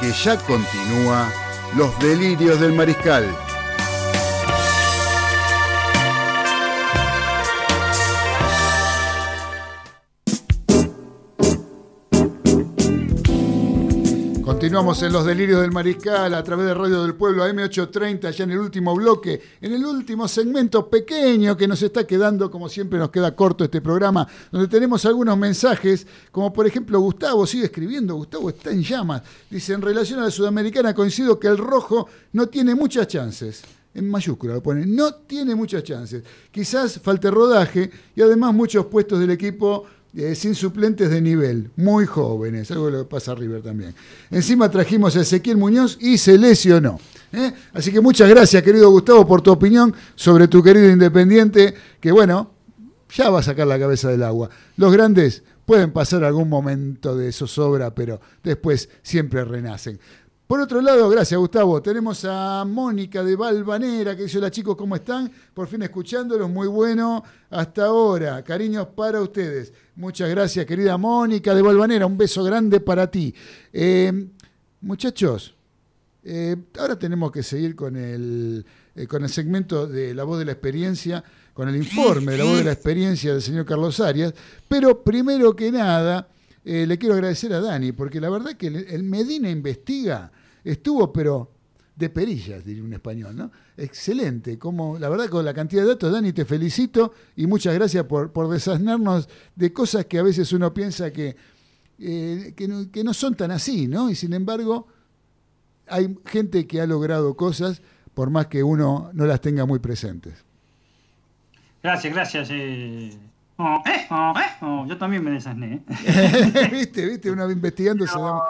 que ya continúa Los Delirios del Mariscal. Continuamos en los delirios del mariscal a través de Radio del Pueblo AM830, ya en el último bloque, en el último segmento pequeño que nos está quedando, como siempre nos queda corto este programa, donde tenemos algunos mensajes, como por ejemplo Gustavo sigue escribiendo, Gustavo está en llamas, dice, en relación a la sudamericana coincido que el rojo no tiene muchas chances. En mayúscula lo pone, no tiene muchas chances. Quizás falte rodaje y además muchos puestos del equipo eh, sin suplentes de nivel, muy jóvenes, algo que pasa a River también. Encima trajimos a Ezequiel Muñoz y se lesionó. ¿eh? Así que muchas gracias, querido Gustavo, por tu opinión sobre tu querido Independiente, que bueno, ya va a sacar la cabeza del agua. Los grandes pueden pasar algún momento de zozobra, pero después siempre renacen. Por otro lado, gracias Gustavo, tenemos a Mónica de Valvanera que dice, hola chicos, ¿cómo están? Por fin escuchándolos, muy bueno hasta ahora. Cariños para ustedes. Muchas gracias, querida Mónica de Valvanera, un beso grande para ti. Eh, muchachos, eh, ahora tenemos que seguir con el, eh, con el segmento de La Voz de la Experiencia, con el informe de La Voz de la Experiencia del señor Carlos Arias, pero primero que nada... le quiero agradecer a Dani, porque la verdad que el Medina investiga estuvo, pero de perillas, diría un español, ¿no? Excelente, como la verdad con la cantidad de datos, Dani, te felicito y muchas gracias por, por desasnarnos de cosas que a veces uno piensa que, eh, que, no, que no son tan así, ¿no? Y sin embargo, hay gente que ha logrado cosas por más que uno no las tenga muy presentes. Gracias, gracias. Eh. Oh, eh, oh, oh, yo también me desasné. viste, viste, uno investigando se da,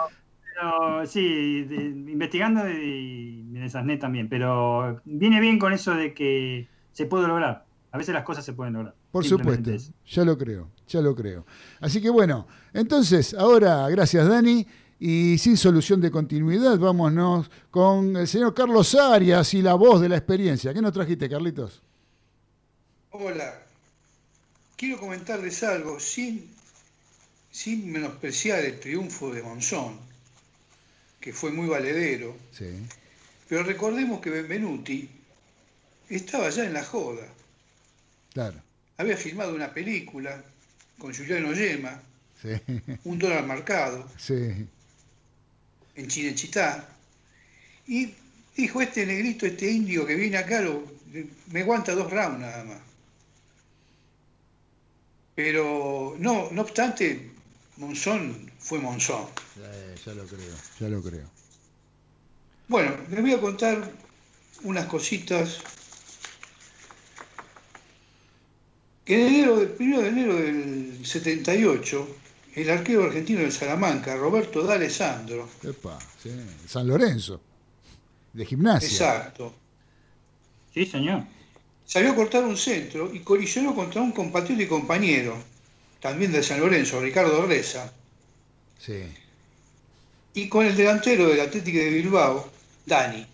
sí, investigando y me desasné también, pero viene bien con eso de que se puede lograr. A veces las cosas se pueden lograr. Por supuesto, ya lo creo, ya lo creo. Así que bueno, entonces, ahora, gracias Dani, y sin solución de continuidad, vámonos con el señor Carlos Arias y la voz de la experiencia. ¿Qué nos trajiste, Carlitos? Hola, quiero comentarles algo sin, sin menospreciar el triunfo de Monzón que fue muy valedero. Pero recordemos que Benvenuti estaba ya en la joda. Claro. Había filmado una película con Juliano Yema, un dólar marcado, en Chinechitá, y dijo, este negrito, este indio que viene acá, me aguanta dos rounds nada más. Pero no, no obstante, Monzón fue Monzón. ya lo creo, ya lo creo. Bueno, les voy a contar unas cositas. Que en enero, el 1 de enero del 78, el arquero argentino de Salamanca, Roberto D'Alessandro. Epa, sí, San Lorenzo, de gimnasia. Exacto. Sí, señor. Salió a cortar un centro y colisionó contra un compatriota y compañero, también de San Lorenzo, Ricardo Reza. Y con el delantero del Atlético de Bilbao, Dani.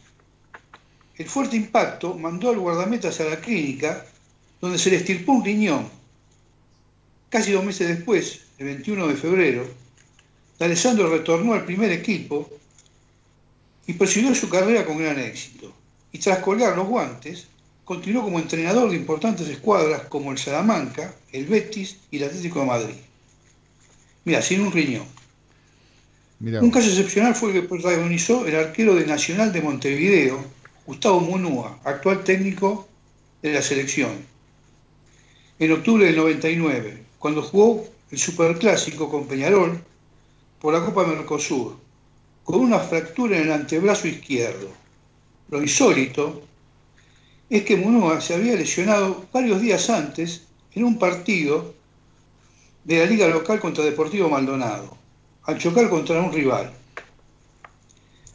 El fuerte impacto mandó al guardameta a la clínica, donde se le estirpó un riñón. Casi dos meses después, el 21 de febrero, Alessandro retornó al primer equipo y prosiguió su carrera con gran éxito. Y tras colgar los guantes, continuó como entrenador de importantes escuadras como el Salamanca, el Betis y el Atlético de Madrid. Mira, sin un riñón. Un caso excepcional fue el que protagonizó el arquero de Nacional de Montevideo, Gustavo Munúa, actual técnico de la selección. En octubre del 99, cuando jugó el Superclásico con Peñarol por la Copa Mercosur, con una fractura en el antebrazo izquierdo. Lo insólito es que Munúa se había lesionado varios días antes en un partido de la liga local contra Deportivo Maldonado, al chocar contra un rival.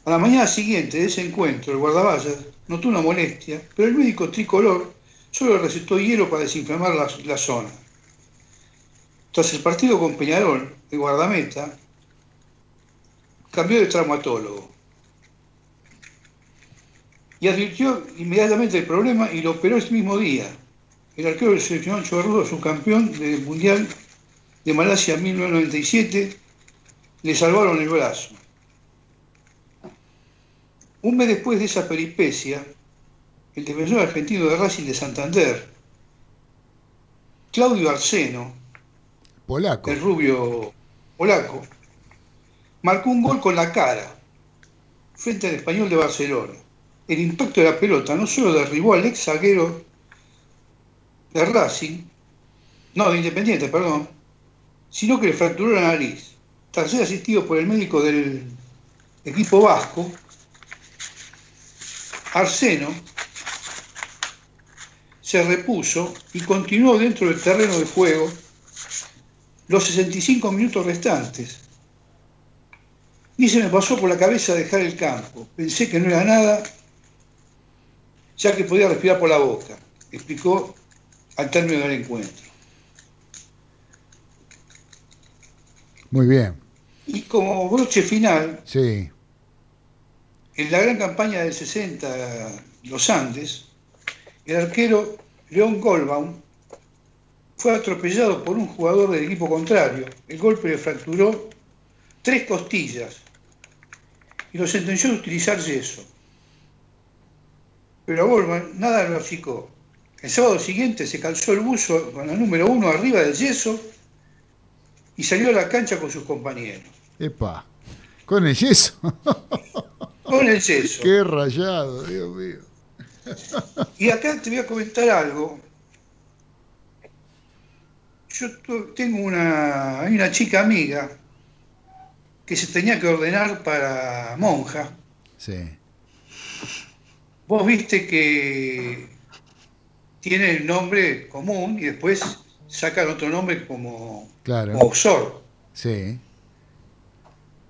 A la mañana siguiente de ese encuentro, el guardaballas notó una molestia, pero el médico tricolor solo recetó hielo para desinflamar la, zona. Tras el partido con Peñarol, el guardameta cambió de traumatólogo y advirtió inmediatamente el problema y lo operó ese mismo día. El arquero del seleccionado Chorrudo, subcampeón del Mundial de Malasia en 1997 le salvaron el brazo. Un mes después de esa peripecia, el defensor argentino de Racing de Santander, Claudio Arseno, Polaco. el rubio polaco, marcó un gol con la cara frente al español de Barcelona. El impacto de la pelota no solo derribó al ex zaguero de Racing, no, de Independiente, perdón, sino que le fracturó la nariz. Tras ser asistido por el médico del equipo vasco, Arseno se repuso y continuó dentro del terreno de juego los 65 minutos restantes. Ni se me pasó por la cabeza dejar el campo. Pensé que no era nada, ya que podía respirar por la boca, explicó al término del encuentro. Muy bien. Y como broche final, Sí. en la gran campaña del 60, Los Andes, el arquero León Goldbaum fue atropellado por un jugador del equipo contrario. El golpe le fracturó tres costillas y lo sentenció a utilizar yeso. Pero a Goldbaum nada lo achicó. El sábado siguiente se calzó el buzo con la número uno arriba del yeso y salió a la cancha con sus compañeros. Epa. Con el yeso. Con el yeso. Qué rayado, Dios mío. Y acá te voy a comentar algo. Yo tengo una, hay una chica amiga que se tenía que ordenar para monja. Sí. Vos viste que tiene el nombre común y después sacan otro nombre como, Claro. como. Sí.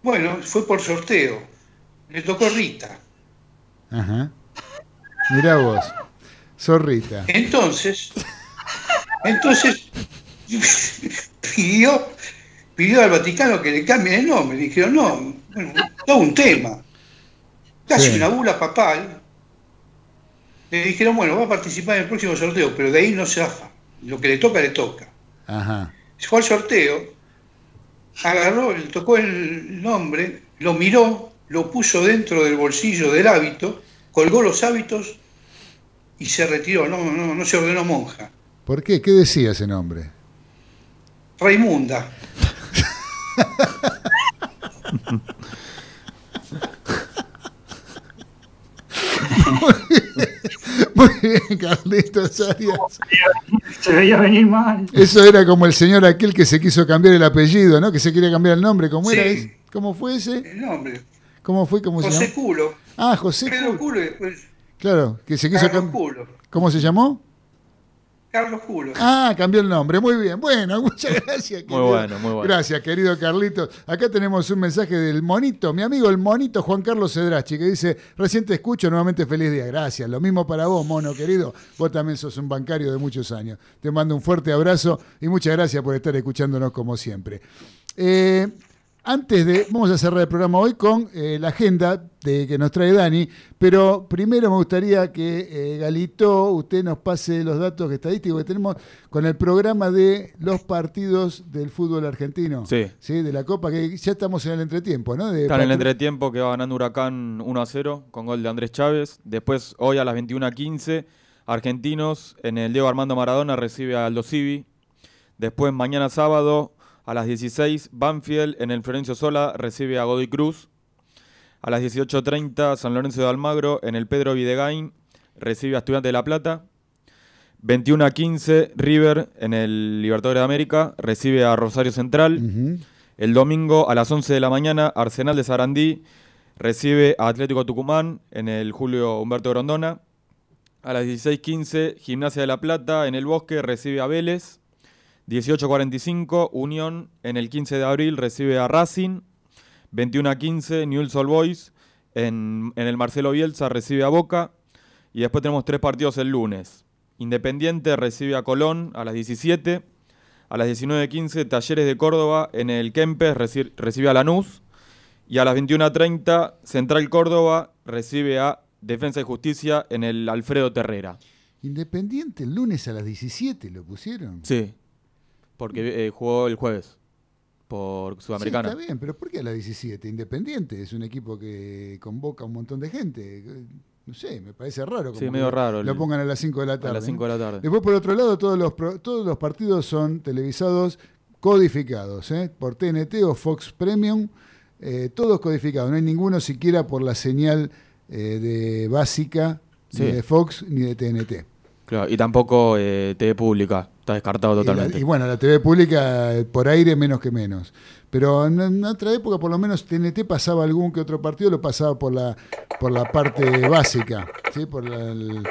Bueno, fue por sorteo. Le tocó Rita. Ajá. Mirá vos. Zorrita. Entonces, entonces pidió, pidió al Vaticano que le cambien el nombre. Dijeron, no, bueno, todo un tema. Casi Sí. una bula papal. Le dijeron, bueno, va a participar en el próximo sorteo, pero de ahí no se zafa. Lo que le toca, le toca. Ajá. Fue al sorteo, agarró, le tocó el nombre, lo miró, lo puso dentro del bolsillo del hábito, colgó los hábitos y se retiró. No, no, no se ordenó monja. ¿Por qué? ¿Qué decía ese nombre? Raimunda. Muy bien, Carlitos Arias. Se veía venir mal. Eso era como el señor aquel que se quiso cambiar el apellido, ¿no? Que se quería cambiar el nombre. ¿Cómo era? Ese? ¿Cómo fue ese? El nombre. ¿Cómo fue? ¿Cómo se José llamó? Culo. Ah, José Pedro Culo. Culo Claro, que se quiso cambiar. Culo. ¿Cómo se llamó? Carlos Culo. Ah, cambió el nombre. Muy bien. Bueno, muchas gracias. Muy querido. bueno, muy bueno. Gracias, querido Carlitos. Acá tenemos un mensaje del monito, mi amigo el monito Juan Carlos Cedrachi, que dice, recién te escucho, nuevamente feliz día. Gracias. Lo mismo para vos, mono querido. Vos también sos un bancario de muchos años. Te mando un fuerte abrazo y muchas gracias por estar escuchándonos como siempre. Eh, antes de, vamos a cerrar el programa hoy con eh, la agenda de, que nos trae Dani, pero primero me gustaría que eh, Galito, usted nos pase los datos estadísticos que tenemos con el programa de los partidos del fútbol argentino. Sí. De la Copa, que ya estamos en el entretiempo, ¿no? De Está en el entretiempo que va ganando Huracán 1 a 0 con gol de Andrés Chávez. Después, hoy a las 21.15, Argentinos en el Diego Armando Maradona recibe a Aldo Civi. Después, mañana sábado a las 16, Banfield en el Florencio Sola recibe a Godoy Cruz. A las 18.30, San Lorenzo de Almagro en el Pedro Videgain recibe a Estudiantes de La Plata. 21 a 15, River en el Libertadores de América recibe a Rosario Central. El domingo a las 11 de la mañana, Arsenal de Sarandí recibe a Atlético Tucumán en el Julio Humberto Grondona. A las 16.15, Gimnasia de La Plata en el Bosque recibe a Vélez. 18.45, Unión en el 15 de abril recibe a Racing. 21 a 15, Newell's Old Boys en, en el Marcelo Bielsa recibe a Boca. Y después tenemos tres partidos el lunes. Independiente recibe a Colón a las 17. A las 19.15, Talleres de Córdoba en el Kempes reci- recibe a Lanús. Y a las 21.30, Central Córdoba recibe a Defensa y Justicia en el Alfredo Terrera. Independiente el lunes a las 17 lo pusieron. Sí. Porque eh, jugó el jueves por Sí, Sudamericana. está bien, pero ¿por qué a la 17? Independiente es un equipo que convoca a un montón de gente. No sé, me parece raro. como Sí, medio raro Lo pongan a las 5 de la a tarde. las ¿no? 5 de la tarde. Después, por otro lado, todos los, pro- todos los partidos son televisados codificados, ¿eh? por TNT o Fox Premium, eh, todos codificados. No hay ninguno siquiera por la señal eh, de básica, Sí. ni de Fox ni de TNT. Claro, y tampoco eh, TV pública, está descartado Y, la- totalmente. y bueno, la TV pública eh, por aire menos que menos. Pero en, en otra época, por lo menos TNT pasaba algún que otro partido, lo pasaba por la, por la parte básica. ¿sí? Por la- el-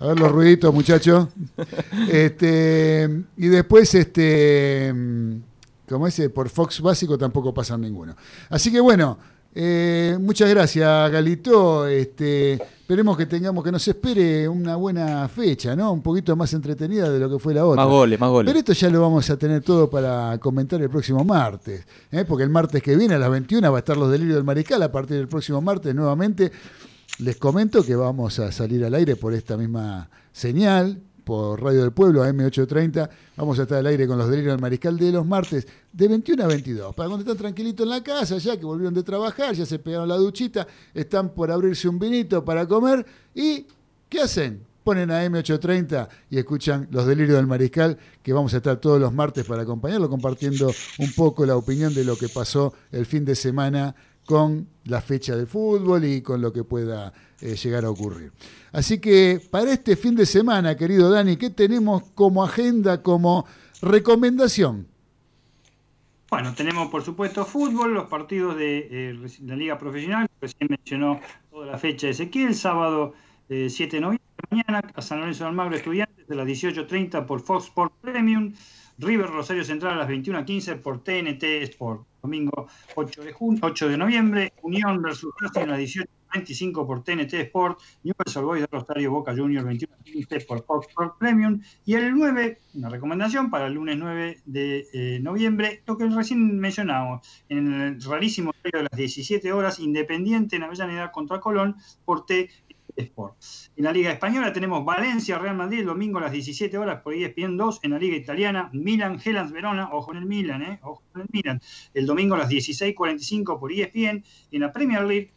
a ver los ruiditos, muchachos. este, y después, este, mm, como ese, por Fox básico tampoco pasan ninguno. Así que bueno, eh, muchas gracias, Galito. Este, esperemos que tengamos, que nos espere una buena fecha, ¿no? Un poquito más entretenida de lo que fue la otra. Más goles, más goles. Pero esto ya lo vamos a tener todo para comentar el próximo martes, ¿eh? porque el martes que viene a las 21 va a estar los delirios del mariscal. A partir del próximo martes, nuevamente, les comento que vamos a salir al aire por esta misma señal, por Radio del Pueblo, AM830. Vamos a estar al aire con los delirios del mariscal de los martes de 21 a 22. Para cuando están tranquilitos en la casa, ya que volvieron de trabajar, ya se pegaron la duchita, están por abrirse un vinito para comer y ¿qué hacen? Ponen a M830 y escuchan los delirios del mariscal, que vamos a estar todos los martes para acompañarlo, compartiendo un poco la opinión de lo que pasó el fin de semana con la fecha de fútbol y con lo que pueda eh, llegar a ocurrir. Así que para este fin de semana, querido Dani, ¿qué tenemos como agenda, como recomendación? Bueno, tenemos por supuesto fútbol, los partidos de eh, la Liga Profesional, recién mencionó toda la fecha de Ezequiel, sábado eh, 7 de noviembre, mañana a San Lorenzo de Almagro Estudiantes de las 18.30 por Fox Sport Premium, River Rosario Central a las 21.15 por TNT Sport, domingo 8 de, junio, 8 de noviembre, Unión versus Racing a las 18.25 por TNT Sport, Newell's Old Boys de Rosario Boca Juniors 21.15 por Fox Sport Premium, y el 9, una recomendación para el lunes 9 de eh, noviembre, lo que recién mencionábamos, en el rarísimo horario de las 17 horas, Independiente en Avellaneda contra Colón por T Sport. En la Liga Española tenemos Valencia, Real Madrid, el domingo a las 17 horas por ESPN 2. En la Liga Italiana, Milan, Hellas Verona, ojo en el Milan, eh, ojo en el Milan. El domingo a las 16.45 por ESPN. En la Premier League,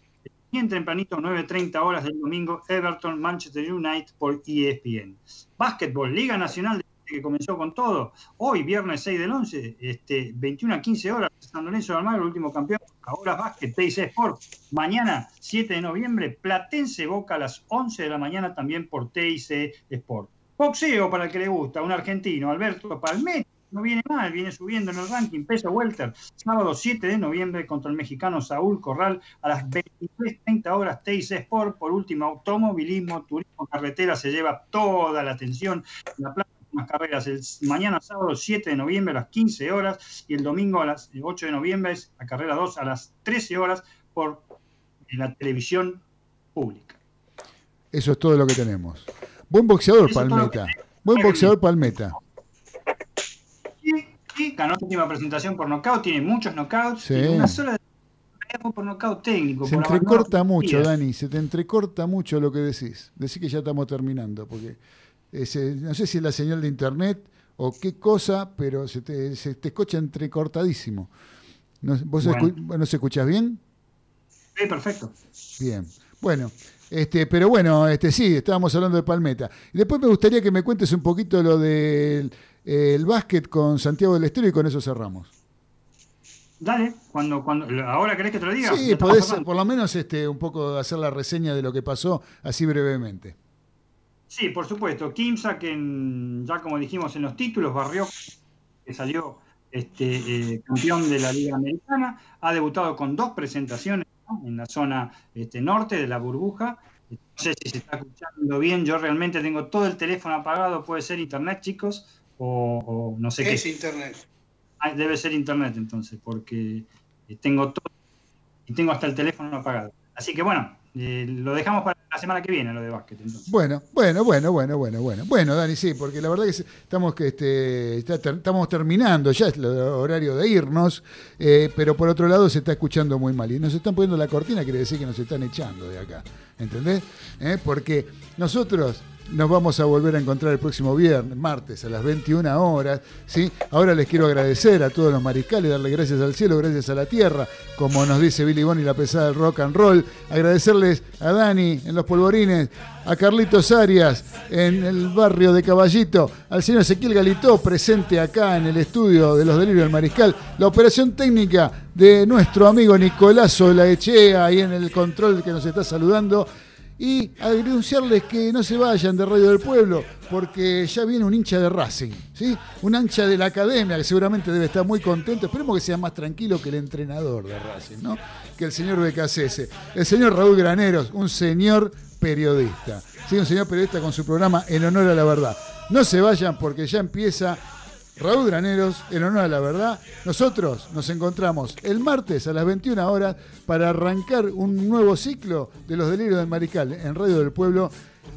bien tempranito, 9.30 horas del domingo, Everton, Manchester United por ESPN. Básquetbol, Liga Nacional de que comenzó con todo. Hoy, viernes 6 del 11, este, 21 a 15 horas, San Lorenzo de Almagro, el último campeón. Ahora Básquet, TIC Sport. Mañana, 7 de noviembre, Platense Boca a las 11 de la mañana también por TIC Sport. Boxeo para el que le gusta, un argentino, Alberto Palmetti. No viene mal, viene subiendo en el ranking, peso welter. Sábado 7 de noviembre contra el mexicano Saúl Corral a las 23.30 horas TIC Sport. Por último, automovilismo, turismo, carretera se lleva toda la atención. La plaza más carreras el mañana sábado 7 de noviembre a las 15 horas y el domingo a las 8 de noviembre es la carrera 2 a las 13 horas por la televisión pública. Eso es todo lo que tenemos. Buen boxeador, Eso Palmeta. Buen boxeador, Palmeta. Y ganó su última presentación por nocaut, tiene muchos knockouts Sí. y una sola por nocaut técnico. Se por entrecorta mucho, Dani, se te entrecorta mucho lo que decís. Decís que ya estamos terminando, porque ese- no sé si es la señal de internet o qué cosa, pero se te, se te escucha entrecortadísimo. No, ¿Vos Bueno. escu- ¿Nos escuchás bien? Sí, perfecto. Bien. Bueno, este, pero bueno, este sí, estábamos hablando de Palmeta. Y después me gustaría que me cuentes un poquito lo del el básquet con Santiago del Estero y con eso cerramos. Dale, cuando, cuando, ¿ahora querés que te lo diga? Sí, podés por lo menos este, un poco hacer la reseña de lo que pasó así brevemente. Sí, por supuesto. Kimsa, que en- ya como dijimos en los títulos, barrió, que salió este, eh, campeón de la Liga Americana, ha debutado con dos presentaciones ¿no? en la zona este, norte de la burbuja. No sé si se está escuchando bien, yo realmente tengo todo el teléfono apagado, puede ser internet, chicos, o, o no sé Es qué. internet. Ah, debe ser internet entonces, porque eh, tengo todo y tengo hasta el teléfono apagado. Así que bueno, eh, lo dejamos para la semana que viene, lo de básquet. Bueno, bueno, bueno, bueno, bueno, bueno. Bueno, Dani, sí, porque la verdad que estamos que este, estamos terminando, ya es el horario de irnos, eh, pero por otro lado se está escuchando muy mal. Y nos están poniendo la cortina, quiere decir que nos están echando de acá. ¿Entendés? ¿Eh? Porque nosotros nos vamos a volver a encontrar el próximo viernes, martes, a las 21 horas. ¿sí? Ahora les quiero agradecer a todos los mariscales, darle gracias al cielo, gracias a la tierra, como nos dice Billy Bonnie, la pesada del rock and roll. Agradecerles a Dani en los polvorines, a Carlitos Arias en el barrio de Caballito, al señor Ezequiel Galitó, presente acá en el estudio de los delirios del mariscal, la operación técnica de nuestro amigo Nicolás Olaechea, ahí en el control que nos está saludando y anunciarles que no se vayan de Radio del Pueblo, porque ya viene un hincha de Racing, ¿sí? Un hincha de la academia que seguramente debe estar muy contento. Esperemos que sea más tranquilo que el entrenador de Racing, ¿no? Que el señor BKCS. El señor Raúl Graneros, un señor periodista, ¿sí? Un señor periodista con su programa En Honor a la Verdad. No se vayan porque ya empieza Raúl Graneros, en honor a la verdad, nosotros nos encontramos el martes a las 21 horas para arrancar un nuevo ciclo de los delirios del Marical en Radio del Pueblo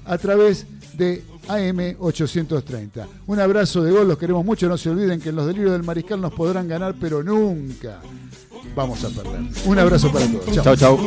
a través de AM 830. Un abrazo de gol, los queremos mucho, no se olviden que en los delirios del Mariscal nos podrán ganar, pero nunca vamos a perder. Un abrazo para todos. Chao, chao.